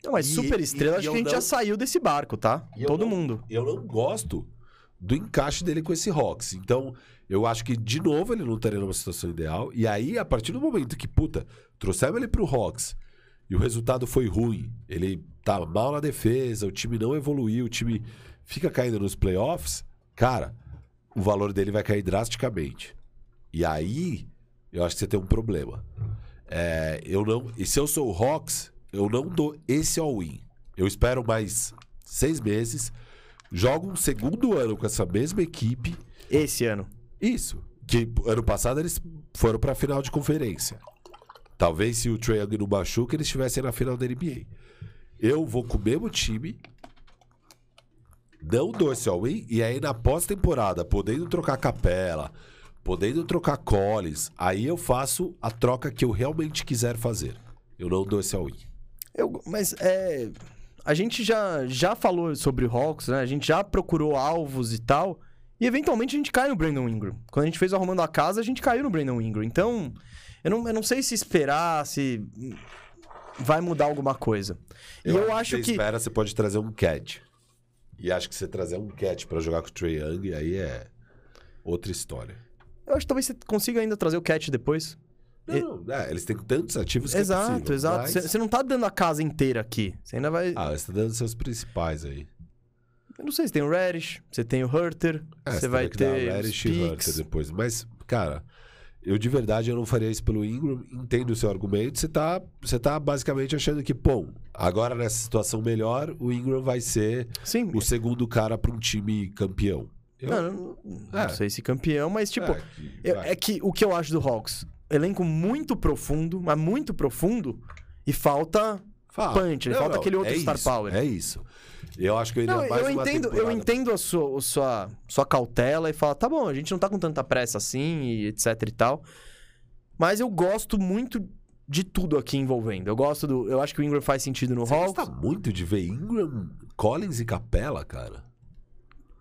Não, mas super estrela, acho que a gente não... já saiu desse barco, tá? Todo não, mundo. Eu não gosto do encaixe dele com esse Hawks. Então, eu acho que, de novo, ele não estaria numa situação ideal. E aí, a partir do momento que, puta, trouxemos ele pro Hawks e o resultado foi ruim, ele tá mal na defesa, o time não evoluiu, o time fica caindo nos playoffs, cara, o valor dele vai cair drasticamente. E aí, eu acho que você tem um problema. É, eu não, e se eu sou o Hawks, eu não dou esse all-in. Eu espero mais seis meses joga um segundo ano com essa mesma equipe. Esse ano. Isso. Que ano passado eles foram para a final de conferência. Talvez se o Trae Young não machuca, eles estivessem na final da NBA. Eu vou com o mesmo time, não dou esse all-in, e aí na pós-temporada, podendo trocar capela, podendo trocar Collins, aí eu faço a troca que eu realmente quiser fazer. Eu não dou esse all-in. Mas é a gente já, já falou sobre Hawks, né? A gente já procurou alvos e tal. E eventualmente a gente cai no Brandon Ingram. Quando a gente fez Arrumando a Casa, a gente caiu no Brandon Ingram. Então, eu não, eu não sei se esperar, se vai mudar alguma coisa. Eu e eu acho, que. espera, você pode trazer um cat. E acho que você trazer um cat para jogar com o Trae Young, aí é outra história. Eu acho que talvez você consiga ainda trazer o cat depois. Não, não. É, eles têm tantos ativos que exato, é possível, Exato, Você mas... não tá dando a casa inteira aqui. Você ainda vai... Ah, você tá dando seus principais aí. Eu não sei, você tem o Reddish, você tem o Hurter, é, você, vai ter o Reddish e Hurter depois. Mas, cara, eu de verdade eu não faria isso pelo Ingram. Entendo o seu argumento. Você tá, você tá basicamente achando que, pô, agora nessa situação melhor, o Ingram vai ser Sim. o segundo cara para um time campeão. Eu... Não, não, não é. sei se campeão, mas tipo, é que, eu, é que o que eu acho do Hawks, elenco muito profundo, mas muito profundo, e falta Fala. punch, não, falta não, aquele outro é star isso, power. É isso. Eu acho que iria não, mais eu entendo, temporada. Eu entendo a sua, a sua, sua cautela e fala, tá bom, a gente não tá com tanta pressa assim, e etc e tal. Mas eu gosto muito de tudo aqui envolvendo. Eu gosto do. Eu acho que o Ingram faz sentido no Você Hawks. Gosta muito de ver Ingram, Collins e Capela, cara?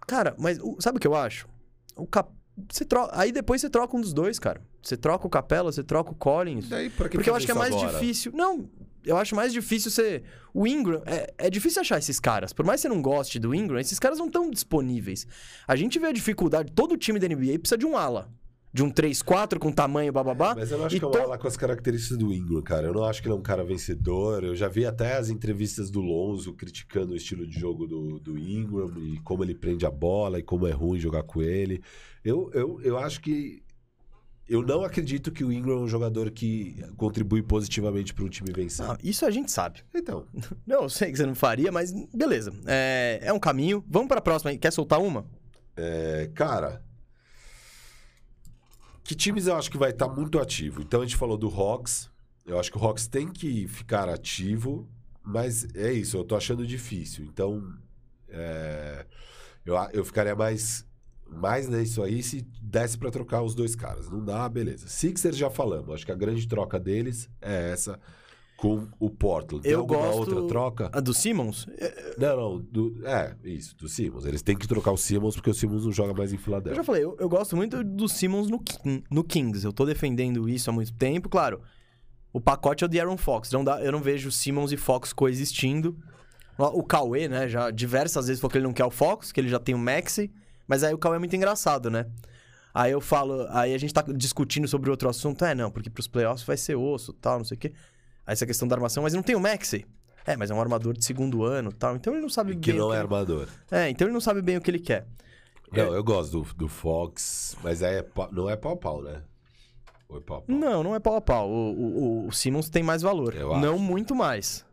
Cara, mas sabe o que eu acho? O Cap... Você troca... Aí depois você troca um dos dois, cara. Você troca o Capela, você troca o Collins. Daí, pra que porque eu acho que é mais agora? difícil. Não, eu acho mais difícil você. O Ingram. É, é difícil achar esses caras. Por mais que você não goste do Ingram, esses caras não estão disponíveis. A gente vê a dificuldade. Todo time da NBA precisa de um ala de um 3-4 com tamanho bababá. Mas eu não acho que é um to... ala com as características do Ingram, cara. Eu não acho que ele é um cara vencedor. Eu já vi até as entrevistas do Lonzo criticando o estilo de jogo do, do Ingram e como ele prende a bola e como é ruim jogar com ele. Eu, eu, eu acho que eu não acredito que o Ingram é um jogador que contribui positivamente para um time vencer. Isso a gente sabe. Então, <laughs> Não, eu sei que você não faria, mas beleza. É, é um caminho. Vamos pra próxima aí. Quer soltar uma? é, cara. Que times eu acho que vai estar muito ativo? Então a gente falou do Hawks. Eu acho que o Hawks tem que ficar ativo, mas é isso, eu tô achando difícil. Então, é, eu, a- eu ficaria mais, mais nisso aí se desse pra trocar os dois caras. Não dá, beleza. Sixers já falamos. Acho que a grande troca deles é essa com o Portland. Tem Eu alguma gosto- outra troca? A do Simmons? É, Não, não. do- é, isso, do Simmons. Eles têm que trocar o Simmons porque o Simmons não joga mais em Eu Filadélfia. já falei, eu, eu gosto muito do Simmons no, no Kings. Eu tô defendendo isso há muito tempo. Claro, o pacote é o de Aaron Fox. Não dá, eu não vejo Simmons e Fox coexistindo. O Cauê, né, já diversas vezes falou que ele não quer o Fox, que ele já tem o Maxi. Mas aí o Cauê é muito engraçado, né? Aí eu falo, aí a gente tá discutindo sobre outro assunto. É, não, porque pros playoffs vai ser osso tal, não sei o quê. Aí essa questão da armação, mas não tem o Maxi. É, mas é um armador de segundo ano tal. Então ele não sabe Que bem. não o é que armador. É, então ele não sabe bem o que ele quer. Não, eu gosto do, do Fox, mas é pau- não é pau-pau, né? Ou é pau-pau? Não, não é pau a pau. O, o, o Simmons tem mais valor. Eu acho. não muito mais.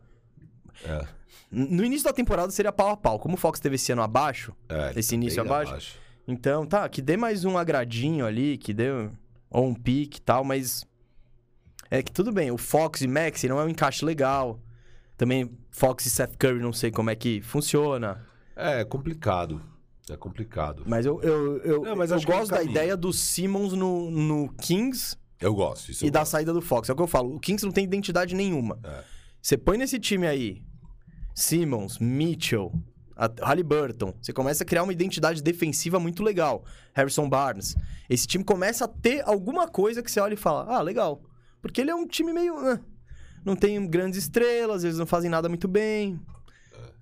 É, No início da temporada seria pau a pau. Como o Fox teve esse ano abaixo, é, Esse tá início bem abaixo? então tá, que dê mais um agradinho ali, que dê ou um pique e tal, mas. É que tudo bem, o Fox e Maxi não é um encaixe legal. Também Fox e Seth Curry não sei como é que funciona. É, é complicado. É complicado. Mas eu, eu, eu, Não, mas eu é gosto da ideia do Simmons no, no Kings Eu gosto. Isso e eu da gosto. saída do Fox. É o que eu falo. O Kings não tem identidade nenhuma. É. Você põe nesse time aí Simmons, Mitchell, Halliburton. Você começa a criar uma identidade defensiva muito legal. Harrison Barnes. Esse time começa a ter alguma coisa que você olha e fala: ah, legal. Porque ele é um time meio. ah, não tem grandes estrelas, eles não fazem nada muito bem.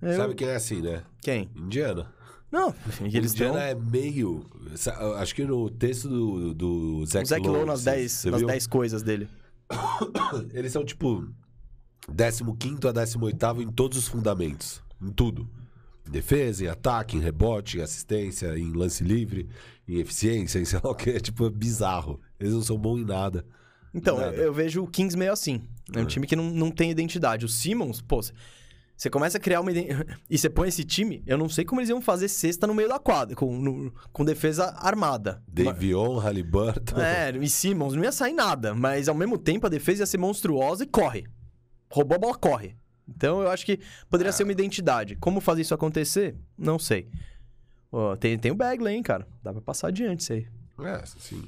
Eu- Sabe quem é assim, né? Quem? Indiana. Não, e <laughs> eles Indiana estão. é meio. Acho que no texto do, do O Zach, Zach Lowe nas você- 10 você nas viu? 10 coisas dele. <coughs> Eles são tipo 15 a 18 em todos os fundamentos. Em tudo. Em defesa, em ataque, em rebote, em assistência, em lance livre, em eficiência, em sei lá o que. É <laughs> tipo é bizarro. Eles não são bons em nada. Então, Nada. eu, vejo o Kings meio assim. É um time que não, não tem identidade. O Simmons, pô, você começa a criar uma identidade. <laughs> E você põe esse time, eu não sei como eles iam fazer cesta no meio da quadra, com, no- com defesa armada. Davion, Halliburton. É, e Simmons não ia sair nada, mas ao mesmo tempo a defesa ia ser monstruosa e corre. Roubou a bola, corre. Então eu acho que poderia ser uma identidade. Como fazer isso acontecer? Não sei. Ó, tem, tem o Bagley, hein, cara. Dá pra passar adiante isso aí. É, sim.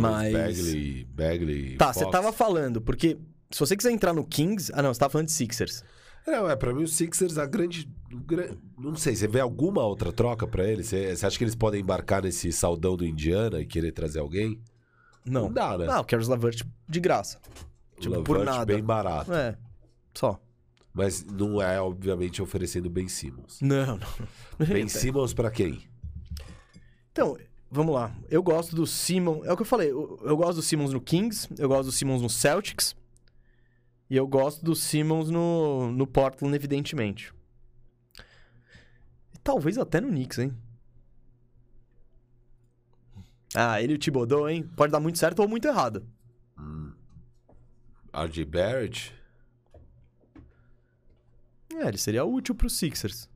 Mas- Bagley, Bagley. Tá, você tava falando, porque se você quiser entrar no Kings. Ah, não, você tava falando de Sixers. Não, é, pra mim o Sixers, a grande, Não sei, você vê alguma outra troca pra eles? Você, você acha que eles podem embarcar nesse saldão do Indiana e querer trazer alguém? Não. Não dá, né? Não, o Caris Lavert de graça. Tipo, por nada. bem barato. É, só. Mas não é, obviamente, oferecendo Ben Simmons. Não, não. <laughs> Ben Simmons pra quem? Então, vamos lá. Eu gosto do Simmons. É o que eu falei. Eu, eu gosto do Simmons no Kings. Eu gosto do Simmons no Celtics. E eu gosto do Simmons no, no Portland, evidentemente. E talvez até no Knicks, hein? Ah, ele e o Thibodeau, hein? Pode dar muito certo ou muito errado. RJ Barrett? É, ele seria útil pro Sixers.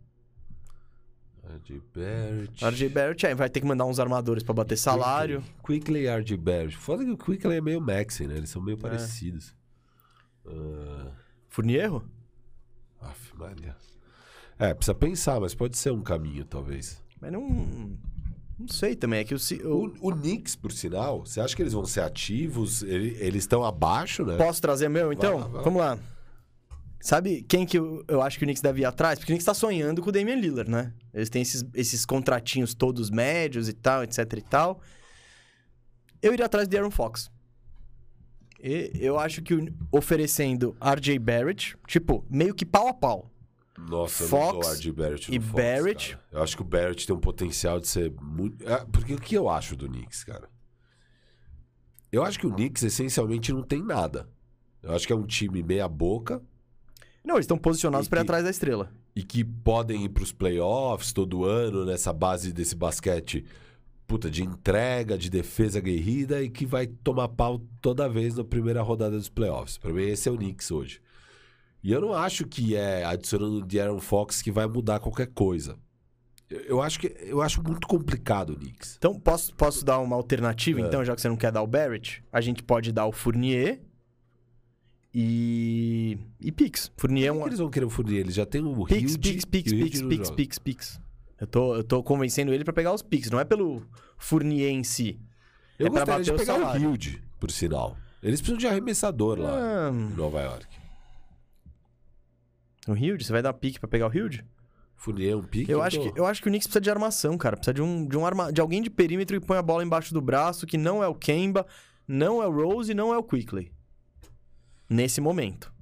RJ Barrett. RJ Barrett é, vai ter que mandar uns armadores pra bater salário. Quickly e RJ Barrett. Foda que o Quickly é meio Maxi, né? Eles são meio parecidos. Ah, Furnierro? Aff, Maria. É, precisa pensar, mas pode ser um caminho, talvez. Mas não. Não sei também. É que o, o- O, o Knicks, por sinal, você acha que eles vão ser ativos? Ele- eles estão abaixo, né? Posso trazer meu, então? Vai lá, vai lá. Vamos lá. Sabe quem que eu, eu acho que o Knicks deve ir atrás? Porque o Knicks tá sonhando com o Damian Lillard, né? Eles têm esses, esses contratinhos todos médios e tal, etc e tal. Eu iria atrás de Aaron Fox. E eu acho que o- oferecendo RJ Barrett, tipo, meio que pau a pau. Nossa, eu Fox não dou RJ Barrett e Fox, Barrett. cara. Eu acho que o Barrett tem um potencial de ser muito... É, porque o que eu acho do Knicks, cara? Eu acho que o Knicks, essencialmente, não tem nada. Eu acho que é um time meia boca Não, eles estão posicionados pra ir que- atrás da estrela. e que podem ir pros playoffs todo ano, nessa base desse basquete puta, de entrega, de defesa aguerrida e que vai tomar pau toda vez na primeira rodada dos playoffs. Pra mim, esse é o Knicks hoje. E eu não acho que é adicionando de Aaron Fox que vai mudar qualquer coisa. Eu, eu acho que eu acho muito complicado o Knicks. Então, posso, posso dar uma alternativa, É. então, já que você não quer dar o Barrett? A gente pode dar o Fournier e. e Pix. Fournier é Por que um. eles vão querer o Fournier? Eles já tem o Pix, Pix, Pix, o Pix, Pix. Pix, Pix. Eu tô, eu tô convencendo ele pra pegar os Pix, não é pelo Fournier em si. Eu é gostaria de o pegar o salário. Hilde, por sinal. Eles precisam de arremessador lá Ah, em Nova York. O Hilde? Você vai dar pique pra pegar o Hilde? É um pique. Eu acho, que, eu acho que o Knicks precisa de armação, cara. Precisa de, um, de, um arma, de alguém de perímetro que põe a bola embaixo do braço, que não é o Kemba, não é o Rose e não é o Quickly. Nesse momento.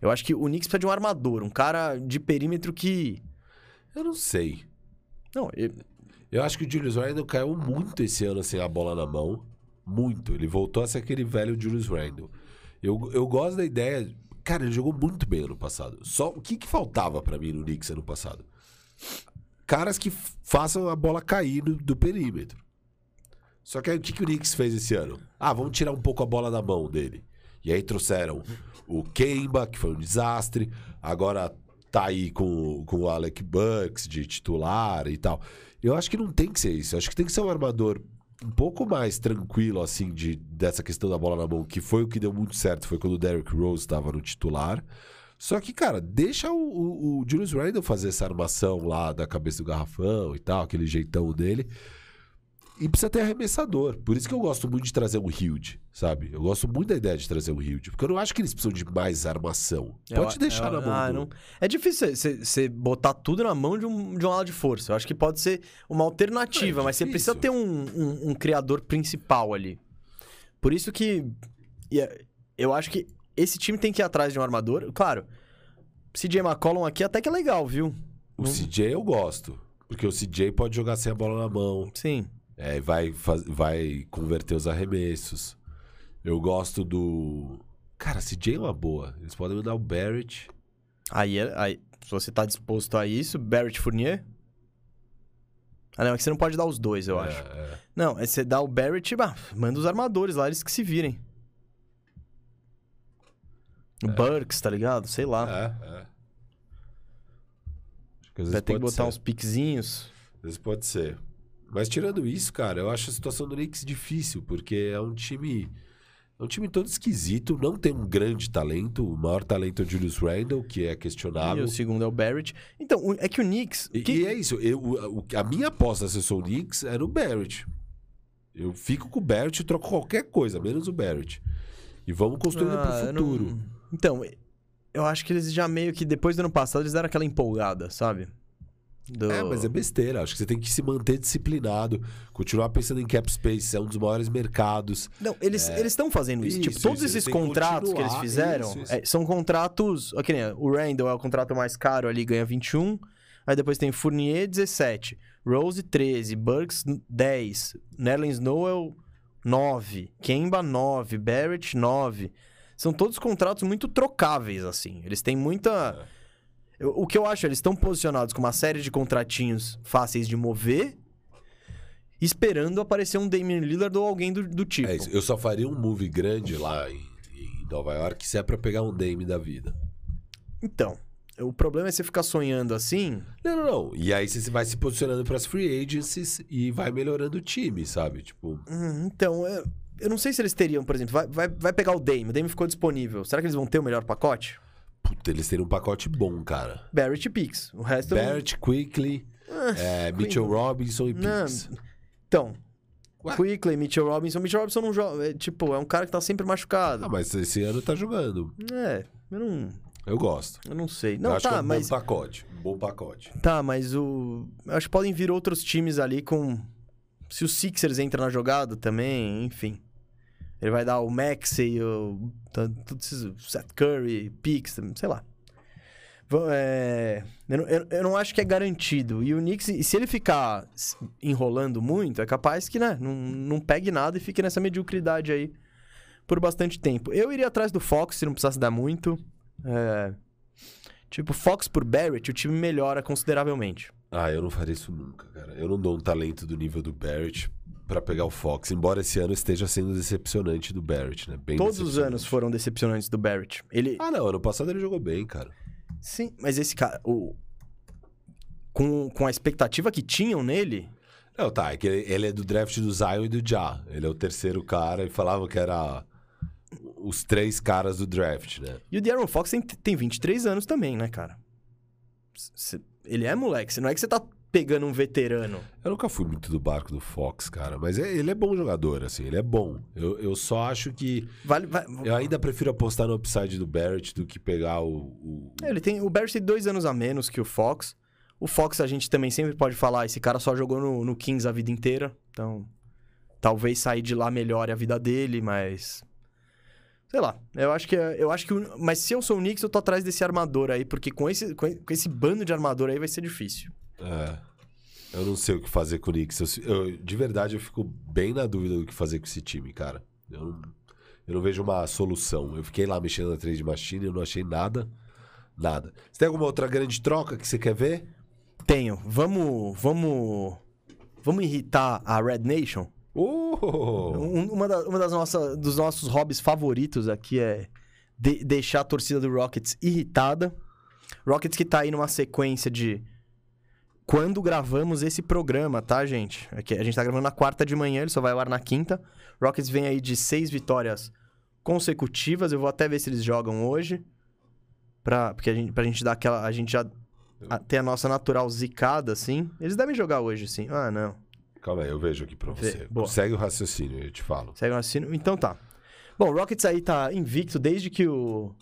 Eu acho que o Knicks precisa de um armador, um cara de perímetro que. Eu não sei. Não, eu- Eu acho que o Julius Randle caiu muito esse ano sem a bola na mão. Muito. Ele voltou a ser aquele velho Julius Randle. Eu, eu gosto da ideia. Cara, ele jogou muito bem ano passado. Só o que, que faltava pra mim no Knicks ano passado? Caras que façam a bola cair do, do perímetro. Só que aí o que, que o Knicks fez esse ano? Ah, vamos tirar um pouco a bola da mão dele. E aí trouxeram o Kemba, que foi um desastre. Agora tá aí com, com o Alec Burks de titular e tal. Eu acho que não tem que ser isso. Eu acho que tem que ser um armador um pouco mais tranquilo, assim, de, dessa questão da bola na mão, que foi o que deu muito certo. Foi quando o Derrick Rose estava no titular. Só que, cara, deixa o, o, o Julius Randle fazer essa armação lá da cabeça do garrafão e tal, aquele jeitão dele. E precisa ter arremessador. Por isso que eu gosto muito de trazer um Hilde, sabe? Eu gosto muito da ideia de trazer um Hilde. Porque eu não acho que eles precisam de mais armação. Pode eu- deixar eu- na mão ah, do... não- É difícil você botar tudo na mão de um, de um ala de força. Eu acho que pode ser uma alternativa, É, mas você precisa ter um, um- um criador principal ali. Por isso que é- eu acho que esse time tem que ir atrás de um armador. Claro, CJ McCollum aqui até que é legal, viu? O CJ eu gosto. Porque o CJ pode jogar sem a bola na mão. Sim. É, vai, faz- vai converter os arremessos. Eu gosto do. Cara, CJ é uma boa. Eles podem mandar o Barrett. Aí, é- aí se você tá disposto a isso, Barrett Fournier. Ah, não, é que você não pode dar os dois, eu É, acho. é. Não, é você dá o Barrett, bah, manda os armadores lá, eles que se virem. O Burks, tá ligado? Sei lá. É, é. Vai ter que botar ser. uns piquezinhos. Às vezes pode ser. Mas tirando isso, cara, eu acho a situação do Knicks difícil, porque é um time. É um time todo esquisito, não tem um grande talento. O maior talento é o Julius Randle, que é E questionável. o segundo é o Barrett. Então, é que o Knicks. E, que- e é isso. Eu, a minha aposta se eu sou o Knicks era o Barrett. Eu fico com o Barrett e troco qualquer coisa, menos o Barrett. E vamos construindo Ah, pro eu não- futuro. Então, eu acho que eles já meio que depois do ano passado eles deram aquela empolgada, sabe? Do- É, mas é besteira. Acho que você tem que se manter disciplinado, continuar pensando em cap space, é um dos maiores mercados. Não, eles eles estão fazendo isso. Isso, tipo, todos isso, esses têm que contratos que eles fizeram isso, é, são contratos. Ok, né? O Randall é o contrato mais caro ali, ganha 21. Aí depois tem Fournier, 17. Rose, 13. Burks, 10. Nerlens Noel, 9. Kemba, 9. Barrett, 9. São todos contratos muito trocáveis, assim. Eles têm muita. É. Eu- O que eu acho, eles estão posicionados com uma série de contratinhos fáceis de mover, esperando aparecer um Damian Lillard ou alguém do, do tipo. É isso. Eu só faria um move grande lá em, em Nova York se é pra pegar um Dame da vida. Então, o problema é você ficar sonhando assim. Não, não, não. E aí você vai se posicionando pras free agencies e vai melhorando o time, sabe? Tipo, Hum, então, eu, eu não sei se eles teriam, por exemplo, vai, vai, vai pegar o Dame, o Dame ficou disponível. Será que eles vão ter o melhor pacote? Puta, eles teriam um pacote bom, cara. Barrett e Pix. O resto. eu Barrett, Quickly, é, Mitchell Robinson e Pix. Então. Ué? Quickly, Mitchell Robinson. Mitchell Robinson não joga. É, tipo, é um cara que tá sempre machucado. Ah, mas esse ano tá jogando. É, eu não. Eu gosto. Eu não sei. Eu Não, acho que é tá, um mas. bom pacote. Um bom pacote. Tá, mas o. eu Acho que podem vir outros times ali com. Se o Sixers entra na jogada também, enfim. Ele vai dar o Maxey, o. Todos esses. Seth Curry, Pix, sei lá. É, eu, eu- eu não acho que é garantido. E o Knicks, se ele ficar enrolando muito, é capaz que, né, não, não pegue nada e fique nessa mediocridade aí por bastante tempo. Eu iria atrás do Fox se não precisasse dar muito. É, tipo, Fox por Barrett, o time melhora consideravelmente. Ah, eu não faria isso nunca, cara. Eu não dou um talento do nível do Barrett pra pegar o Fox, embora esse ano esteja sendo decepcionante do Barrett, né? Bem Todos os anos foram decepcionantes do Barrett. Ele. Ah, não, ano passado ele jogou bem, cara. Sim, mas esse cara. O... Com, com a expectativa que tinham nele. Não, tá, é que ele, ele é do draft do Zion e do Ja. Ele é o terceiro cara e falavam que era os três caras do draft, né? E o De'Aaron Fox tem, tem 23 anos também, né, cara? Cê- ele é moleque. Não é que você tá pegando um veterano. Eu nunca fui muito do barco do Fox, cara, mas é- ele é bom jogador, assim, ele é bom. Eu, eu só acho que. Vale, Eu ainda prefiro apostar no upside do Barrett do que pegar o. o- É, Ele tem, o Barrett tem dois anos a menos que o Fox. O Fox a gente também sempre pode falar, esse cara só jogou no, no Kings a vida inteira. Então, talvez sair de lá melhore a vida dele, mas... Sei lá, eu acho que... Eu acho que mas se eu sou o Knicks, eu tô atrás desse armador aí, porque com esse, com esse bando de armador aí vai ser difícil. É. Eu não sei o que fazer com o Knicks. Eu, eu- de verdade, eu fico bem na dúvida do que fazer com esse time, cara. Eu não, eu não vejo uma solução. Eu fiquei lá mexendo na trade machine e eu não achei nada. Nada. Você tem alguma outra grande troca que você quer ver? Tenho. Vamos... Vamos... Vamos irritar a Red Nation? Oh! Um- uma, da- uma das nossas, dos nossos hobbies favoritos aqui é de- deixar a torcida do Rockets irritada. Rockets que tá aí numa sequência de quando gravamos esse programa, tá, gente? Aqui, a gente tá gravando na quarta de manhã, ele só vai ao ar na quinta. Rockets vem aí de seis vitórias consecutivas. Eu vou até ver se eles jogam hoje. Pra, porque a gente, pra gente dar aquela. A gente já a- ter a nossa natural zicada, assim. Eles devem jogar hoje, sim. Ah, não. Calma aí, eu vejo aqui pra você. boa. Segue o raciocínio, eu te falo. Segue o raciocínio? Então tá. Bom, o Rockets aí tá invicto desde que o,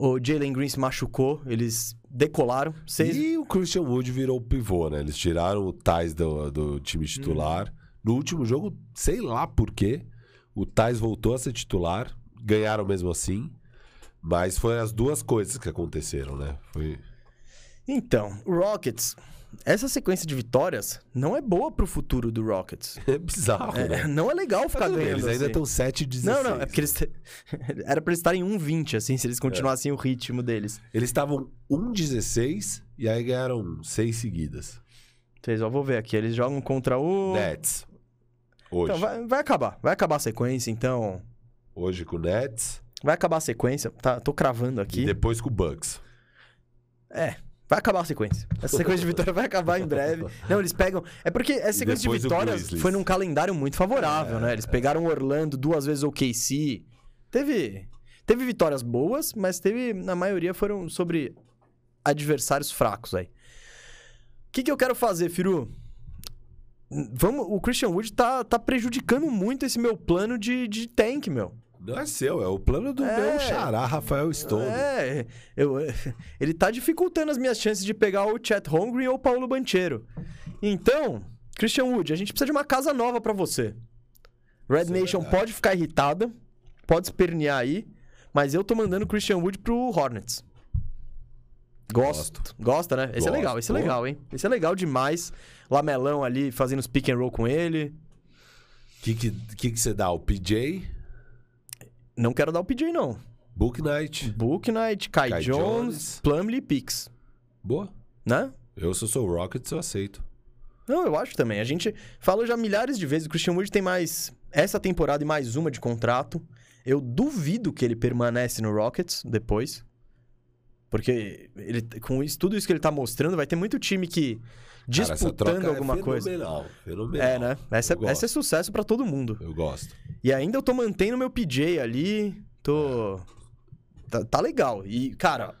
o Jalen Green se machucou. Eles decolaram. Seis... E o Christian Wood virou o pivô, né? Eles tiraram o Tais do, do time titular. No último jogo, sei lá por quê, o Tais voltou a ser titular. Ganharam mesmo assim. Mas foi as duas coisas que aconteceram, né? Foi... Então, o Rockets... Essa sequência de vitórias não é boa pro futuro do Rockets. <laughs> É bizarro, É, né? não é legal ficar Mas ganhando Eles ainda assim. estão 7 e 16. Não, não, é porque eles... <laughs> Era pra eles estarem 1,20, assim, se eles continuassem o ritmo deles. Eles estavam 1-16 e aí ganharam 6 seguidas. Vocês, ó, vou ver aqui. Eles jogam contra o... Nets. Hoje. Então, vai, vai acabar. Vai acabar a sequência, então... Hoje com o Nets Vai acabar a sequência. Tá, tô cravando e aqui. depois com o Bucks. É, vai acabar a sequência. Essa <laughs> sequência de vitória vai acabar em breve. Não, eles pegam. É porque essa sequência de vitórias foi num calendário muito favorável, É, né? Eles pegaram Orlando duas vezes o KC. Teve. Teve vitórias boas, mas teve. Na maioria foram sobre adversários fracos aí. O que, que eu quero fazer, Firu? Vamos, o Christian Wood tá, tá prejudicando muito esse meu plano de, de tank, meu. Não é seu, é o plano do É. meu xará, Rafael Stone. É, eu, ele tá dificultando as minhas chances de pegar o Chet Holmgren ou o Paulo Banchero. Então, Christian Wood, a gente precisa de uma casa nova pra você. Red Isso é Nation verdade. pode ficar irritada, pode espernear aí, mas eu tô mandando o Christian Wood pro Hornets. Gosto. Gosto. Gosta, né? Esse é Gosto. legal, esse é legal, hein? Esse é legal demais. Lamelão ali fazendo os pick and roll com ele. O que, que, que, que você dá? O PJ, Não quero dar o PJ, não. Book Night. Book Knight, Kai, Kai Jones, Jones. Plumlee e Pix. Boa. Né? Eu, se eu sou o Rockets, eu aceito. Não, eu acho também. A gente falou já milhares de vezes. O Christian Wood tem mais essa temporada e mais uma de contrato. Eu duvido que ele permanece no Rockets depois. Porque ele, com isso, tudo isso que ele tá mostrando, vai ter muito time que disputando troca alguma é coisa. fenomenal. É, né? Essa, essa é gosto. sucesso pra todo mundo. Eu gosto. E ainda eu tô mantendo meu PJ ali. Tô. Tá, tá legal. E, cara,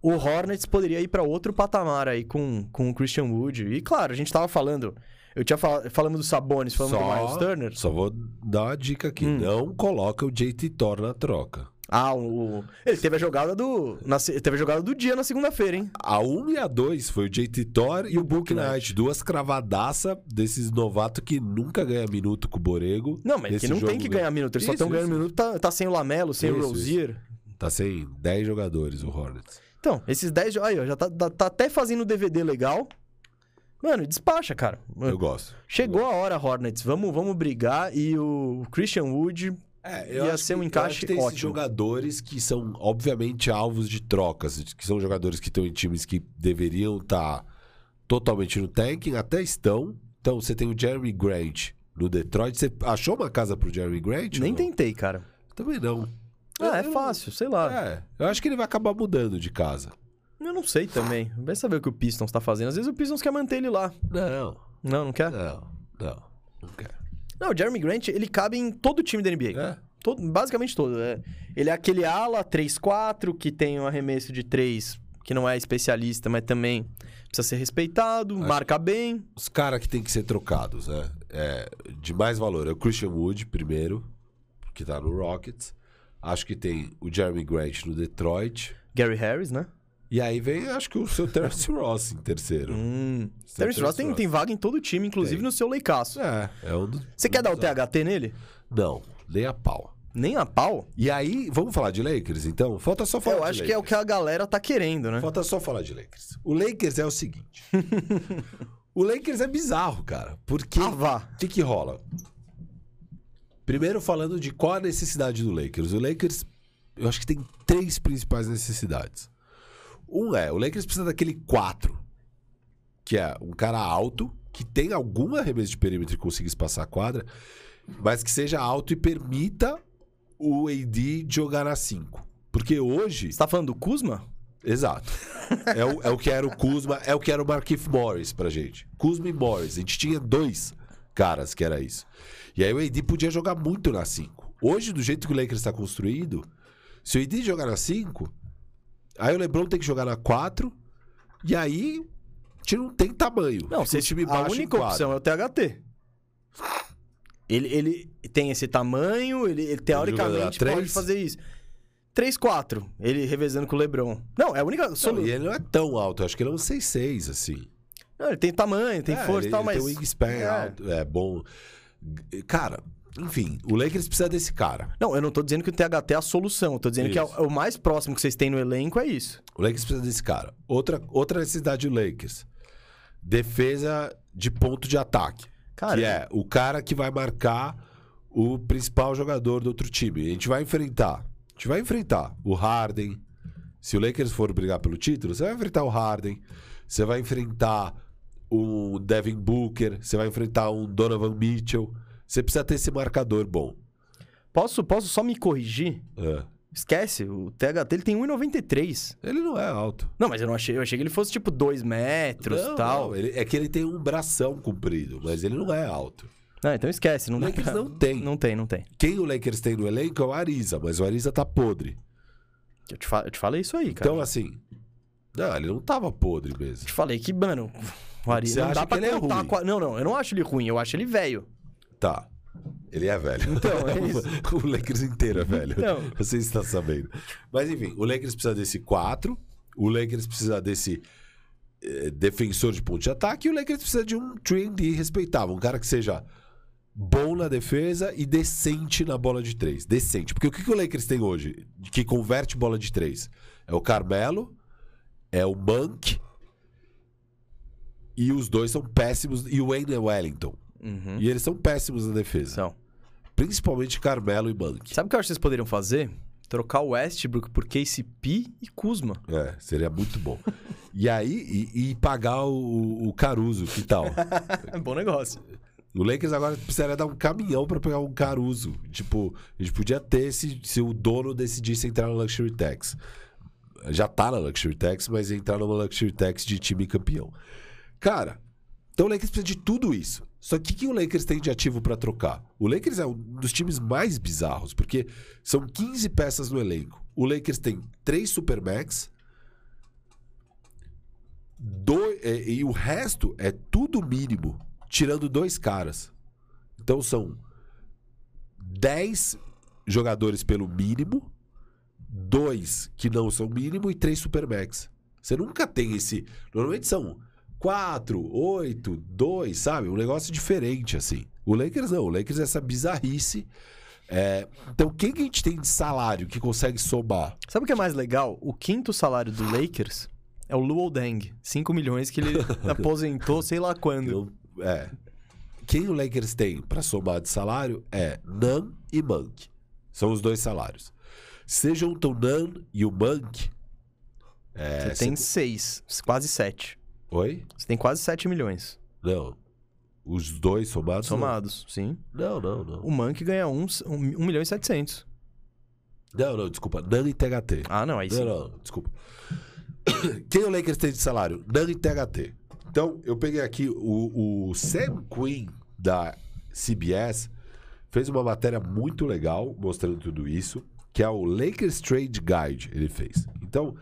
o Hornets poderia ir pra outro patamar aí com, com o Christian Wood. E, claro, a gente tava falando. Eu tinha fal... falando do Sabonis, falando do Miles Turner. só vou dar uma dica aqui. Hum. Não coloca o JT Thor na troca. Ah, o. Ele teve a jogada do. Na... Teve a jogada do dia na segunda-feira, hein? A 1 e a 2 foi o JT Thor e, o Book Knight. Duas cravadaça desses novatos que nunca ganha minuto com o Borego. Não, mas que não tem que ganha- ganhar minuto. Eles só Isso, estão ganhando isso. minuto. Tá, tá sem o Lamelo, sem o Isso, Rozier. Tá sem 10 jogadores o Hornets. Então, esses 10. jo- Aí, ó, já tá, tá, tá até fazendo DVD legal. Mano, despacha, cara. Eu gosto. Chegou a hora, Hornets. Vamos, vamos brigar. E o Christian Wood. É, Ia acho ser um que- eu encaixe acho que tem esses ótimo. jogadores que são, obviamente, alvos de trocas, que são jogadores que estão em times que deveriam estar totalmente no tanking, até estão. Então você tem o Jeremy Grant no Detroit. Você achou uma casa pro Jeremy Grant? Nem tentei, cara. Também não. Ah, é Eu- fácil, sei lá. É, eu acho que ele vai acabar mudando de casa. Eu não sei também. Vai saber o que o Pistons tá fazendo. Às vezes o Pistons quer manter ele lá. Não, Não, não quer? não, não. Não quero. Não, o Jeremy Grant, ele cabe em todo o time da NBA. É. Todo, basicamente todo. É. Ele é aquele ala 3-4 que tem um arremesso de 3 que não é especialista, mas também precisa ser respeitado, marca bem. Os caras que tem que ser trocados, né? É, de mais valor é o Christian Wood, primeiro, que tá no Rockets. Acho que tem o Jeremy Grant no Detroit. Gary Harris, né? E aí vem, acho que o seu <laughs> Terence Ross em terceiro. Hum. Seu Terence Ross tem, Ross. tem vaga em todo o time, inclusive Tem. no seu leicaço. É, é um do... Você quer dar o THT nele? Não, nem a pau. Nem a pau? E aí, vamos falar de Lakers, então? Falta só falar Eu acho que é o Lakers. que a galera tá querendo, né? Falta só falar de Lakers. O Lakers é o seguinte. <laughs> o Lakers é bizarro, cara. Porque Ah, vá. o que, que rola? Primeiro falando de qual a necessidade do Lakers. O Lakers, eu acho que tem três principais necessidades. Um é, o Lakers precisa daquele 4, que é um cara alto, que tem algum arremesso de perímetro e consiga espaçar a quadra, mas que seja alto e permita o AD jogar na 5. Porque hoje, Você tá falando do Kuzma? Exato. É o, é o que era o Kuzma, é o que era o Markif Morris pra gente. Kuzma e Morris. A gente tinha dois caras que era isso. E aí o AD podia jogar muito na 5. Hoje, do jeito que o Lakers está construído, se o AD jogar na 5, aí o LeBron tem que jogar na 4, e aí a gente não tem tamanho. Não, um time a única opção é o THT. Ele, ele tem esse tamanho, ele, ele teoricamente pode fazer isso. 3-4, ele revezando com o LeBron. Não, é a única solução. e ele não é tão alto, acho que ele é um 6'6", assim. Não, ele tem tamanho, tem É, força e tal, ele mas. tem um wingspan É. alto, é bom. Cara, enfim, o Lakers precisa desse cara. Não, eu não tô dizendo que o THT é a solução. Eu tô dizendo que é o, Isso. é o mais próximo que vocês têm no elenco é isso. O Lakers precisa desse cara. Outra, outra necessidade do Lakers. Defesa de ponto de ataque. Cara, que é o cara que vai marcar o principal jogador do outro time. A gente vai enfrentar. A gente vai enfrentar o Harden. Se o Lakers for brigar pelo título, você vai enfrentar o Harden. Você vai enfrentar o Devin Booker. Você vai enfrentar um Donovan Mitchell. Você precisa ter esse marcador bom. Posso, posso só me corrigir? É. Esquece, o THT ele tem 1,93. Ele não é alto. Não, mas eu não achei. Eu achei que ele fosse tipo 2 metros e tal. não, ele- é que ele tem um bração comprido, mas ele não é alto. Não, então esquece. Não O Lakers pra- não tem. Não tem, não tem. Quem o Lakers tem no elenco é o Ariza, mas o Ariza tá podre. Eu te, fa- eu te falei isso aí, cara. Então, assim. Não, ele não tava podre Eu mesmo. te falei que, mano, o Ari Você não dá pra ele é contar. ruim? com a- Não, não, eu não acho ele ruim, eu acho ele velho. Tá. Ele é velho. Então, é <laughs> isso. o Lakers inteiro é velho. Então. Você está sabendo. Mas, enfim, o Lakers precisa desse 4. O Lakers precisa desse eh, defensor de ponto de ataque. E o Lakers precisa de um 3D respeitável. Um cara que seja bom na defesa e decente na bola de três. Decente. Porque o que, que o Lakers tem hoje que converte bola de três? É o Carmelo, é o Monk e os dois são péssimos. E o Wayne Wellington. Uhum. E eles são péssimos na defesa. São. Principalmente Carmelo e Monk. Sabe o que eu acho que vocês poderiam fazer? Trocar o Westbrook por KCP e Kuzma. É, seria muito bom. e aí, e, e pagar o, o Caruso, que tal? <laughs> Bom negócio. O Lakers agora precisaria dar um caminhão pra pegar um Caruso. Tipo, a gente podia ter se, se o dono decidisse entrar na Luxury Tax. Já tá na Luxury Tax, mas entrar numa Luxury Tax de time campeão. Cara, então o Lakers precisa de tudo isso. Só que o que o Lakers tem de ativo pra trocar? O Lakers é um dos times mais bizarros, porque são 15 peças no elenco. O Lakers tem três Supermax, dois, é, e o resto é tudo mínimo, tirando dois caras. Então são 10 jogadores pelo mínimo, dois que não são mínimo e três Supermax. Você nunca tem esse. Normalmente são quatro, oito, dois, sabe? Um negócio diferente, assim. O Lakers não. O Lakers é essa bizarrice. É, Então, quem que a gente tem de salário que consegue somar? Sabe o que é mais legal? O quinto salário do Lakers é o Luol Deng. 5 milhões que ele <laughs> aposentou, sei lá quando. Eu- é. Quem o Lakers tem pra somar de salário é Nan e Monk. São os dois salários. Se juntam o Nan e o Monk. É, Você tem seis, quase sete. Oi? Você tem quase 7 milhões Não. Os dois somados? não. somados, sim. Não, não, não. O Monk ganha 1 um, um, um milhão e 700. Não, não, desculpa. Nano e THT. Ah, não, aí sim. Não, não, desculpa. <coughs> Quem o Lakers tem de salário? Nano e THT. Então, eu peguei aqui o, o Sam Quinn da CBS fez uma matéria muito legal mostrando tudo isso, que é o Lakers Trade Guide, ele fez. Então,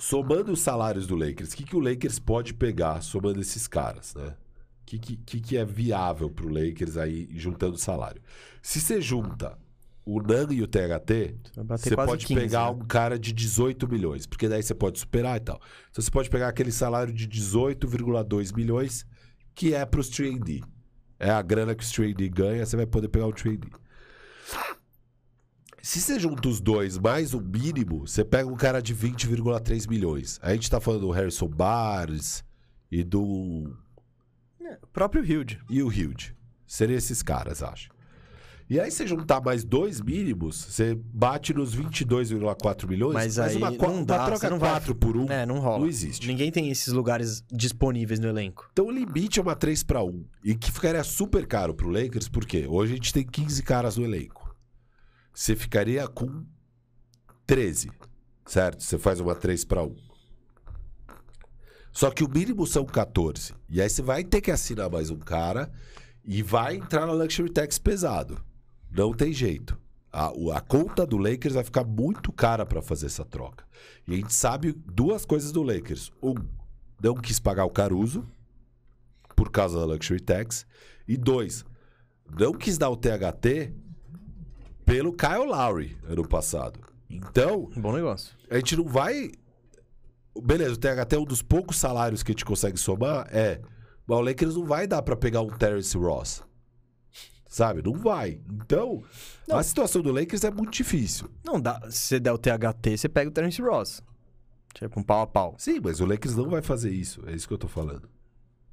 somando os salários do Lakers, o que, que o Lakers pode pegar somando esses caras, né? O que, que, que, é viável pro Lakers aí juntando salário? Se você junta o NAN e o THT, você pode 15, pegar né? um cara de 18 milhões, porque daí você pode superar e tal. Então você pode pegar aquele salário de 18,2 milhões, que é para os 3D. É a grana que os 3D ganha, você vai poder pegar o 3D. Se você junta os dois mais o mínimo, você pega um cara de 20,3 milhões. A gente tá falando do Harrison Barnes e do O próprio Hilde. e o Hilde. Seriam esses caras, acho. E aí, você juntar mais dois mínimos, você bate nos 22,4 milhões. Mas aí uma, não uma dá, troca você não vai- 4 por 1 É, não rola. não existe. Ninguém tem esses lugares disponíveis no elenco. Então o limite é uma 3 para 1. E que ficaria super caro pro Lakers, porque hoje a gente tem 15 caras no elenco. Você ficaria com 13, certo? Você faz uma 3 para 1. Só que o mínimo são 14. E aí você vai ter que assinar mais um cara e vai entrar na Luxury Tax pesado. Não tem jeito. A, a conta do Lakers vai ficar muito cara para fazer essa troca. E a gente sabe duas coisas do Lakers. Um, não quis pagar o Caruso por causa da Luxury Tax. E dois, não quis dar o THT pelo Kyle Lowry ano passado. Então, Bom negócio. a gente não vai. Beleza, o THT é um dos poucos salários que a gente consegue somar. É. Mas o Lakers não vai dar pra pegar um Terrence Ross. Sabe? Não vai. Então, a situação do Lakers é muito difícil. Não dá. Se você der o THT, você pega o Terence Ross. Tipo, um pau a pau. Sim, mas o Lakers não vai fazer isso. É isso que eu tô falando.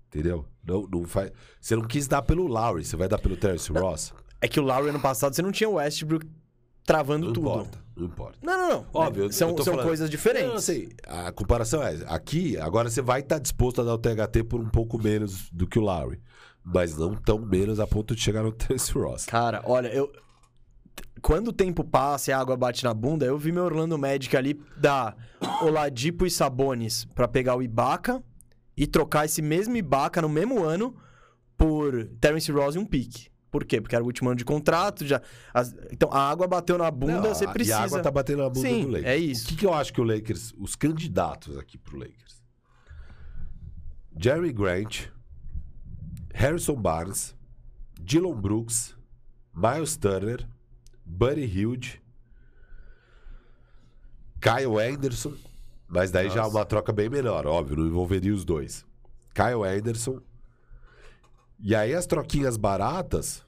Entendeu? Não, não faz... Você não quis dar pelo Lowry, você vai dar pelo Terrence Ross? É que o Lowry ano passado você não tinha o Westbrook travando Não tudo. importa. Não importa. Não, não, não. Óbvio, são são falando- coisas diferentes. Não, assim, a comparação é, aqui, agora você vai estar disposto a dar o THT por um pouco menos do que o Lowry. Mas não tão menos a ponto de chegar no <laughs> Terence Ross. Cara, olha, eu. Quando o tempo passa e a água bate na bunda, eu vi meu Orlando Magic ali dar Oladipo e Sabonis pra pegar o Ibaka e trocar esse mesmo Ibaka no mesmo ano por Terence Ross e um pique. Por quê? Porque era o último ano de contrato, já. as- Então a água bateu na bunda, Não, você precisa. E a água tá batendo na bunda Sim, do Lakers. é isso. O que, que eu acho que o Lakers, os candidatos aqui pro Lakers? Jerry Grant, Harrison Barnes, Dylan Brooks, Miles Turner, Buddy Hilde, Kyle Anderson, mas daí já é Nossa. uma troca bem menor, óbvio, não envolveria os dois. Kyle Anderson. E aí as troquinhas baratas,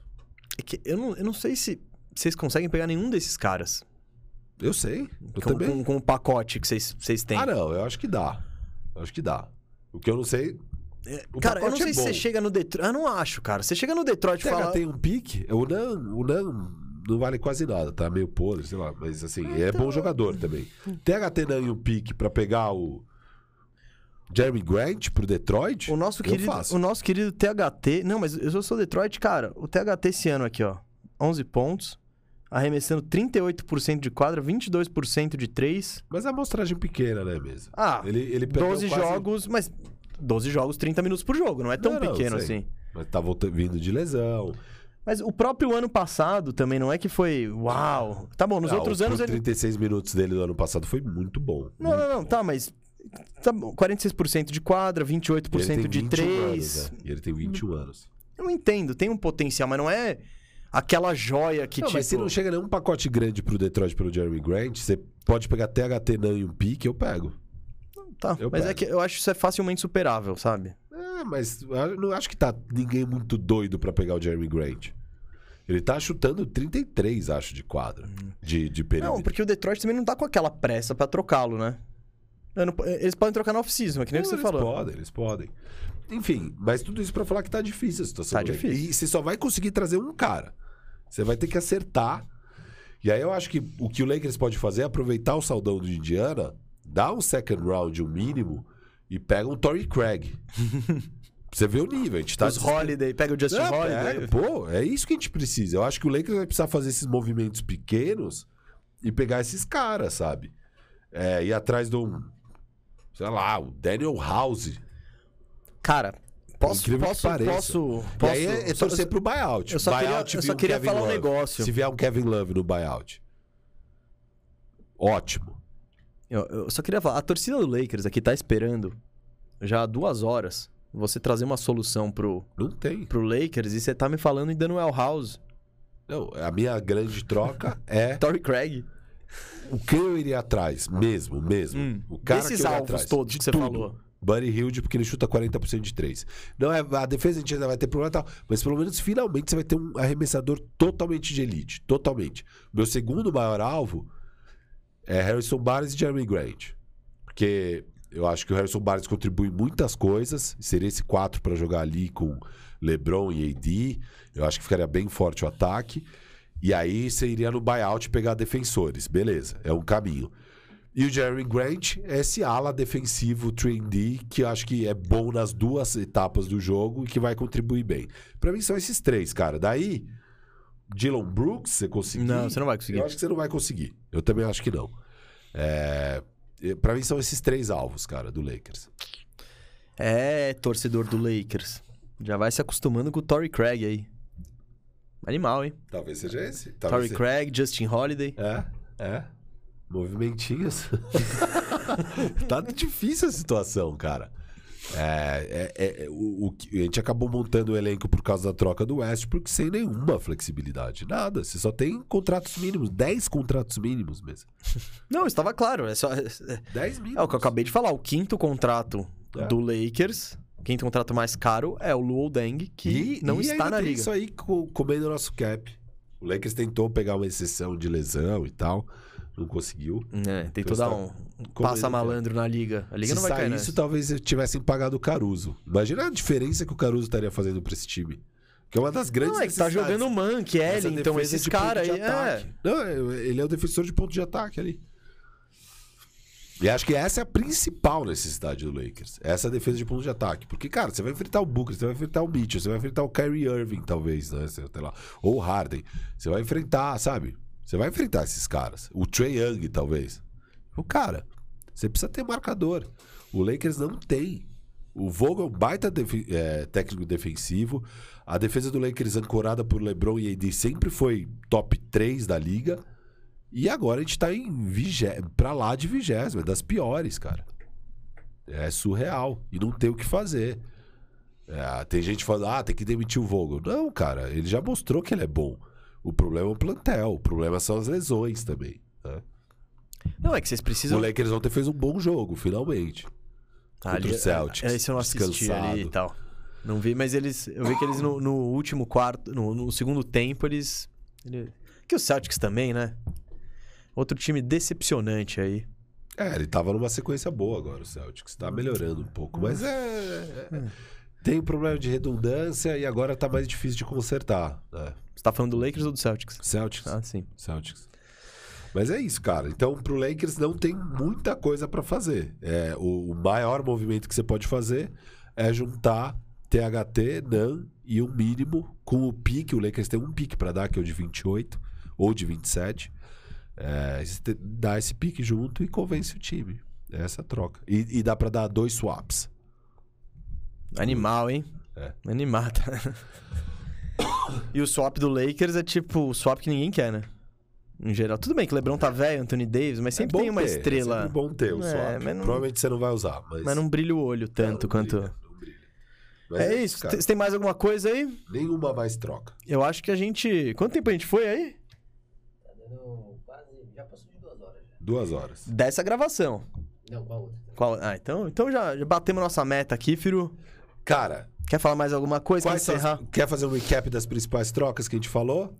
É que eu, não, eu não sei se vocês conseguem pegar nenhum desses caras eu sei, eu com, também. com, com o pacote que vocês, vocês têm. Ah, não, eu acho que dá. Eu acho que dá. O que eu não sei. o cara, eu não pacote sei é se você chega no Detroit. Eu não acho, cara. Você chega no Detroit e fala. tem um pique, o Nan, o Nan não vale quase nada, tá meio podre, sei lá, mas assim, Ah, é então- bom jogador também. THT Nan e um pique pra pegar o Jeremy Grant pro Detroit? O nosso, querido, faço. o nosso querido THT. Não, mas eu sou Detroit, cara. O THT esse ano aqui, ó. 11 pontos. Arremessando 38% de quadra, 22% de 3. Mas é amostragem pequena, né, mesmo? Ah, Ele, ele perdeu 12 quase- jogos, mas 12 jogos, 30 minutos por jogo. Não é tão Não, não, pequeno sei. assim. Mas tá voltando, vindo de lesão. Mas o próprio ano passado também não é que foi uau. Tá bom, nos Ah, outros anos os ele. 36 minutos dele do ano passado foi muito bom. Não, não, não, tá, mas. Tá bom, 46% de quadra, 28% Ele tem de 21 3. anos, né? E ele tem 21 anos. Eu entendo, tem um potencial, mas não é aquela joia que não, tipo. mas se não chega nenhum pacote grande pro Detroit pelo Jeremy Grant, você pode pegar THT Nan e um pique, eu pego. Tá, Eu mas é pego. que eu acho que isso é facilmente superável, sabe? É, mas não acho que tá ninguém muito doido pra pegar o Jeremy Grant. Ele tá chutando 33, acho, de quadra. De, de perímetro. Não, porque o Detroit também não tá com aquela pressa pra trocá-lo, né? Eu não- eles podem trocar na off-season, é que nem o que você eles falou. podem, eles podem. Enfim, mas tudo isso pra falar que tá difícil a situação. Tá difícil. E você só vai conseguir trazer um cara. Você vai ter que acertar. E aí eu acho que o que o Lakers pode fazer é aproveitar o saldão do Indiana, dar um second round, um mínimo, e pega um Torrey Craig. <laughs> Você vê o nível, a gente tá... Os Holiday, pega o Justin É, Holiday. pega, pô, é isso que a gente precisa. Eu acho que o Lakers vai precisar fazer esses movimentos pequenos e pegar esses caras, sabe? É, ir atrás do, sei lá, o Daniel House. Cara, posso, Incrível posso, pareça. posso, e posso, aí é, é torcer pro buyout. eu só queria- buyout eu vir só um queria Kevin falar um Love. negócio. Se vier um Kevin Love no buyout. Ótimo. Eu, eu só queria falar, a torcida do Lakers aqui tá esperando já há duas horas você trazer uma solução pro, Não tem. pro Lakers e você tá me falando em Daniel House, Não, a minha grande troca <laughs> é Torrey Craig. O que eu iria atrás, mesmo, mesmo. Hum. O cara Desses que eu alvos atrás. todos que você tudo. falou. Buddy Hilde, porque ele chuta 40% de 3. Não é, a defesa a gente ainda vai ter problema e tal, mas pelo menos finalmente você vai ter um arremessador totalmente de elite. Totalmente. Meu segundo maior alvo é Harrison Barnes e Jeremy Grant. Porque eu acho que o Harrison Barnes contribui em muitas coisas. Seria esse 4 para jogar ali com LeBron e AD. Eu acho que ficaria bem forte o ataque. E aí você iria no buyout pegar defensores. Beleza, é um caminho. E o Jeremy Grant é esse ala defensivo 3D que eu acho que é bom nas duas etapas do jogo e que vai contribuir bem. Pra mim são esses três, cara. Daí, Dylan Brooks, você conseguir. Não, você não vai conseguir. Eu acho que você não vai conseguir. Eu também acho que não. É... Pra mim são esses três alvos, cara, do Lakers. É, torcedor do Lakers. Já vai se acostumando com o Torrey Craig aí. Animal, hein? Talvez seja esse. Torrey seja- Craig, Justin Holiday. É, é. Movimentinhos. <laughs> tá difícil a situação, cara. É, é- é- o, o que- a gente acabou montando o elenco por causa da troca do Westbrook sem nenhuma flexibilidade. Nada. Você só tem contratos mínimos. 10 contratos mínimos mesmo. <laughs> Não, estava claro. É, só, é, 10 mínimos. é o que eu acabei de falar. O quinto contrato É. do Lakers, o quinto contrato mais caro, é o Luol Deng, que E- não e está na tem liga. Isso aí co- comendo o nosso cap. O Lakers tentou pegar uma exceção de lesão e tal. Não conseguiu. É, tem Então toda um passa malandro na liga. A liga Se não vai sair cair isso, nessa. talvez tivessem pagado o Caruso. Imagina a diferença que o Caruso estaria fazendo pra esse time. Que é uma das grandes Não, é que tá jogando Mank, Essa Ellie, então esses caras aí. É. Não, é- ele é o defensor de ponto de ataque ali. E acho que essa é a principal necessidade do Lakers. Essa defesa de ponto de ataque. Porque, cara, você vai enfrentar o Booker, você vai enfrentar o Mitchell, você vai enfrentar o Kyrie Irving, talvez, né? Sei lá. Ou o Harden. Você vai enfrentar, sabe? Você vai enfrentar esses caras. O Trey Young, talvez. O cara, você precisa ter marcador. O Lakers não tem. O Vogel é um baita é, técnico defensivo. A defesa do Lakers ancorada por LeBron e AD sempre foi top 3 da liga. E agora a gente tá em vigé... pra lá de vigésima, das piores, cara. É surreal. E não tem o que fazer. É, tem gente falando, ah, tem que demitir o Vogel. Não, cara, ele já mostrou que ele é bom. O problema é o plantel, o problema são as lesões também. né? Não, é que vocês O precisam. Lakers ontem fez um bom jogo, finalmente. Ah, contra o Celtics, Esse eu não assisti ali e tal. Não vi, mas eles. Eu vi que eles no, no último quarto. No, no segundo tempo, eles. ele- que o Celtics também, né? Outro time decepcionante aí. É, ele tava numa sequência boa agora, o Celtics. Tá melhorando um pouco, mas é. é- Tem um problema de redundância e agora tá mais difícil de consertar. Né? Você tá falando do Lakers ou do Celtics? Celtics. Ah, sim. Celtics. Mas é isso, cara. Então, pro Lakers não tem muita coisa pra fazer. É, o, o maior movimento que você pode fazer é juntar THT, NAN e um mínimo com o pique. O Lakers tem um pique pra dar, que é o de 28 ou de 27. É, dá esse pique junto e convence o time. É essa a troca. E, e dá pra dar dois swaps. Animal, hein? É. Animado. <coughs> e o swap do Lakers é tipo o swap que ninguém quer, né? Em geral. Tudo bem que o LeBron tá velho, Anthony Davis, mas sempre é tem uma ter, estrela. É sempre bom ter o É, swap. mas não- Provavelmente você não vai usar, mas... Mas não brilha o olho tanto Não, não quanto. brilha, não brilha. Mas É isso. cara. Você tem mais alguma coisa aí? Nenhuma mais troca. Eu acho que a gente. Quanto tempo a gente foi aí? Tá dando. Já passou de duas horas já. Duas horas. Dessa gravação. Não, qual outra? Qual... Ah, então, então já, já batemos nossa meta aqui, Firo. Cara, Quer falar mais alguma coisa? Quer encerrar? quer fazer um recap das principais trocas que a gente falou?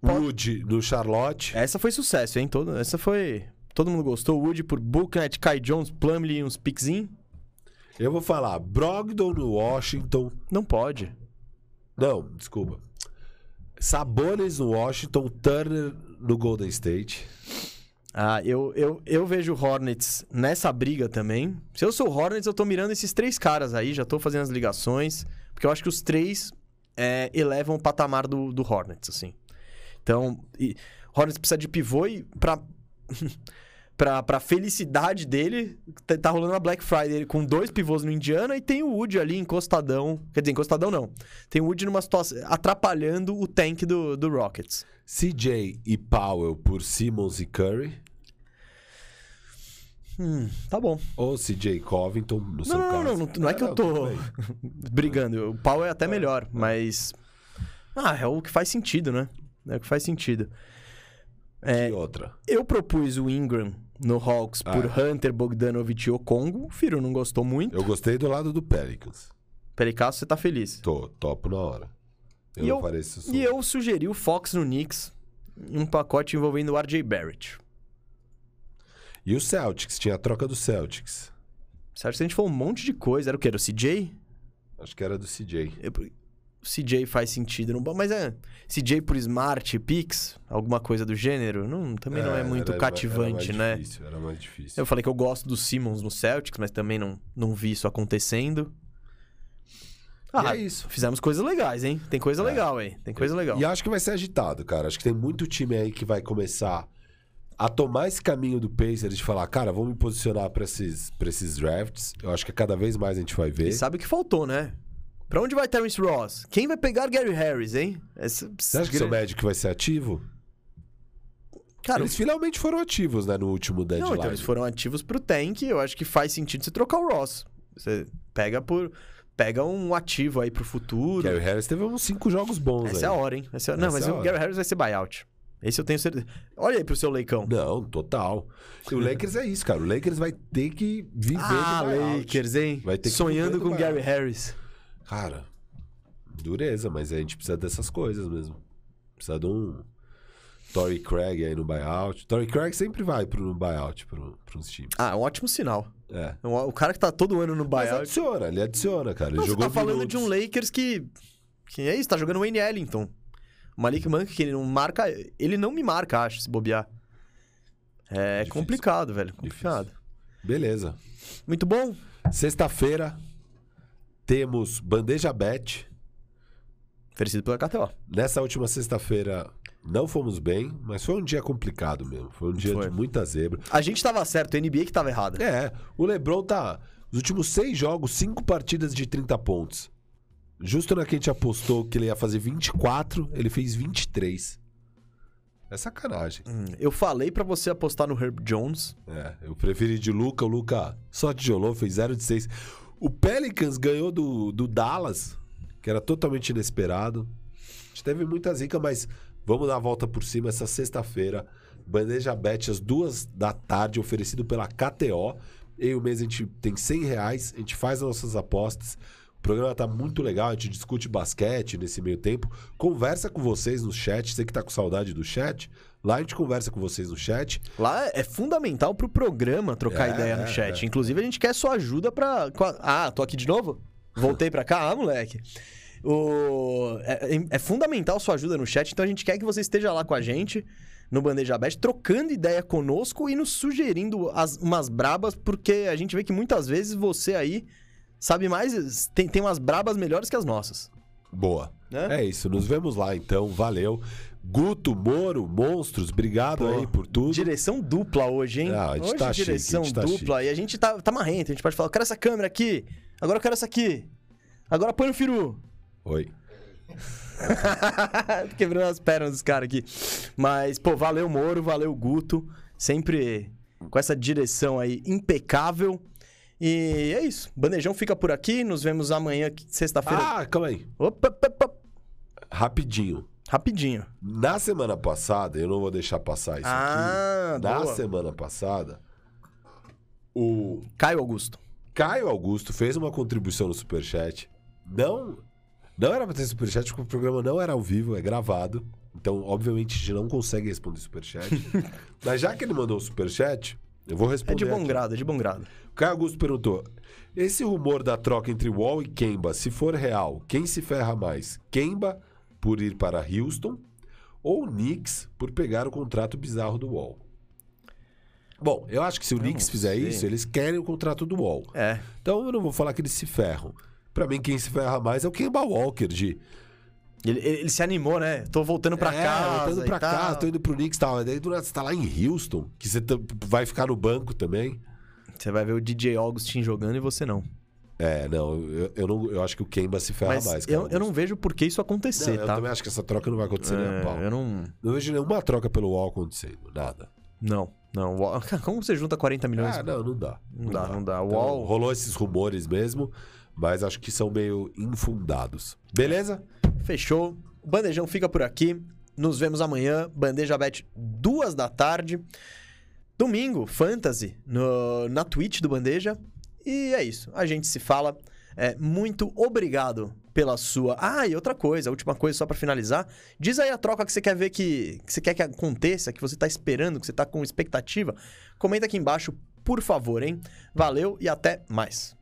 Wood no Charlotte. Essa foi sucesso, hein? Todo... Essa foi. Todo mundo gostou. Wood por Booknet, Kai Jones, Plumlee e uns pickzinho. Eu vou falar Brogdon no Washington. Não pode. Não, desculpa. Sabonis no Washington, Turner no Golden State. Ah, eu, eu, eu vejo o Hornets nessa briga também. Se eu sou o Hornets, eu tô mirando esses três caras aí, já tô fazendo as ligações, porque eu acho que os três é, elevam o patamar do, do Hornets, assim. Então, e, Hornets precisa de pivô e pra, <laughs> pra, pra felicidade dele, tá, tá rolando a Black Friday com dois pivôs no Indiana e tem o Wood ali encostadão. Quer dizer, encostadão não. Tem o Wood numa situação atrapalhando o tank do, do Rockets. CJ e Powell por Simmons e Curry. Hum, tá bom. Ou CJ Covington, no seu Não, caso. não, não, não é que eu tô tudo bem. <laughs> brigando. O pau é até melhor, mas. Ah, é o que faz sentido, né? É o que faz sentido. É, E outra. eu propus o Ingram no Hawks Ah, por é. Hunter, Bogdanovich e Okongo. O Firo não gostou muito. Eu gostei do lado do Pelicans. Pericasso, você tá feliz. Tô, topo na hora. Eu E eu-. E eu sugeri o Fox no Knicks em um pacote envolvendo o RJ Barrett. E o Celtics, tinha a troca do Celtics. Certo? A gente falou um monte de coisa. Era o quê? Era o CJ? Acho que era do CJ. Eu- CJ faz sentido, não, mas é CJ por Smart, Pix, alguma coisa do gênero, não, também não é muito era- cativante, era né? mais Difícil, era mais difícil. Eu falei que eu gosto do Simmons no Celtics, mas também não, não vi isso acontecendo. Ah, é isso. fizemos coisas legais, hein? Tem coisa É. legal aí, tem coisa legal. E acho que vai ser agitado, cara. Acho que tem muito time aí que vai começar a tomar esse caminho do Pacers de falar, cara, vamos me posicionar pra esses, pra esses drafts. Eu acho que cada vez mais a gente vai ver. E sabe o que faltou, né? Pra onde vai Terence Ross? Quem vai pegar Gary Harris, hein? Essa, Você acha que seu Magic vai ser ativo? Cara, Eles finalmente foram ativos, né, no último deadline. Não, então eles foram ativos pro tank. Eu acho que faz sentido você trocar o Ross. Você pega por. Pega um ativo aí pro futuro. Gary Harris teve uns cinco jogos bons Essa é aí. a hora, hein? Essa é- Não, Essa mas é o. Gary Harris vai ser buyout. Esse eu tenho certeza. Olha aí pro seu leicão. Não, total. O Lakers é isso, cara. O Lakers vai ter que viver Ah, do buyout. Lakers, hein? Vai ter que Sonhando com Gary. Harris. Cara, dureza, mas a gente precisa dessas coisas mesmo. Precisa de um Tory Craig aí no buyout. Tory Craig sempre vai pro buyout pro, pros times. Ah, é um ótimo sinal. É. O cara que tá todo ano no Mas buyout. adiciona, ele adiciona, cara. Ele você jogou tá falando minutos. de um Lakers que. Que é isso, tá jogando o Wayne Ellington. O Malik Monk, que ele não marca. Ele não me marca, acho, se bobear. É Difícil. complicado, velho. Complicado. Beleza. Muito bom. Sexta-feira temos Bandeja Bet. Oferecido pela KTO. Nessa última sexta-feira não fomos bem, mas foi um dia complicado mesmo. Foi um dia Foi. de muita zebra. A gente tava certo, a NBA que tava errada. É, o LeBron tá. Os últimos seis jogos, cinco partidas de 30 pontos. Justo na que a gente apostou que ele ia fazer 24, ele fez 23. É sacanagem. Hum, Eu falei pra você apostar no Herb Jones. É, eu preferi de Luca. O Luca só tijolou, fez 0 de 6. O Pelicans ganhou do, do Dallas, que era totalmente inesperado. A gente teve muita zica, mas vamos dar a volta por cima essa sexta-feira. Bandeja Bet às duas da tarde, oferecido pela KTO. Eu e o mês a gente tem 100 reais, a gente faz as nossas apostas. O programa tá muito legal, a gente discute basquete nesse meio tempo. Conversa com vocês no chat, você que tá com saudade do chat. Lá a gente conversa com vocês no chat. Lá é fundamental pro programa trocar É, ideia no é, chat. é. Inclusive, a gente quer sua ajuda pra. Ah, tô aqui de novo? Voltei pra cá? Ah, moleque. O... É, é- é fundamental sua ajuda no chat, então a gente quer que você esteja lá com a gente no Bandeja Bet, trocando ideia conosco e nos sugerindo as- umas brabas, porque a gente vê que muitas vezes você aí sabe mais, tem, tem umas brabas melhores que as nossas. Boa. Né? É isso, nos vemos lá então, valeu. Guto, Moro, Monstros, obrigado Pô, aí por tudo. Direção dupla hoje, hein? Ah, a gente hoje tá chique, direção a gente tá dupla. E a gente tá, tá marrento. A gente pode falar, eu quero essa câmera aqui. Agora eu quero essa aqui. Agora põe no firu. Oi. <laughs> Quebrando as pernas dos caras aqui. Mas, pô, valeu Moro, valeu Guto. Sempre com essa direção aí impecável. E é isso. Bandejão fica por aqui. Nos vemos amanhã, sexta-feira. Ah, calma aí. Opa, opa, opa. Rapidinho. Rapidinho. Na semana passada, eu não vou deixar passar isso Ah, aqui. Na boa. semana passada, o Caio Augusto. Caio Augusto fez uma contribuição no Superchat. Não, não era pra ter Superchat, porque o programa não era ao vivo, é gravado. Então, obviamente, a gente não consegue responder Superchat. <laughs> Mas já que ele mandou o Superchat, eu vou responder. É de bom aqui. grado, é de bom grado. O Caio Augusto perguntou: esse rumor da troca entre Wall e Kemba, se for real, quem se ferra mais? Kemba por ir para Houston ou Knicks por pegar o contrato bizarro do Wall? Bom, eu acho que se o Eu Knicks fizer sei. isso, eles querem o contrato do Wall. É. Então eu não vou falar que eles se ferram. Pra mim, quem se ferra mais é o Kemba Walker de. Ele, ele- se animou, né? Tô voltando pra é, casa. indo pra tal. casa, tô indo pro Knicks e tal. Aí daí do nada você tá lá em Houston, que você tá- vai ficar no banco também. Você vai ver o DJ Augustin jogando e você não. É, não, eu, eu não, eu acho que o Kemba se ferra Mas mais. cara. eu, eu não vejo por que isso acontecer, Não, eu tá? também acho que essa troca não vai acontecer nem a pau. É, eu não. Não vejo nenhuma troca pelo Wall acontecendo, nada. Não, não. O- <laughs> Como você junta 40 milhões? Ah, não, não dá. Não dá, não dá. Então, Wall- rolou esses rumores mesmo, mas acho que são meio infundados. Beleza? Fechou. O Bandejão fica por aqui. Nos vemos amanhã. Bandeja Bet, duas da tarde. Domingo, Fantasy, no, na Twitch do Bandeja. E é isso. A gente se fala. É, muito obrigado pela sua. Ah, e outra coisa, última coisa só pra finalizar. Diz aí a troca que você quer ver que, que você quer que aconteça, que você tá esperando, que você tá com expectativa. Comenta aqui embaixo, por favor, hein? Valeu e até mais.